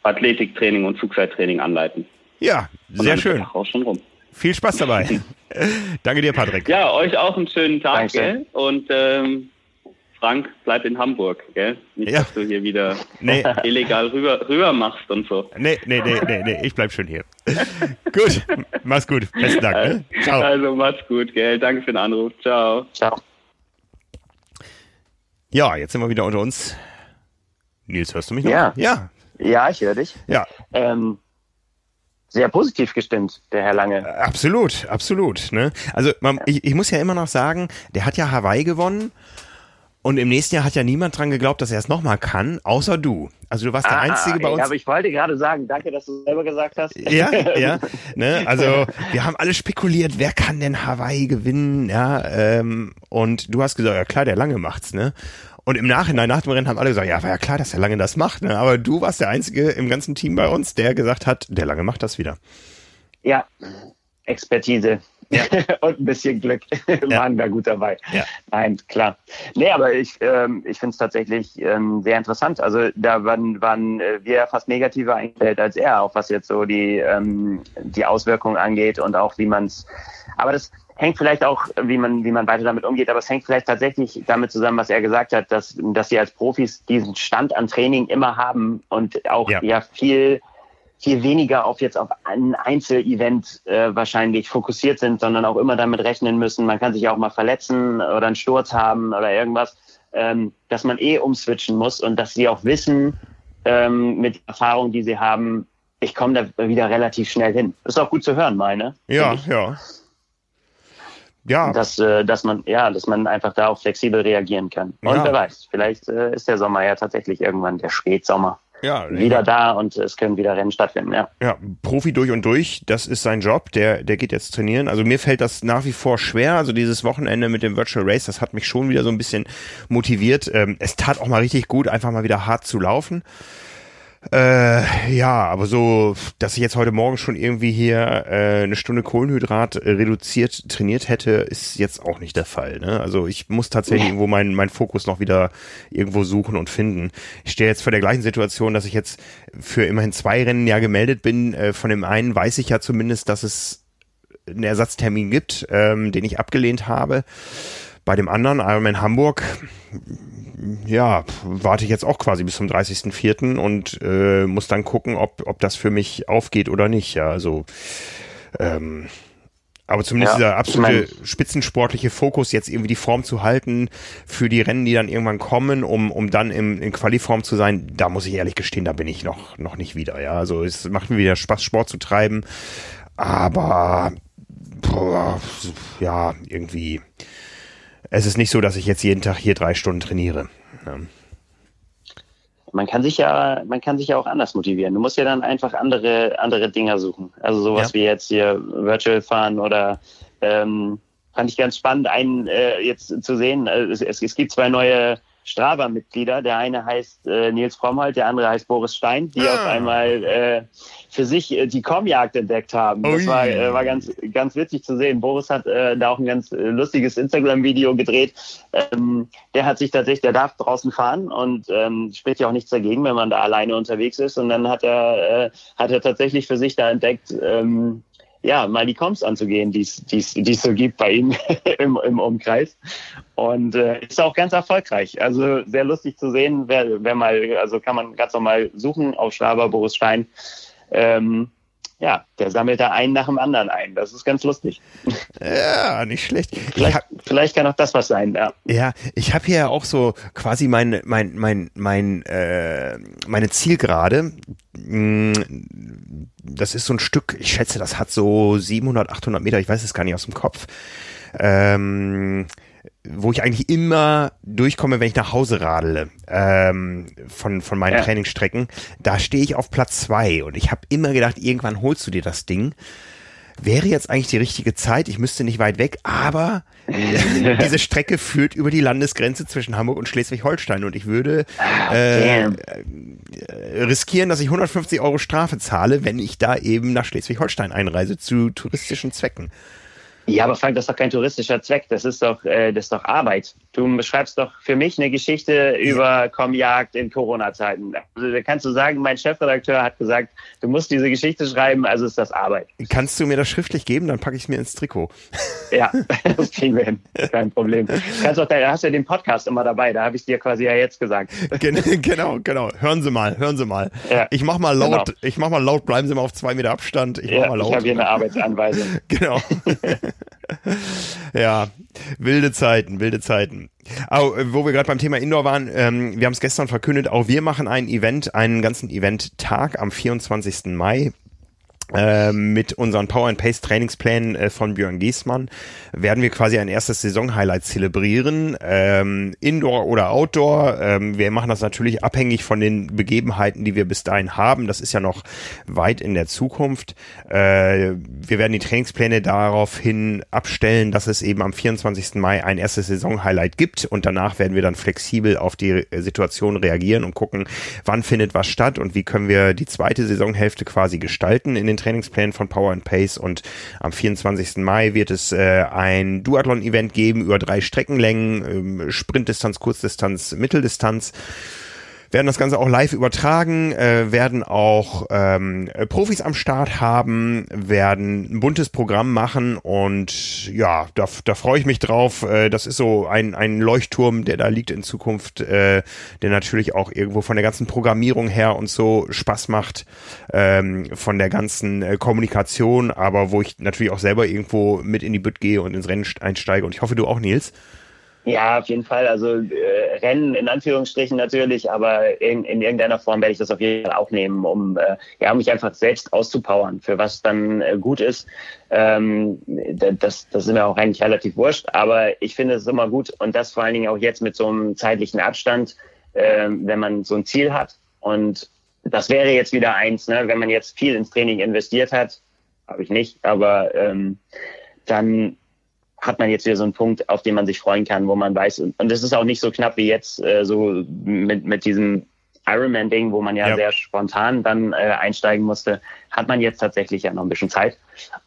Athletiktraining und Zugseiltraining anleiten. Ja, sehr schön. Auch schon rum. Viel Spaß dabei. [LAUGHS] Danke dir, Patrick. Ja, euch auch einen schönen Tag, gell? Und ähm, Frank, bleib in Hamburg, gell? Nicht, ja. dass du hier wieder nee. [LAUGHS] illegal rüber, rüber machst und so. Nee, nee, nee, nee, nee, ich bleib schon hier. [LAUGHS] gut, mach's gut. Besten Dank. Ne? Ciao. Also mach's gut, gell? Danke für den Anruf. Ciao. Ciao. Ja, jetzt sind wir wieder unter uns. Nils, hörst du mich noch? Ja. Ja, ja ich höre dich. Ja. Ähm, sehr positiv gestimmt, der Herr Lange. Absolut, absolut. Ne? Also man, ich, ich muss ja immer noch sagen, der hat ja Hawaii gewonnen und im nächsten Jahr hat ja niemand dran geglaubt, dass er es nochmal kann, außer du. Also du warst der ah, Einzige bei uns. Ja, aber ich wollte gerade sagen, danke, dass du selber gesagt hast. Ja, ja. [LAUGHS] Ne? Also wir haben alle spekuliert, wer kann denn Hawaii gewinnen, ja. Ähm, und du hast gesagt, ja klar, der Lange macht's, ne? Und im Nachhinein, nach dem Rennen, haben alle gesagt, ja, war ja klar, dass der Lange das macht. Ne? Aber du warst der Einzige im ganzen Team bei uns, der gesagt hat, der Lange macht das wieder. Ja, Expertise. Ja. [LAUGHS] und ein bisschen Glück ja. waren da gut dabei. Ja. Nein, klar. Nee, aber ich, ähm, ich finde es tatsächlich ähm, sehr interessant. Also da waren, waren äh, wir fast negativer eingestellt als er, auch was jetzt so die, ähm, die Auswirkungen angeht und auch wie man es. Aber das, hängt vielleicht auch, wie man, wie man weiter damit umgeht, aber es hängt vielleicht tatsächlich damit zusammen, was er gesagt hat, dass, dass sie als Profis diesen Stand an Training immer haben und auch ja, ja viel, viel weniger auf jetzt auf ein Einzelevent äh, wahrscheinlich fokussiert sind, sondern auch immer damit rechnen müssen. Man kann sich auch mal verletzen oder einen Sturz haben oder irgendwas, ähm, dass man eh umswitchen muss und dass sie auch wissen, ähm, mit Erfahrung, die sie haben, ich komme da wieder relativ schnell hin. Das ist auch gut zu hören, meine. Ja, ja ja. dass, äh, dass man ja, dass man einfach da auch flexibel reagieren kann. Und ja. wer weiß, vielleicht äh, ist der Sommer ja tatsächlich irgendwann der Spätsommer. Ja, wieder ja. da und es können wieder Rennen stattfinden, ja. Ja, Profi durch und durch, das ist sein Job, der, der geht jetzt trainieren. Also mir fällt das nach wie vor schwer. Also dieses Wochenende mit dem Virtual Race, das hat mich schon wieder so ein bisschen motiviert. Ähm, es tat auch mal richtig gut, einfach mal wieder hart zu laufen. Äh, ja, aber so, dass ich jetzt heute Morgen schon irgendwie hier äh, eine Stunde Kohlenhydrat äh, reduziert trainiert hätte, ist jetzt auch nicht der Fall. Ne? Also ich muss tatsächlich irgendwo meinen mein Fokus noch wieder irgendwo suchen und finden. Ich stehe jetzt vor der gleichen Situation, dass ich jetzt für immerhin zwei Rennen ja gemeldet bin. Äh, von dem einen weiß ich ja zumindest, dass es einen Ersatztermin gibt, ähm, den ich abgelehnt habe. Bei dem anderen, Ironman Hamburg, ja, warte ich jetzt auch quasi bis zum 30.04. und äh, muss dann gucken, ob, ob das für mich aufgeht oder nicht. Ja, also ähm, aber zumindest ja, dieser absolute ich mein, spitzensportliche Fokus, jetzt irgendwie die Form zu halten für die Rennen, die dann irgendwann kommen, um, um dann im, in Qualiform zu sein, da muss ich ehrlich gestehen, da bin ich noch, noch nicht wieder. Ja, also es macht mir wieder Spaß, Sport zu treiben, aber boah, ja, irgendwie es ist nicht so, dass ich jetzt jeden Tag hier drei Stunden trainiere. Ja. Man kann sich ja, man kann sich ja auch anders motivieren. Du musst ja dann einfach andere, andere Dinger suchen. Also sowas ja. wie jetzt hier Virtual fahren oder ähm, fand ich ganz spannend, einen äh, jetzt zu sehen. Äh, es, es gibt zwei neue Strava-Mitglieder. Der eine heißt äh, Nils Frommholt, der andere heißt Boris Stein, die ah. auf einmal äh, für sich äh, die Komjagd entdeckt haben. Das war, äh, war ganz, ganz witzig zu sehen. Boris hat äh, da auch ein ganz äh, lustiges Instagram-Video gedreht. Ähm, der hat sich tatsächlich, der darf draußen fahren und ähm, spricht ja auch nichts dagegen, wenn man da alleine unterwegs ist. Und dann hat er, äh, hat er tatsächlich für sich da entdeckt, ähm, ja, mal die Comps anzugehen, die es so gibt bei ihm [LAUGHS] im, im Umkreis. Und äh, ist auch ganz erfolgreich. Also sehr lustig zu sehen, wer, wer mal, also kann man ganz normal suchen auf Schlaber Boris Stein. Ähm, ja, der sammelt da einen nach dem anderen ein. Das ist ganz lustig. Ja, nicht schlecht. Vielleicht, hab, vielleicht kann auch das was sein, ja. Ja, ich habe hier auch so quasi mein, mein, mein, mein, äh, meine Zielgerade. Mm, das ist so ein Stück, ich schätze, das hat so 700, 800 Meter, ich weiß es gar nicht aus dem Kopf. Ähm, wo ich eigentlich immer durchkomme, wenn ich nach Hause radele ähm, von, von meinen ja. Trainingsstrecken, da stehe ich auf Platz zwei und ich habe immer gedacht, irgendwann holst du dir das Ding. Wäre jetzt eigentlich die richtige Zeit, ich müsste nicht weit weg, aber [LAUGHS] diese Strecke führt über die Landesgrenze zwischen Hamburg und Schleswig-Holstein und ich würde ah, äh, äh, riskieren, dass ich 150 Euro Strafe zahle, wenn ich da eben nach Schleswig-Holstein einreise zu touristischen Zwecken. Ja, aber Frank, das ist doch kein touristischer Zweck. Das ist doch, äh, das ist doch Arbeit. Du beschreibst doch für mich eine Geschichte über Komjagd in Corona-Zeiten. Also, da kannst du sagen, mein Chefredakteur hat gesagt, du musst diese Geschichte schreiben, also ist das Arbeit. Kannst du mir das schriftlich geben? Dann packe ich es mir ins Trikot. Ja, [LAUGHS] das kriegen wir hin. Kein Problem. Kannst auch, da hast du ja den Podcast immer dabei. Da habe ich dir quasi ja jetzt gesagt. [LAUGHS] Genau, genau. Hören Sie mal, hören Sie mal. Ja, ich mach mal laut, genau. ich mach mal laut, bleiben Sie mal auf zwei Meter Abstand. Ich mach mal laut. Ich habe hier eine [LAUGHS] Arbeitsanweisung. genau. ja, wilde Zeiten, wilde Zeiten. Aber äh, wo wir gerade beim Thema Indoor waren, ähm, wir haben es gestern verkündet, auch wir machen ein Event, einen ganzen Event-Tag am 24. Mai mit unseren Power and Pace Trainingsplänen äh, von Björn Giesmann werden wir quasi ein erstes Saison-Highlight zelebrieren, ähm, Indoor oder Outdoor. Ähm, wir machen das natürlich abhängig von den Begebenheiten, die wir bis dahin haben. Das ist ja noch weit in der Zukunft. Äh, wir werden die Trainingspläne daraufhin abstellen, dass es eben am 24. Mai ein erstes Saison-Highlight gibt und danach werden wir dann flexibel auf die Situation reagieren und gucken, wann findet was statt und wie können wir die zweite Saisonhälfte quasi gestalten in den Trainingsplänen von Power and Pace und am 24. Mai wird es äh, ein Duathlon-Event geben über drei Streckenlängen, ähm, Sprintdistanz, Kurzdistanz, Mitteldistanz werden das Ganze auch live übertragen, äh, werden auch ähm, Profis am Start haben, werden ein buntes Programm machen und ja, da, da freue ich mich drauf. Äh, das ist so ein, ein Leuchtturm, der da liegt in Zukunft, äh, der natürlich auch irgendwo von der ganzen Programmierung her und so Spaß macht, ähm, von der ganzen äh, Kommunikation, aber wo ich natürlich auch selber irgendwo mit in die Bütt gehe und ins Rennen einsteige und ich hoffe, du auch, Nils. Ja, auf jeden Fall. Also äh, Rennen in Anführungsstrichen natürlich, aber in, in irgendeiner Form werde ich das auf jeden Fall auch nehmen, um äh, ja, um mich einfach selbst auszupowern, für was dann äh, gut ist. Ähm, das, das ist mir auch eigentlich relativ wurscht, aber ich finde es immer gut und das vor allen Dingen auch jetzt mit so einem zeitlichen Abstand, äh, wenn man so ein Ziel hat. Und das wäre jetzt wieder eins, ne? wenn man jetzt viel ins Training investiert hat, habe ich nicht, aber ähm, dann hat man jetzt wieder so einen Punkt, auf den man sich freuen kann, wo man weiß, und das ist auch nicht so knapp wie jetzt äh, so mit, mit diesem Ironman-Ding, wo man ja, ja, sehr spontan dann äh, einsteigen musste, hat man jetzt tatsächlich ja noch ein bisschen Zeit.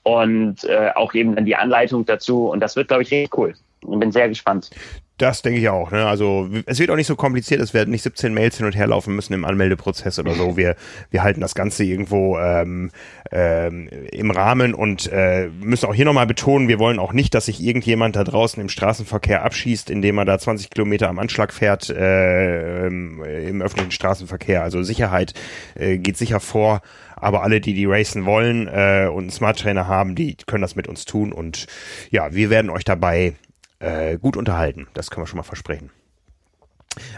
Und äh, auch eben dann die Anleitung dazu. Und das wird, glaube ich, richtig cool. Und bin sehr gespannt. Das denke ich auch. Ne? Also es wird auch nicht so kompliziert, es werden nicht 17 Mails hin und her laufen müssen im Anmeldeprozess oder so. Wir, wir halten das Ganze irgendwo ähm, ähm, im Rahmen und äh, müssen auch hier nochmal betonen, wir wollen auch nicht, dass sich irgendjemand da draußen im Straßenverkehr abschießt, indem er da 20 Kilometer am Anschlag fährt äh, im, im öffentlichen Straßenverkehr. Also Sicherheit äh, geht sicher vor. Aber alle, die die racen wollen äh, und einen Smart Trainer haben, die können das mit uns tun. Und ja, wir werden euch dabei äh, gut unterhalten. Das können wir schon mal versprechen.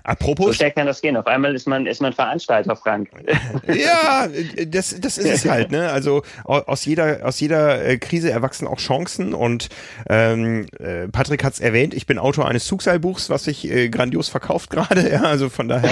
Apropos. So schnell kann das gehen. Auf einmal ist man, ist man Veranstalter, Frank. [LAUGHS] ja, das, das ist es halt, ne? Also aus jeder, aus jeder äh, Krise erwachsen auch Chancen und ähm, äh, Patrick hat es erwähnt, ich bin Autor eines Zugseilbuchs, was sich äh, grandios verkauft [LAUGHS] gerade, ja, also von daher.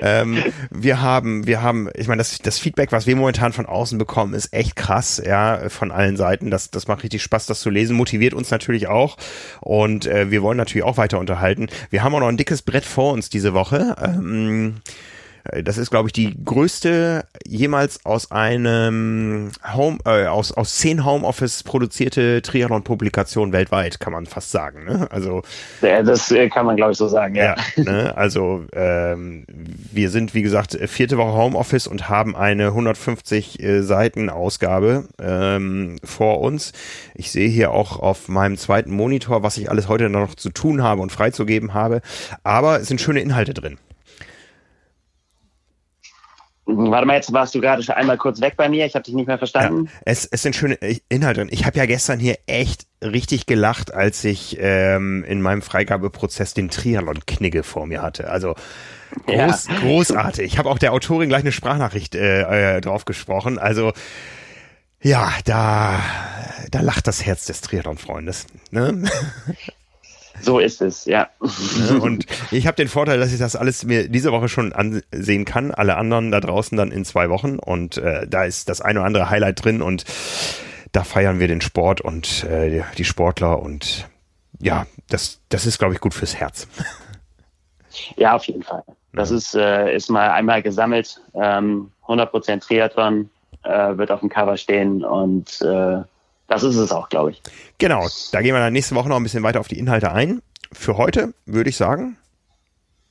ähm, wir haben, wir haben, ich meine, das, das Feedback, was wir momentan von außen bekommen, ist echt krass, ja, von allen Seiten. Das, das macht richtig Spaß, das zu lesen, motiviert uns natürlich auch und äh, wir wollen natürlich auch weiter unterhalten. Wir haben auch noch ein dickes Brett vor uns uns diese Woche. Ähm, äh, das ist, glaube ich, die größte jemals aus einem Home, äh, aus, aus zehn Homeoffice produzierte Triathlon-Publikation weltweit, kann man fast sagen. Ne? Also ja, das äh, kann man, glaube ich, so sagen, ja. ja ne? Also ähm, wir sind, wie gesagt, vierte Woche Homeoffice und haben eine 150 äh, Seiten Ausgabe ähm, vor uns. Ich sehe hier auch auf meinem zweiten Monitor, was ich alles heute noch zu tun habe und freizugeben habe. Aber es sind schöne Inhalte drin. Warte mal, jetzt warst du gerade schon einmal kurz weg bei mir. Ich habe dich nicht mehr verstanden. Ja, es, es sind schöne Inhalte drin. Ich habe ja gestern hier echt richtig gelacht, als ich ähm, in meinem Freigabeprozess den Triathlon-Knigge vor mir hatte. Also groß, ja. großartig. Ich habe auch der Autorin gleich eine Sprachnachricht äh, äh, drauf gesprochen. Also ja, da, da lacht das Herz des Triathlon-Freundes. Ne? So ist es, ja. Und [LAUGHS] ich habe den Vorteil, dass ich das alles mir diese Woche schon ansehen kann. Alle anderen da draußen dann in zwei Wochen. Und äh, da ist das eine oder andere Highlight drin und da feiern wir den Sport und äh, die Sportler und ja, das, das ist, glaube ich, gut fürs Herz. [LAUGHS] Ja, auf jeden Fall. Das ja. ist, äh, ist mal einmal gesammelt. Ähm, 100% Triathlon äh, wird auf dem Cover stehen und äh, Das ist es auch, glaube ich. Genau, da gehen wir dann nächste Woche noch ein bisschen weiter auf die Inhalte ein. Für heute würde ich sagen,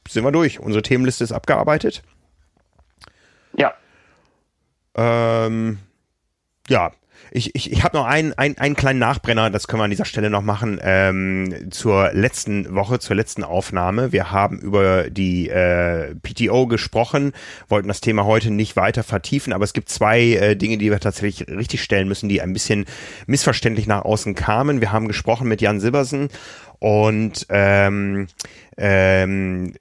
sind wir durch. Unsere Themenliste ist abgearbeitet. Ja. Ähm, ja, ich, ich, ich habe noch einen, einen, einen kleinen Nachbrenner, das können wir an dieser Stelle noch machen, ähm, zur letzten Woche, zur letzten Aufnahme. Wir haben über die äh, PTO gesprochen, wollten das Thema heute nicht weiter vertiefen, aber es gibt zwei äh, Dinge, die wir tatsächlich richtig stellen müssen, die ein bisschen missverständlich nach außen kamen. Wir haben gesprochen mit Jan Sibbersen und ähm, ähm,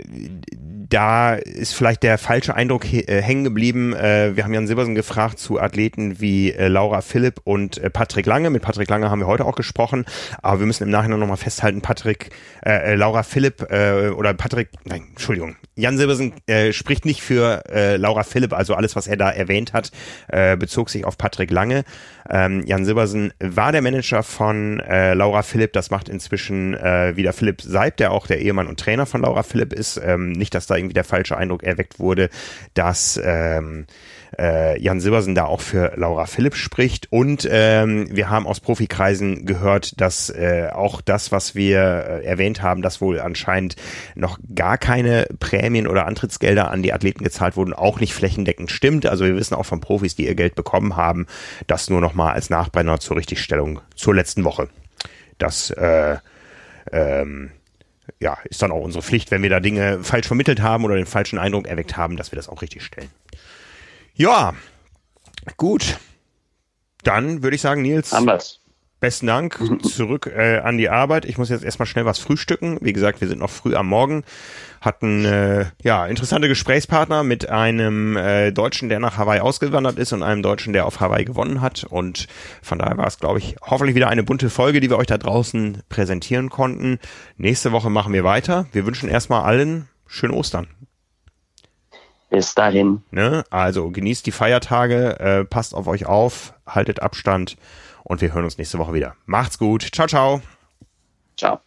da ist vielleicht der falsche Eindruck äh, hängen geblieben. Äh, wir haben Jan Silbersen gefragt zu Athleten wie äh, Laura Philipp und äh, Patrick Lange. Mit Patrick Lange haben wir heute auch gesprochen, aber wir müssen im Nachhinein nochmal festhalten, Patrick, äh, äh, Laura Philipp äh, oder Patrick, nein, Entschuldigung, Jan Silbersen äh, spricht nicht für äh, Laura Philipp, also alles, was er da erwähnt hat, äh, bezog sich auf Patrick Lange. Ähm, Jan Silbersen war der Manager von äh, Laura Philipp, das macht inzwischen äh, wieder Philipp Seib, der auch der Ehemann und Trainer von Laura Philipp ist. Ähm, nicht, dass da irgendwie der falsche Eindruck erweckt wurde, dass ähm, äh, Jan Silbersen da auch für Laura Philipp spricht. Und ähm, wir haben aus Profikreisen gehört, dass äh, auch das, was wir äh, erwähnt haben, dass wohl anscheinend noch gar keine Prämien oder Antrittsgelder an die Athleten gezahlt wurden, auch nicht flächendeckend stimmt. Also wir wissen auch von Profis, die ihr Geld bekommen haben, das nur noch mal als Nachbrenner zur Richtigstellung zur letzten Woche. Das äh, ähm, ja, ist dann auch unsere Pflicht, wenn wir da Dinge falsch vermittelt haben oder den falschen Eindruck erweckt haben, dass wir das auch richtig stellen. Ja, gut. Dann würde ich sagen, Nils. Anders. Besten Dank. [LAUGHS] Zurück äh, an die Arbeit. Ich muss jetzt erstmal schnell was frühstücken. Wie gesagt, wir sind noch früh am Morgen. Hatten äh, ja interessante Gesprächspartner mit einem äh, Deutschen, der nach Hawaii ausgewandert ist und einem Deutschen, der auf Hawaii gewonnen hat. Und von daher war es, glaube ich, hoffentlich wieder eine bunte Folge, die wir euch da draußen präsentieren konnten. Nächste Woche machen wir weiter. Wir wünschen erstmal allen schönen Ostern. Bis dahin. Ne? Also genießt die Feiertage, äh, passt auf euch auf, haltet Abstand und wir hören uns nächste Woche wieder. Macht's gut. Ciao, ciao. Ciao.